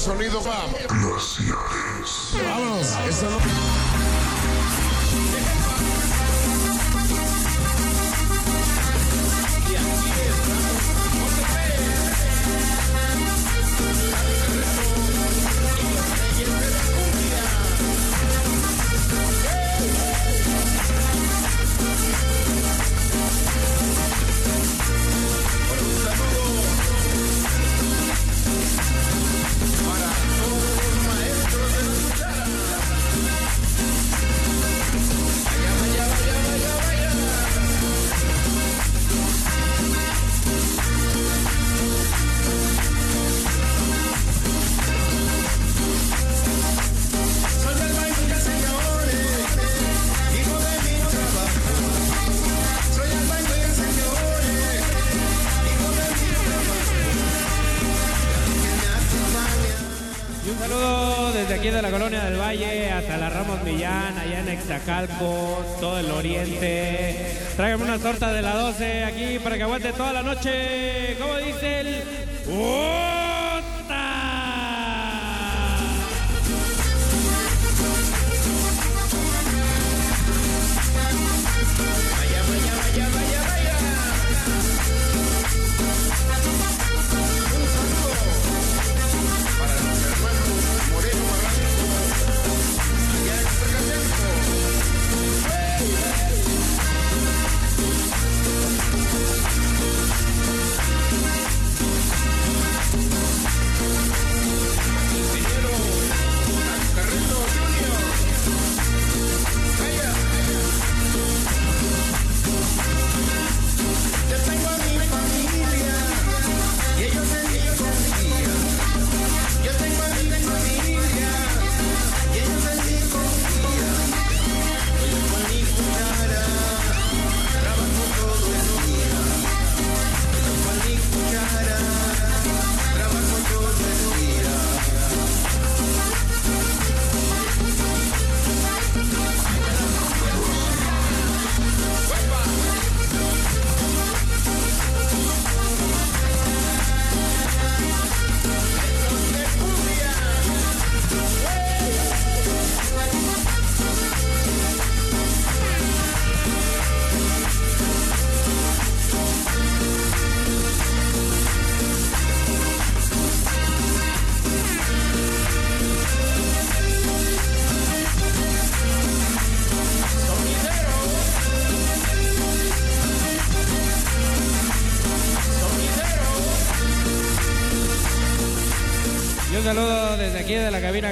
Sonido va. Vámonos, esa noche. Exacalco, todo el oriente. Tráigame una torta de la 12 aquí para que aguante toda la noche. ¿Cómo dice el? ¡Ota!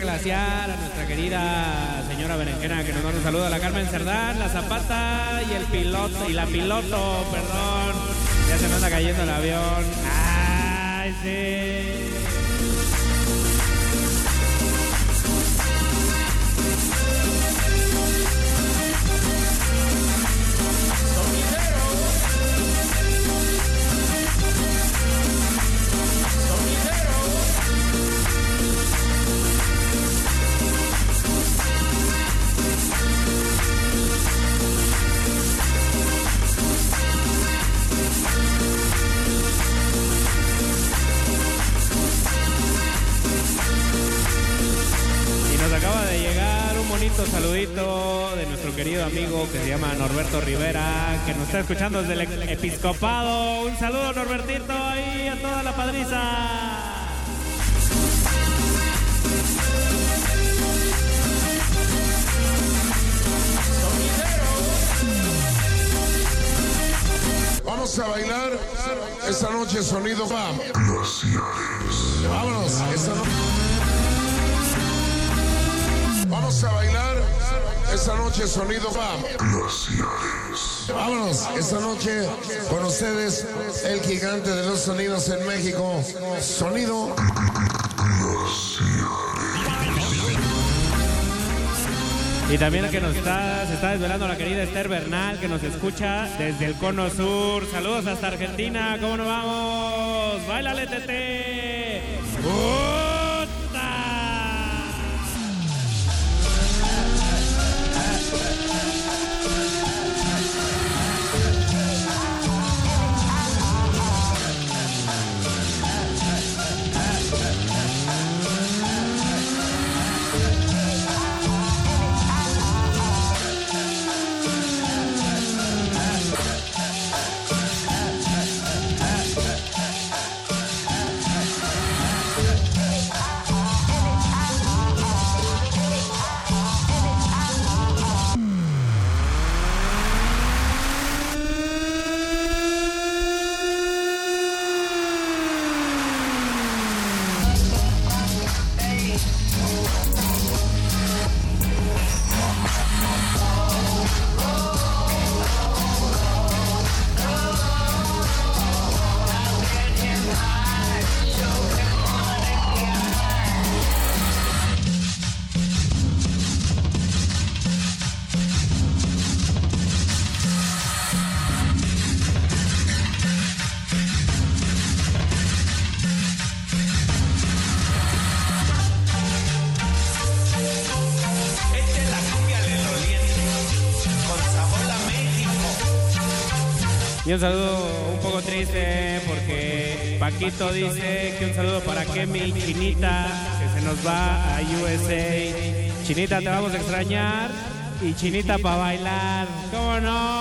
Glaciar a nuestra querida señora Berenjena que nos manda un saludo a la Carmen Cerdán, la Zapata y el piloto y la piloto, perdón. Ya se me anda cayendo el avión. Escuchando desde el episcopado. Un saludo, Norbertito, ahí a toda la padriza. Vamos a bailar esta noche sonido. Vámonos, esta no- esta noche sonido va. Vámonos, esta noche con ustedes el gigante de los sonidos en México. Sonido. Y también que nos está, se está desvelando la querida Esther Bernal, que nos escucha desde el Cono Sur. Saludos hasta Argentina, ¿cómo nos vamos? ¡Báilale, tete! Y un saludo un poco triste porque Paquito dice que un saludo para Kemi Chinita, que se nos va a USA. Chinita, te vamos a extrañar. Y Chinita para bailar. ¿Cómo no?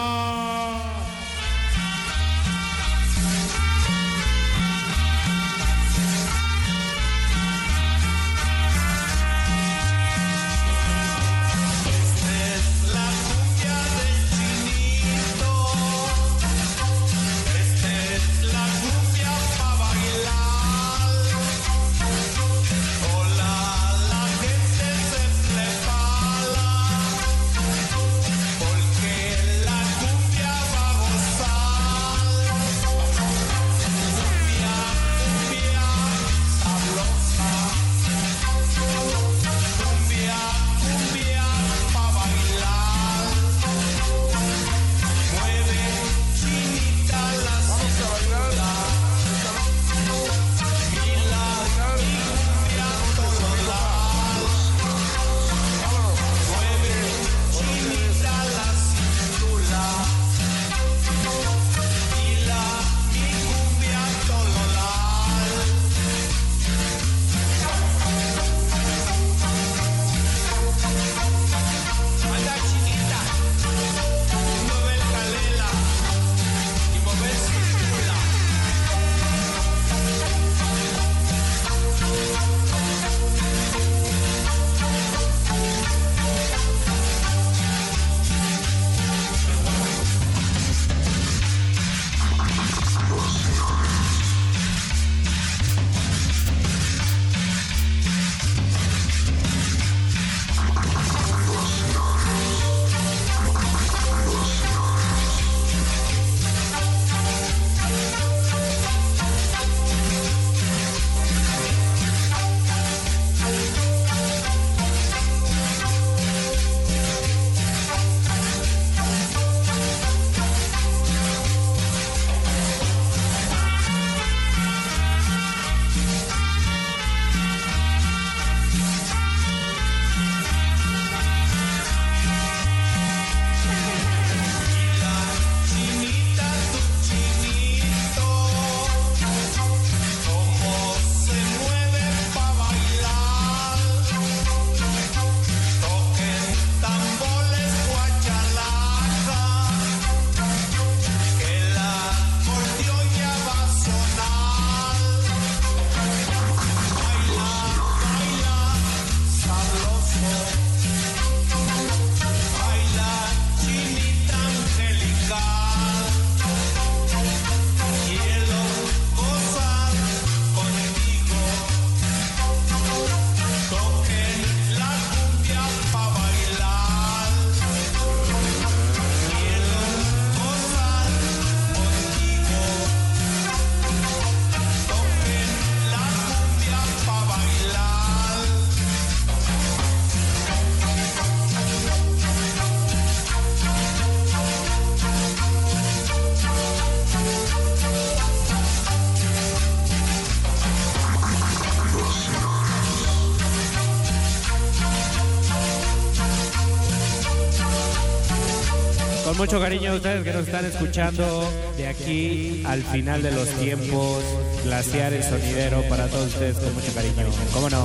Mucho cariño a ustedes que nos están escuchando de aquí al final de los tiempos. Glaciar el sonidero para todos ustedes con mucho cariño. ¿Cómo no?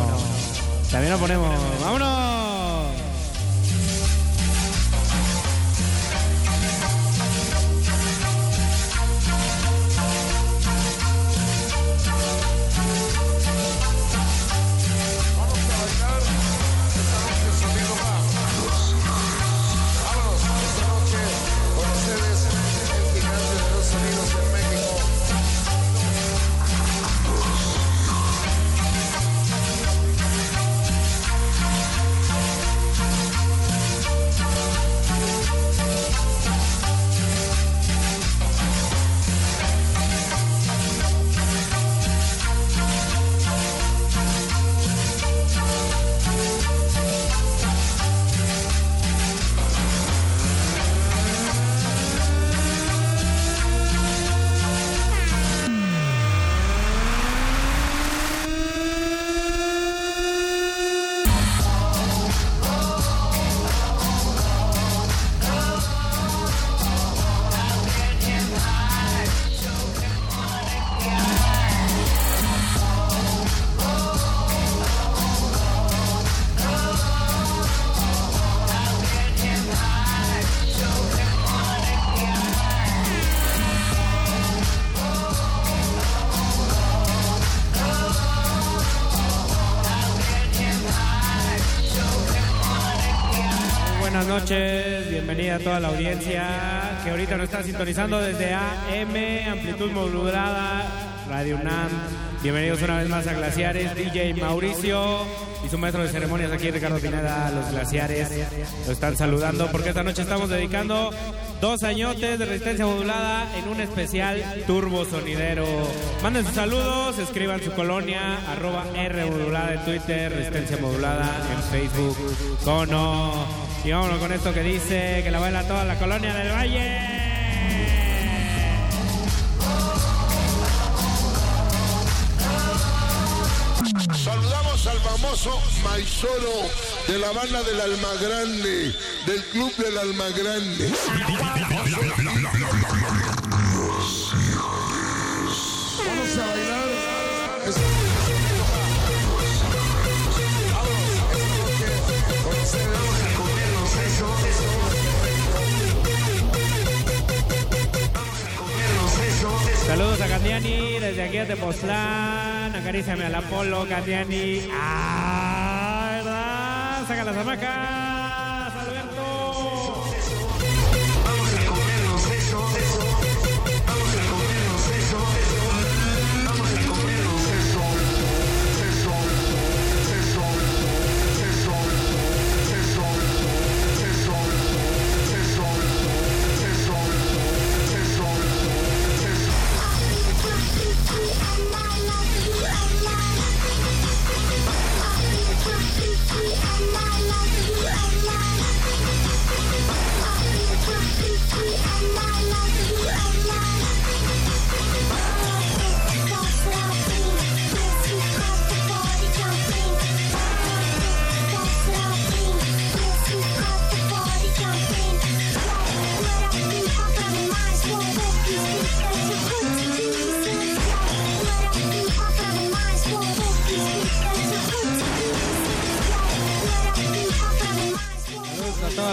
También lo ponemos. ¡Vámonos! Toda la audiencia que ahorita nos está sintonizando desde AM, amplitud modulada, Radio UNAM. Bienvenidos una vez más a Glaciares, DJ Mauricio y su maestro de ceremonias aquí, Ricardo Pineda, los Glaciares. Lo están saludando porque esta noche estamos dedicando dos añotes de resistencia modulada en un especial turbo sonidero. Manden sus saludos, escriban su colonia, arroba R modulada en Twitter, resistencia modulada en Facebook. ¿Cómo no? Y vámonos con esto que dice que la baila toda la colonia del Valle. Saludamos al famoso Maizoro de la banda del Almagrande, del club del Almagrande. Vamos a bailar. Saludos a Candiani desde aquí a Tepoztlán. Acaríciame al Apolo, Candiani. ¡Ah! ¿Verdad? Saca las hamacas,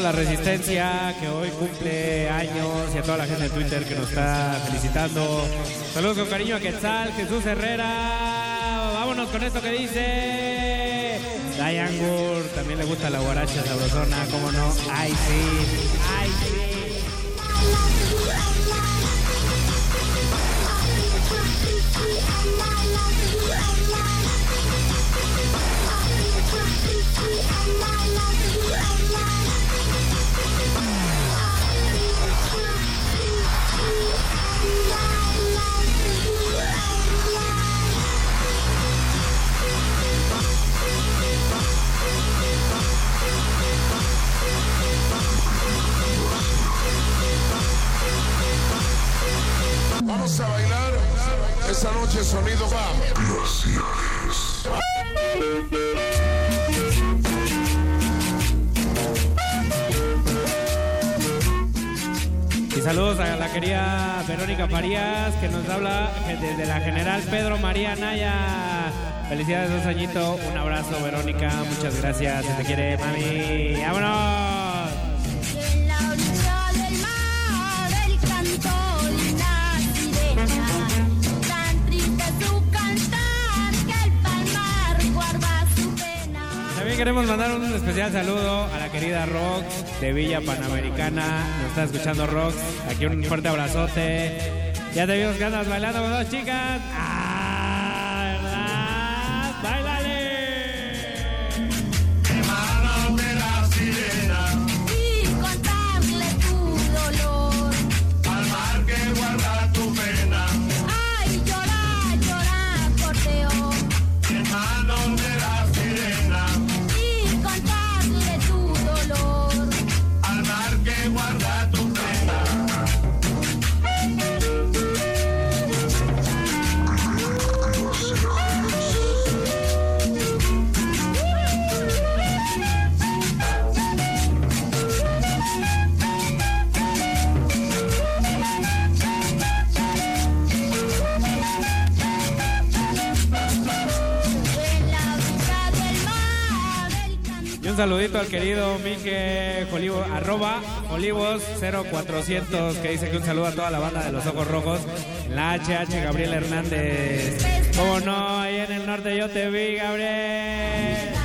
la resistencia que hoy cumple años y a toda la gente de Twitter que nos está felicitando. Saludos con cariño a Quetzal, Jesús Herrera. Vámonos con esto que dice. Diane también le gusta la guaracha sabrosona, cómo no. Ay, sí, ay, sí. Vamos a bailar. Esta noche sonido va. Y saludos a la querida Verónica Farías, que nos habla desde la General Pedro María Naya. Felicidades, dos añitos. Un abrazo, Verónica. Muchas gracias. Se te quiere, mami. ¡Vámonos! Queremos mandar un especial saludo a la querida Rox de Villa Panamericana. Nos está escuchando Rox. Aquí un fuerte abrazote. Ya te vimos que andas bailando con dos chicas. ¡Ah! Saludito al querido Mije Olivo, arroba Olivos 0400 que dice que un saludo a toda la banda de los Ojos Rojos. La HH Gabriel Hernández. ¿Cómo no? Ahí en el norte yo te vi, Gabriel.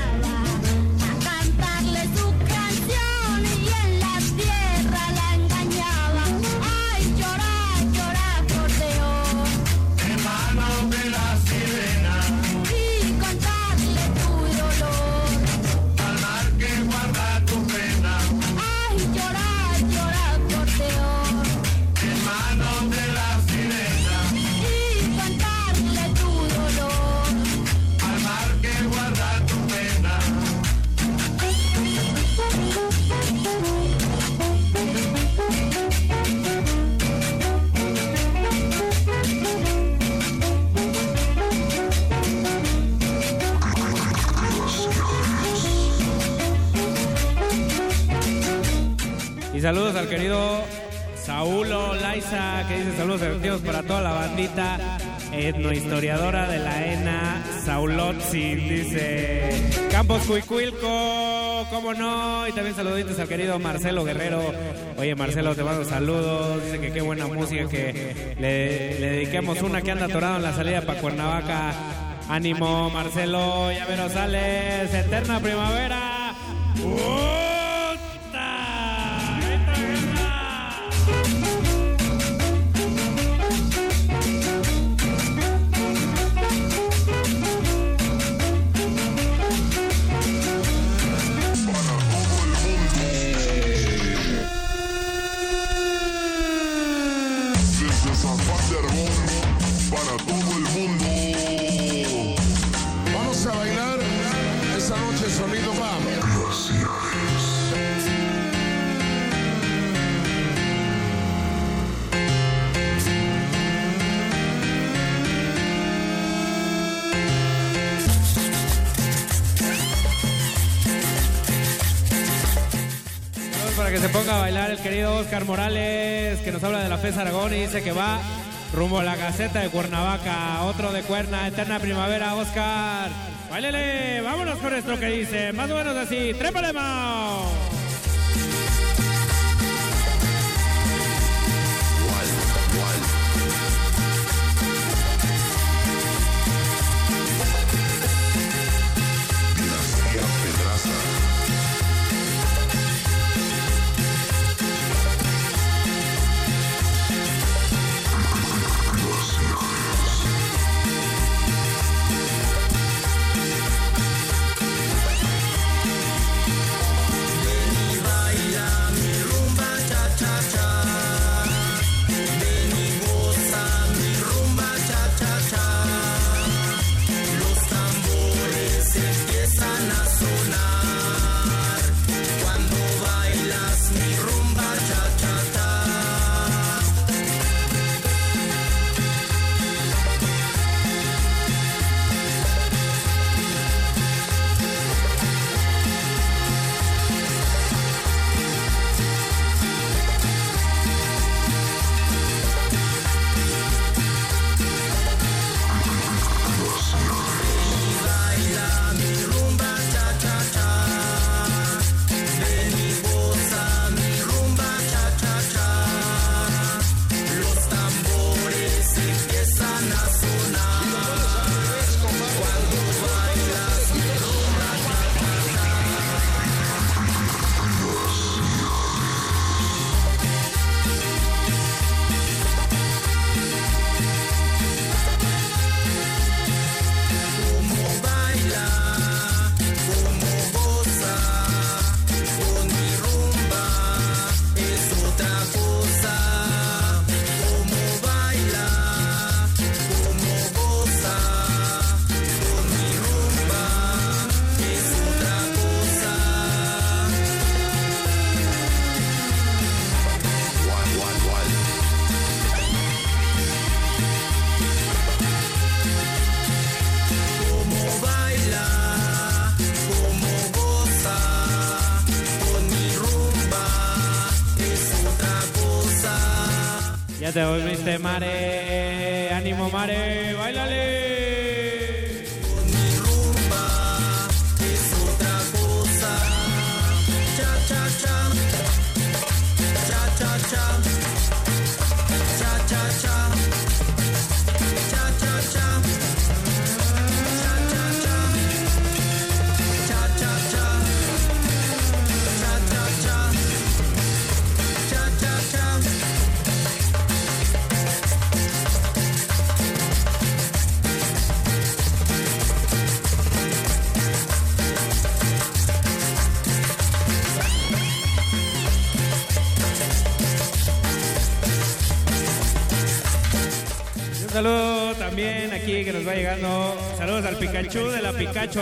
Saludos efectivos para toda la bandita etnohistoriadora de la ENA, Saulotzi, dice Campos Cuicuilco, cómo no, y también saluditos al querido Marcelo Guerrero. Oye Marcelo, te mando saludos, dice que qué buena música, que le, dediquemos una que anda atorado en la salida para Cuernavaca. Ánimo Marcelo, ya sales, eterna primavera. Desde Morales, que nos habla de la FES Aragón y dice que va rumbo a la Gaceta de Cuernavaca. Otro de Cuerna, Eterna Primavera, Oscar. Báilele, vámonos con esto que dice, más o menos así. ¡Trépale, Mao!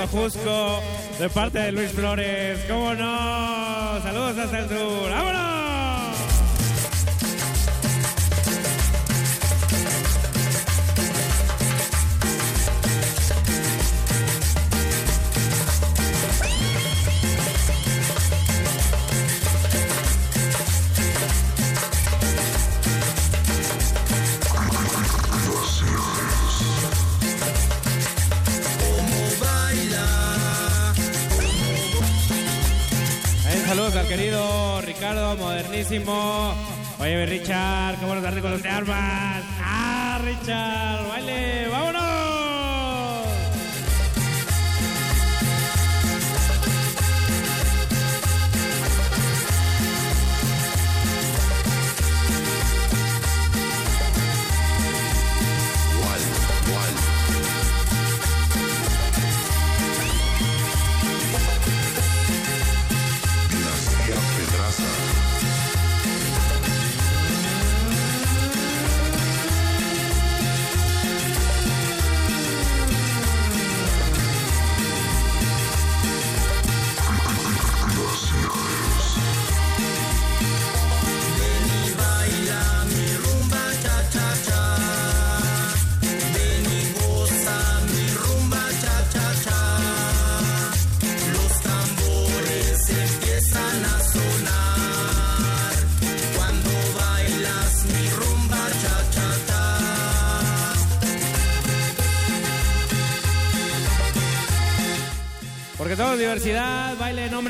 Ajusco de parte de Luis Flores. ¿Cómo no?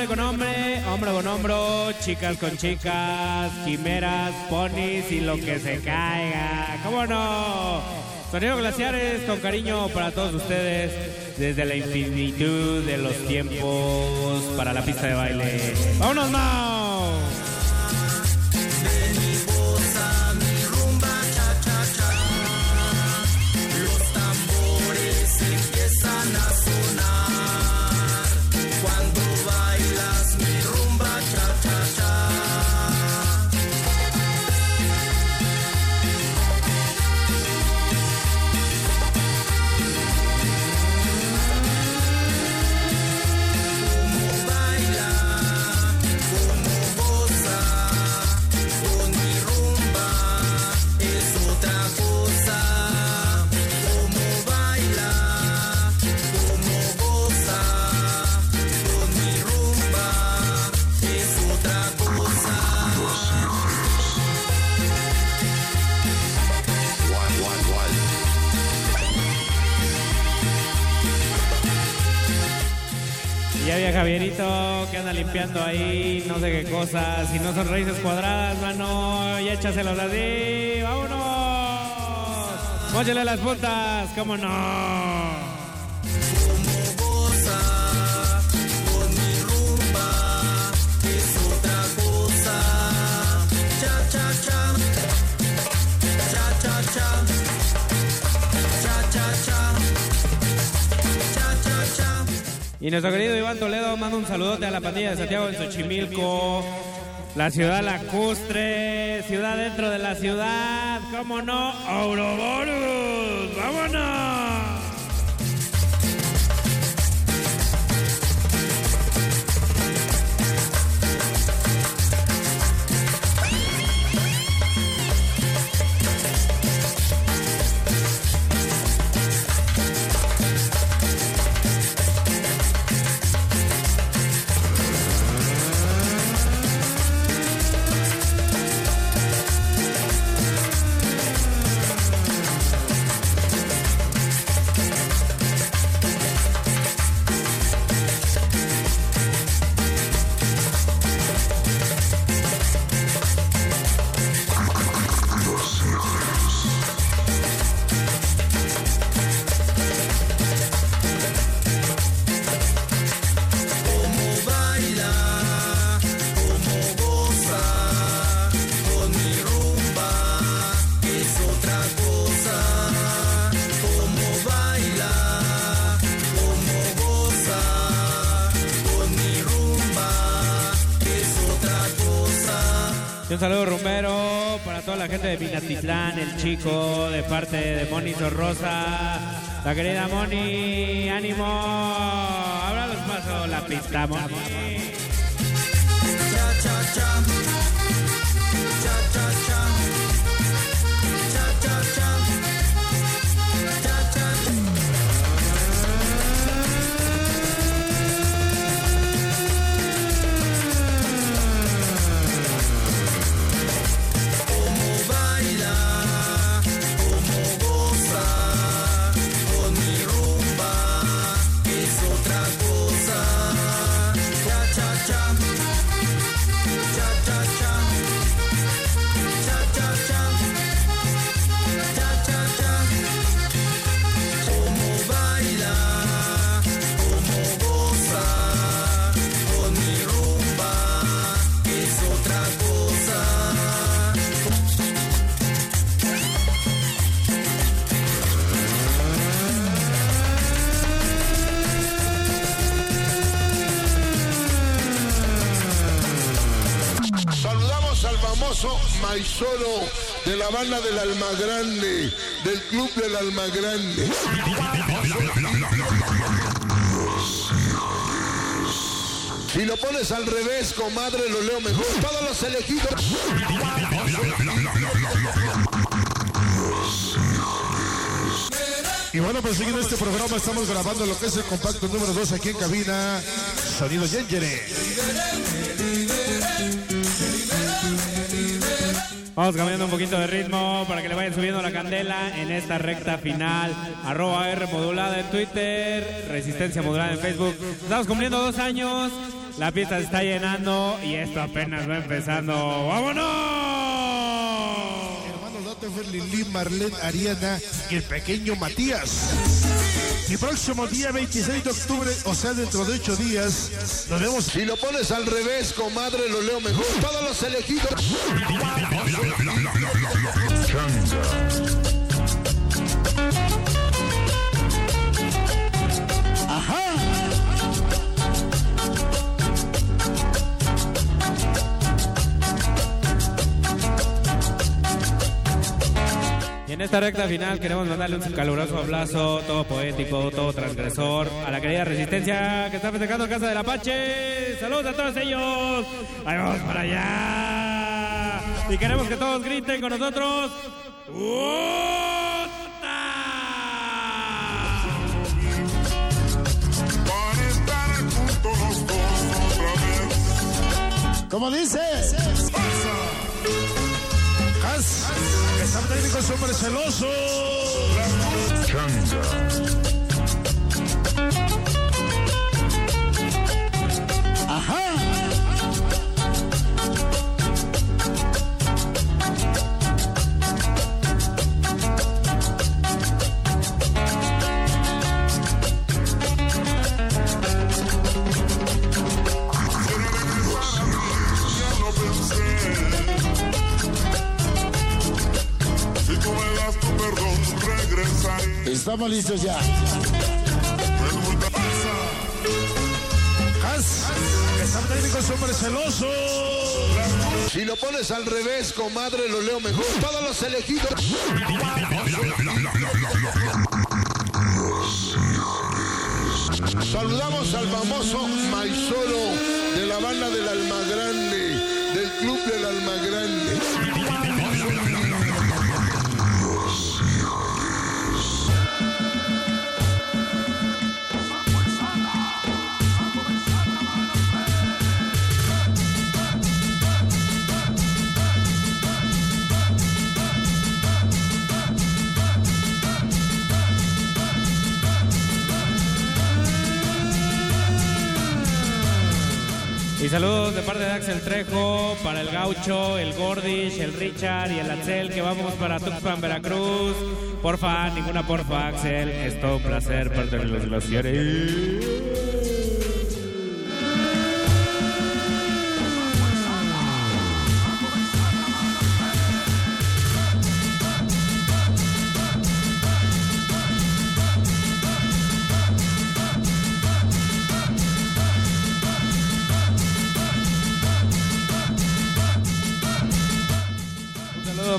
Hombre con hombre, hombro con hombro, chicas con chicas, quimeras, ponis y lo que se caiga. ¿Cómo no? Sonido Glaciares con cariño para todos ustedes desde la infinitud de los tiempos para la pista de baile. ¡Vámonos, Mao! Ahí, no sé qué cosas. Si no son raíces cuadradas, mano, y échaselos así. ¡Vámonos! Móchale las puntas, ¿cómo no? Y nuestro querido Iván Toledo manda un saludote a la pandilla de Santiago en Xochimilco, la ciudad lacustre, ciudad dentro de la ciudad, ¿cómo no? ¡Ouroboros! ¡Vámonos! De Minatitlán, el chico, de parte de Moni Sorrosa. La querida Moni, ánimo. Ahora los paso la pista, Moni. Famoso Maizoro de la banda del Almagrande, del club del Almagrande. Si lo pones al revés, comadre, lo leo mejor. Todos los elegidos. Y bueno, pues siguiendo este programa estamos grabando lo que es el compacto número 2 aquí en cabina. Sonido Yengere. Vamos cambiando un poquito de ritmo para que le vayan subiendo la candela en esta recta final. Arroba R modulada en Twitter, Resistencia modulada en Facebook. Estamos cumpliendo dos años, la fiesta se está llenando y esto apenas va empezando. ¡Vámonos! Hermanos Datefer, Lili, Marlene, Ariana y el pequeño Matías. Y próximo día 26 de octubre, o sea, dentro de 8 días, nos vemos. Si lo pones al revés, comadre, lo leo mejor. Todos los elegidos. En esta recta final queremos mandarle un caluroso abrazo, todo poético, todo transgresor, a la querida Resistencia que está festejando Casa del Apache. Saludos a todos ellos. Ahí vamos para allá. Y queremos que todos griten con nosotros. Para estar juntos los dos otra vez. ¿Cómo dice? Está técnico es hombre Estamos listos ya. Pregunta pasa. Has, está técnico es hombre celoso. Si lo pones al revés, comadre, lo leo mejor. Todos los elegidos. Saludamos al famoso Maizoro de la banda del Almagrande, del club del Almagrande. Y saludos de parte de Axel Trejo, para el Gaucho, el Gordish, el Richard y el Axel, que vamos para Tuxpan, Veracruz. Porfa, ninguna porfa, Axel. Es todo un placer, parte de los glaciares.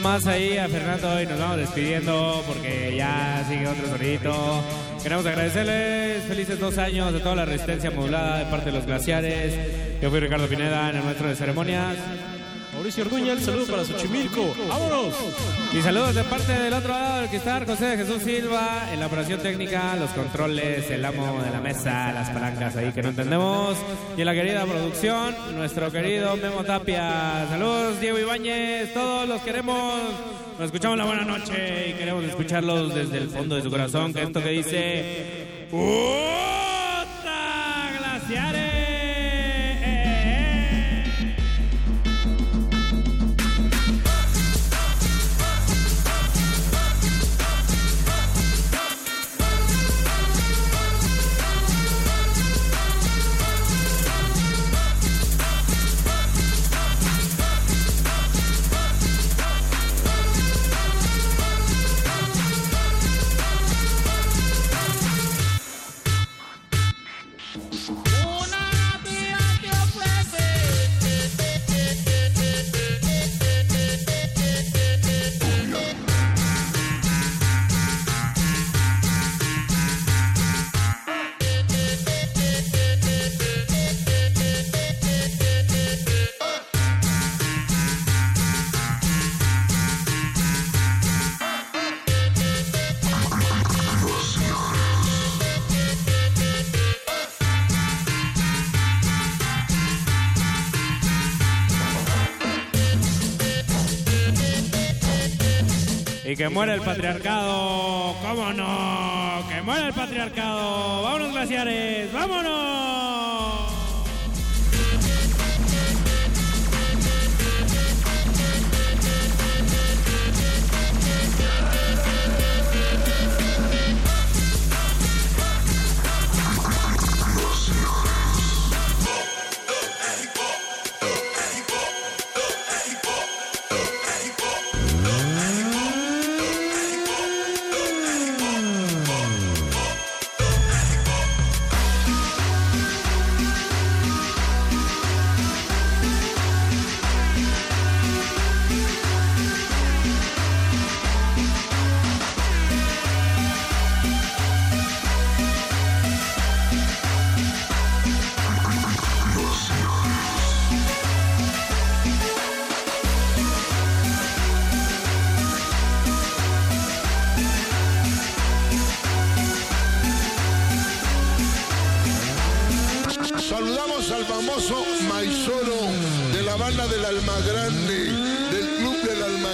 Más ahí a Fernando y nos vamos despidiendo porque ya sigue otro sonidito. Queremos agradecerles felices dos años de toda la resistencia modulada de parte de los glaciares. Yo fui Ricardo Pineda en el maestro de ceremonias. Mauricio Orduña, el saludo para Xochimilco. ¡Vámonos! Y saludos de parte del otro lado del cristal, José de Jesús Silva, en la operación técnica, los controles, el amo de la mesa, las palancas ahí que no entendemos. Y en la querida producción, nuestro querido Memo Tapia. Saludos, Diego Ibáñez, todos los queremos. Nos escuchamos la buena noche y queremos escucharlos desde el fondo de su corazón. Que esto que dice. ¡Puta! ¡Glaciares! Y que muera el patriarcado. ¿Cómo no? Que muera el patriarcado. Vámonos, glaciares. Vámonos. Famoso Maizoro de la banda del Alma Grande, del club del Alma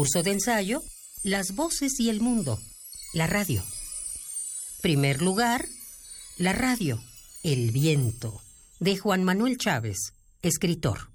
Concurso de ensayo, Las voces y el mundo, la radio. Primer lugar, la radio, El viento, de Juan Manuel Chávez, escritor.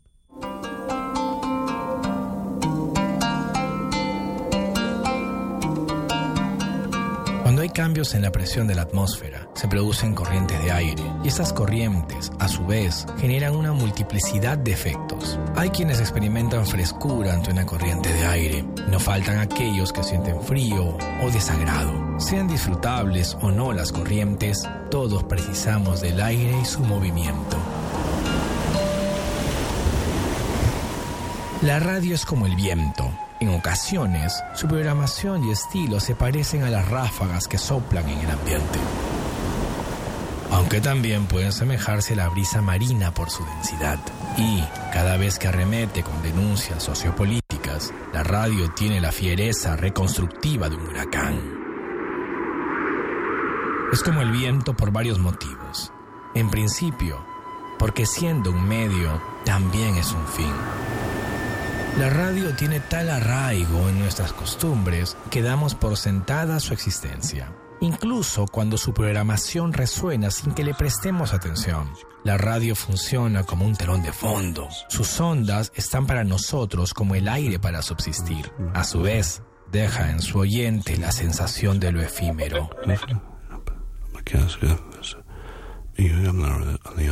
Cambios en la presión de la atmósfera, se producen corrientes de aire y estas corrientes, a su vez, generan una multiplicidad de efectos. Hay quienes experimentan frescura ante una corriente de aire, no faltan aquellos que sienten frío o desagrado. Sean disfrutables o no las corrientes, todos precisamos del aire y su movimiento. La radio es como el viento. En ocasiones, su programación y estilo se parecen a las ráfagas que soplan en el ambiente. Aunque también pueden asemejarse a la brisa marina por su densidad. Y, cada vez que arremete con denuncias sociopolíticas, la radio tiene la fiereza reconstructiva de un huracán. Es como el viento por varios motivos. En principio, porque siendo un medio, también es un fin. La radio tiene tal arraigo en nuestras costumbres que damos por sentada su existencia. Incluso cuando su programación resuena sin que le prestemos atención. La radio funciona como un telón de fondo. Sus ondas están para nosotros como el aire para subsistir. A su vez, deja en su oyente la sensación de lo efímero.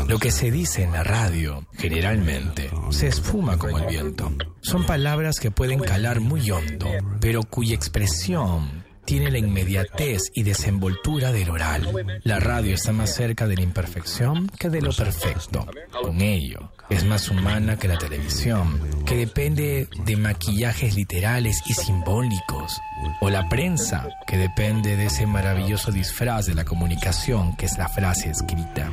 Lo que se dice en la radio, generalmente, se esfuma como el viento. Son palabras que pueden calar muy hondo, pero cuya expresión tiene la inmediatez y desenvoltura del oral. La radio está más cerca de la imperfección que de lo perfecto. Con ello, es más humana que la televisión, que depende de maquillajes literales y simbólicos. O la prensa, que depende de ese maravilloso disfraz de la comunicación que es la frase escrita.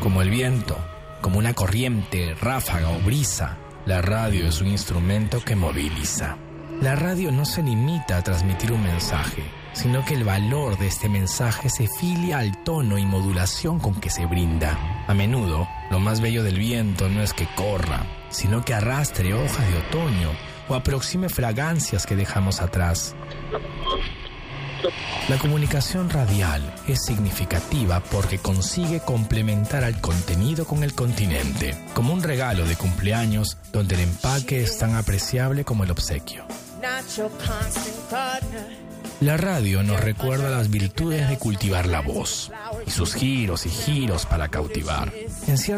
Como el viento, como una corriente, ráfaga o brisa, la radio es un instrumento que moviliza. La radio no se limita a transmitir un mensaje, sino que el valor de este mensaje se filia al tono y modulación con que se brinda. A menudo, lo más bello del viento no es que corra, sino que arrastre hojas de otoño o aproxime fragancias que dejamos atrás. La comunicación radial es significativa porque consigue complementar al contenido con el continente, como un regalo de cumpleaños donde el empaque es tan apreciable como el obsequio. La radio nos recuerda las virtudes de cultivar la voz y sus giros y giros para cautivar. En cierto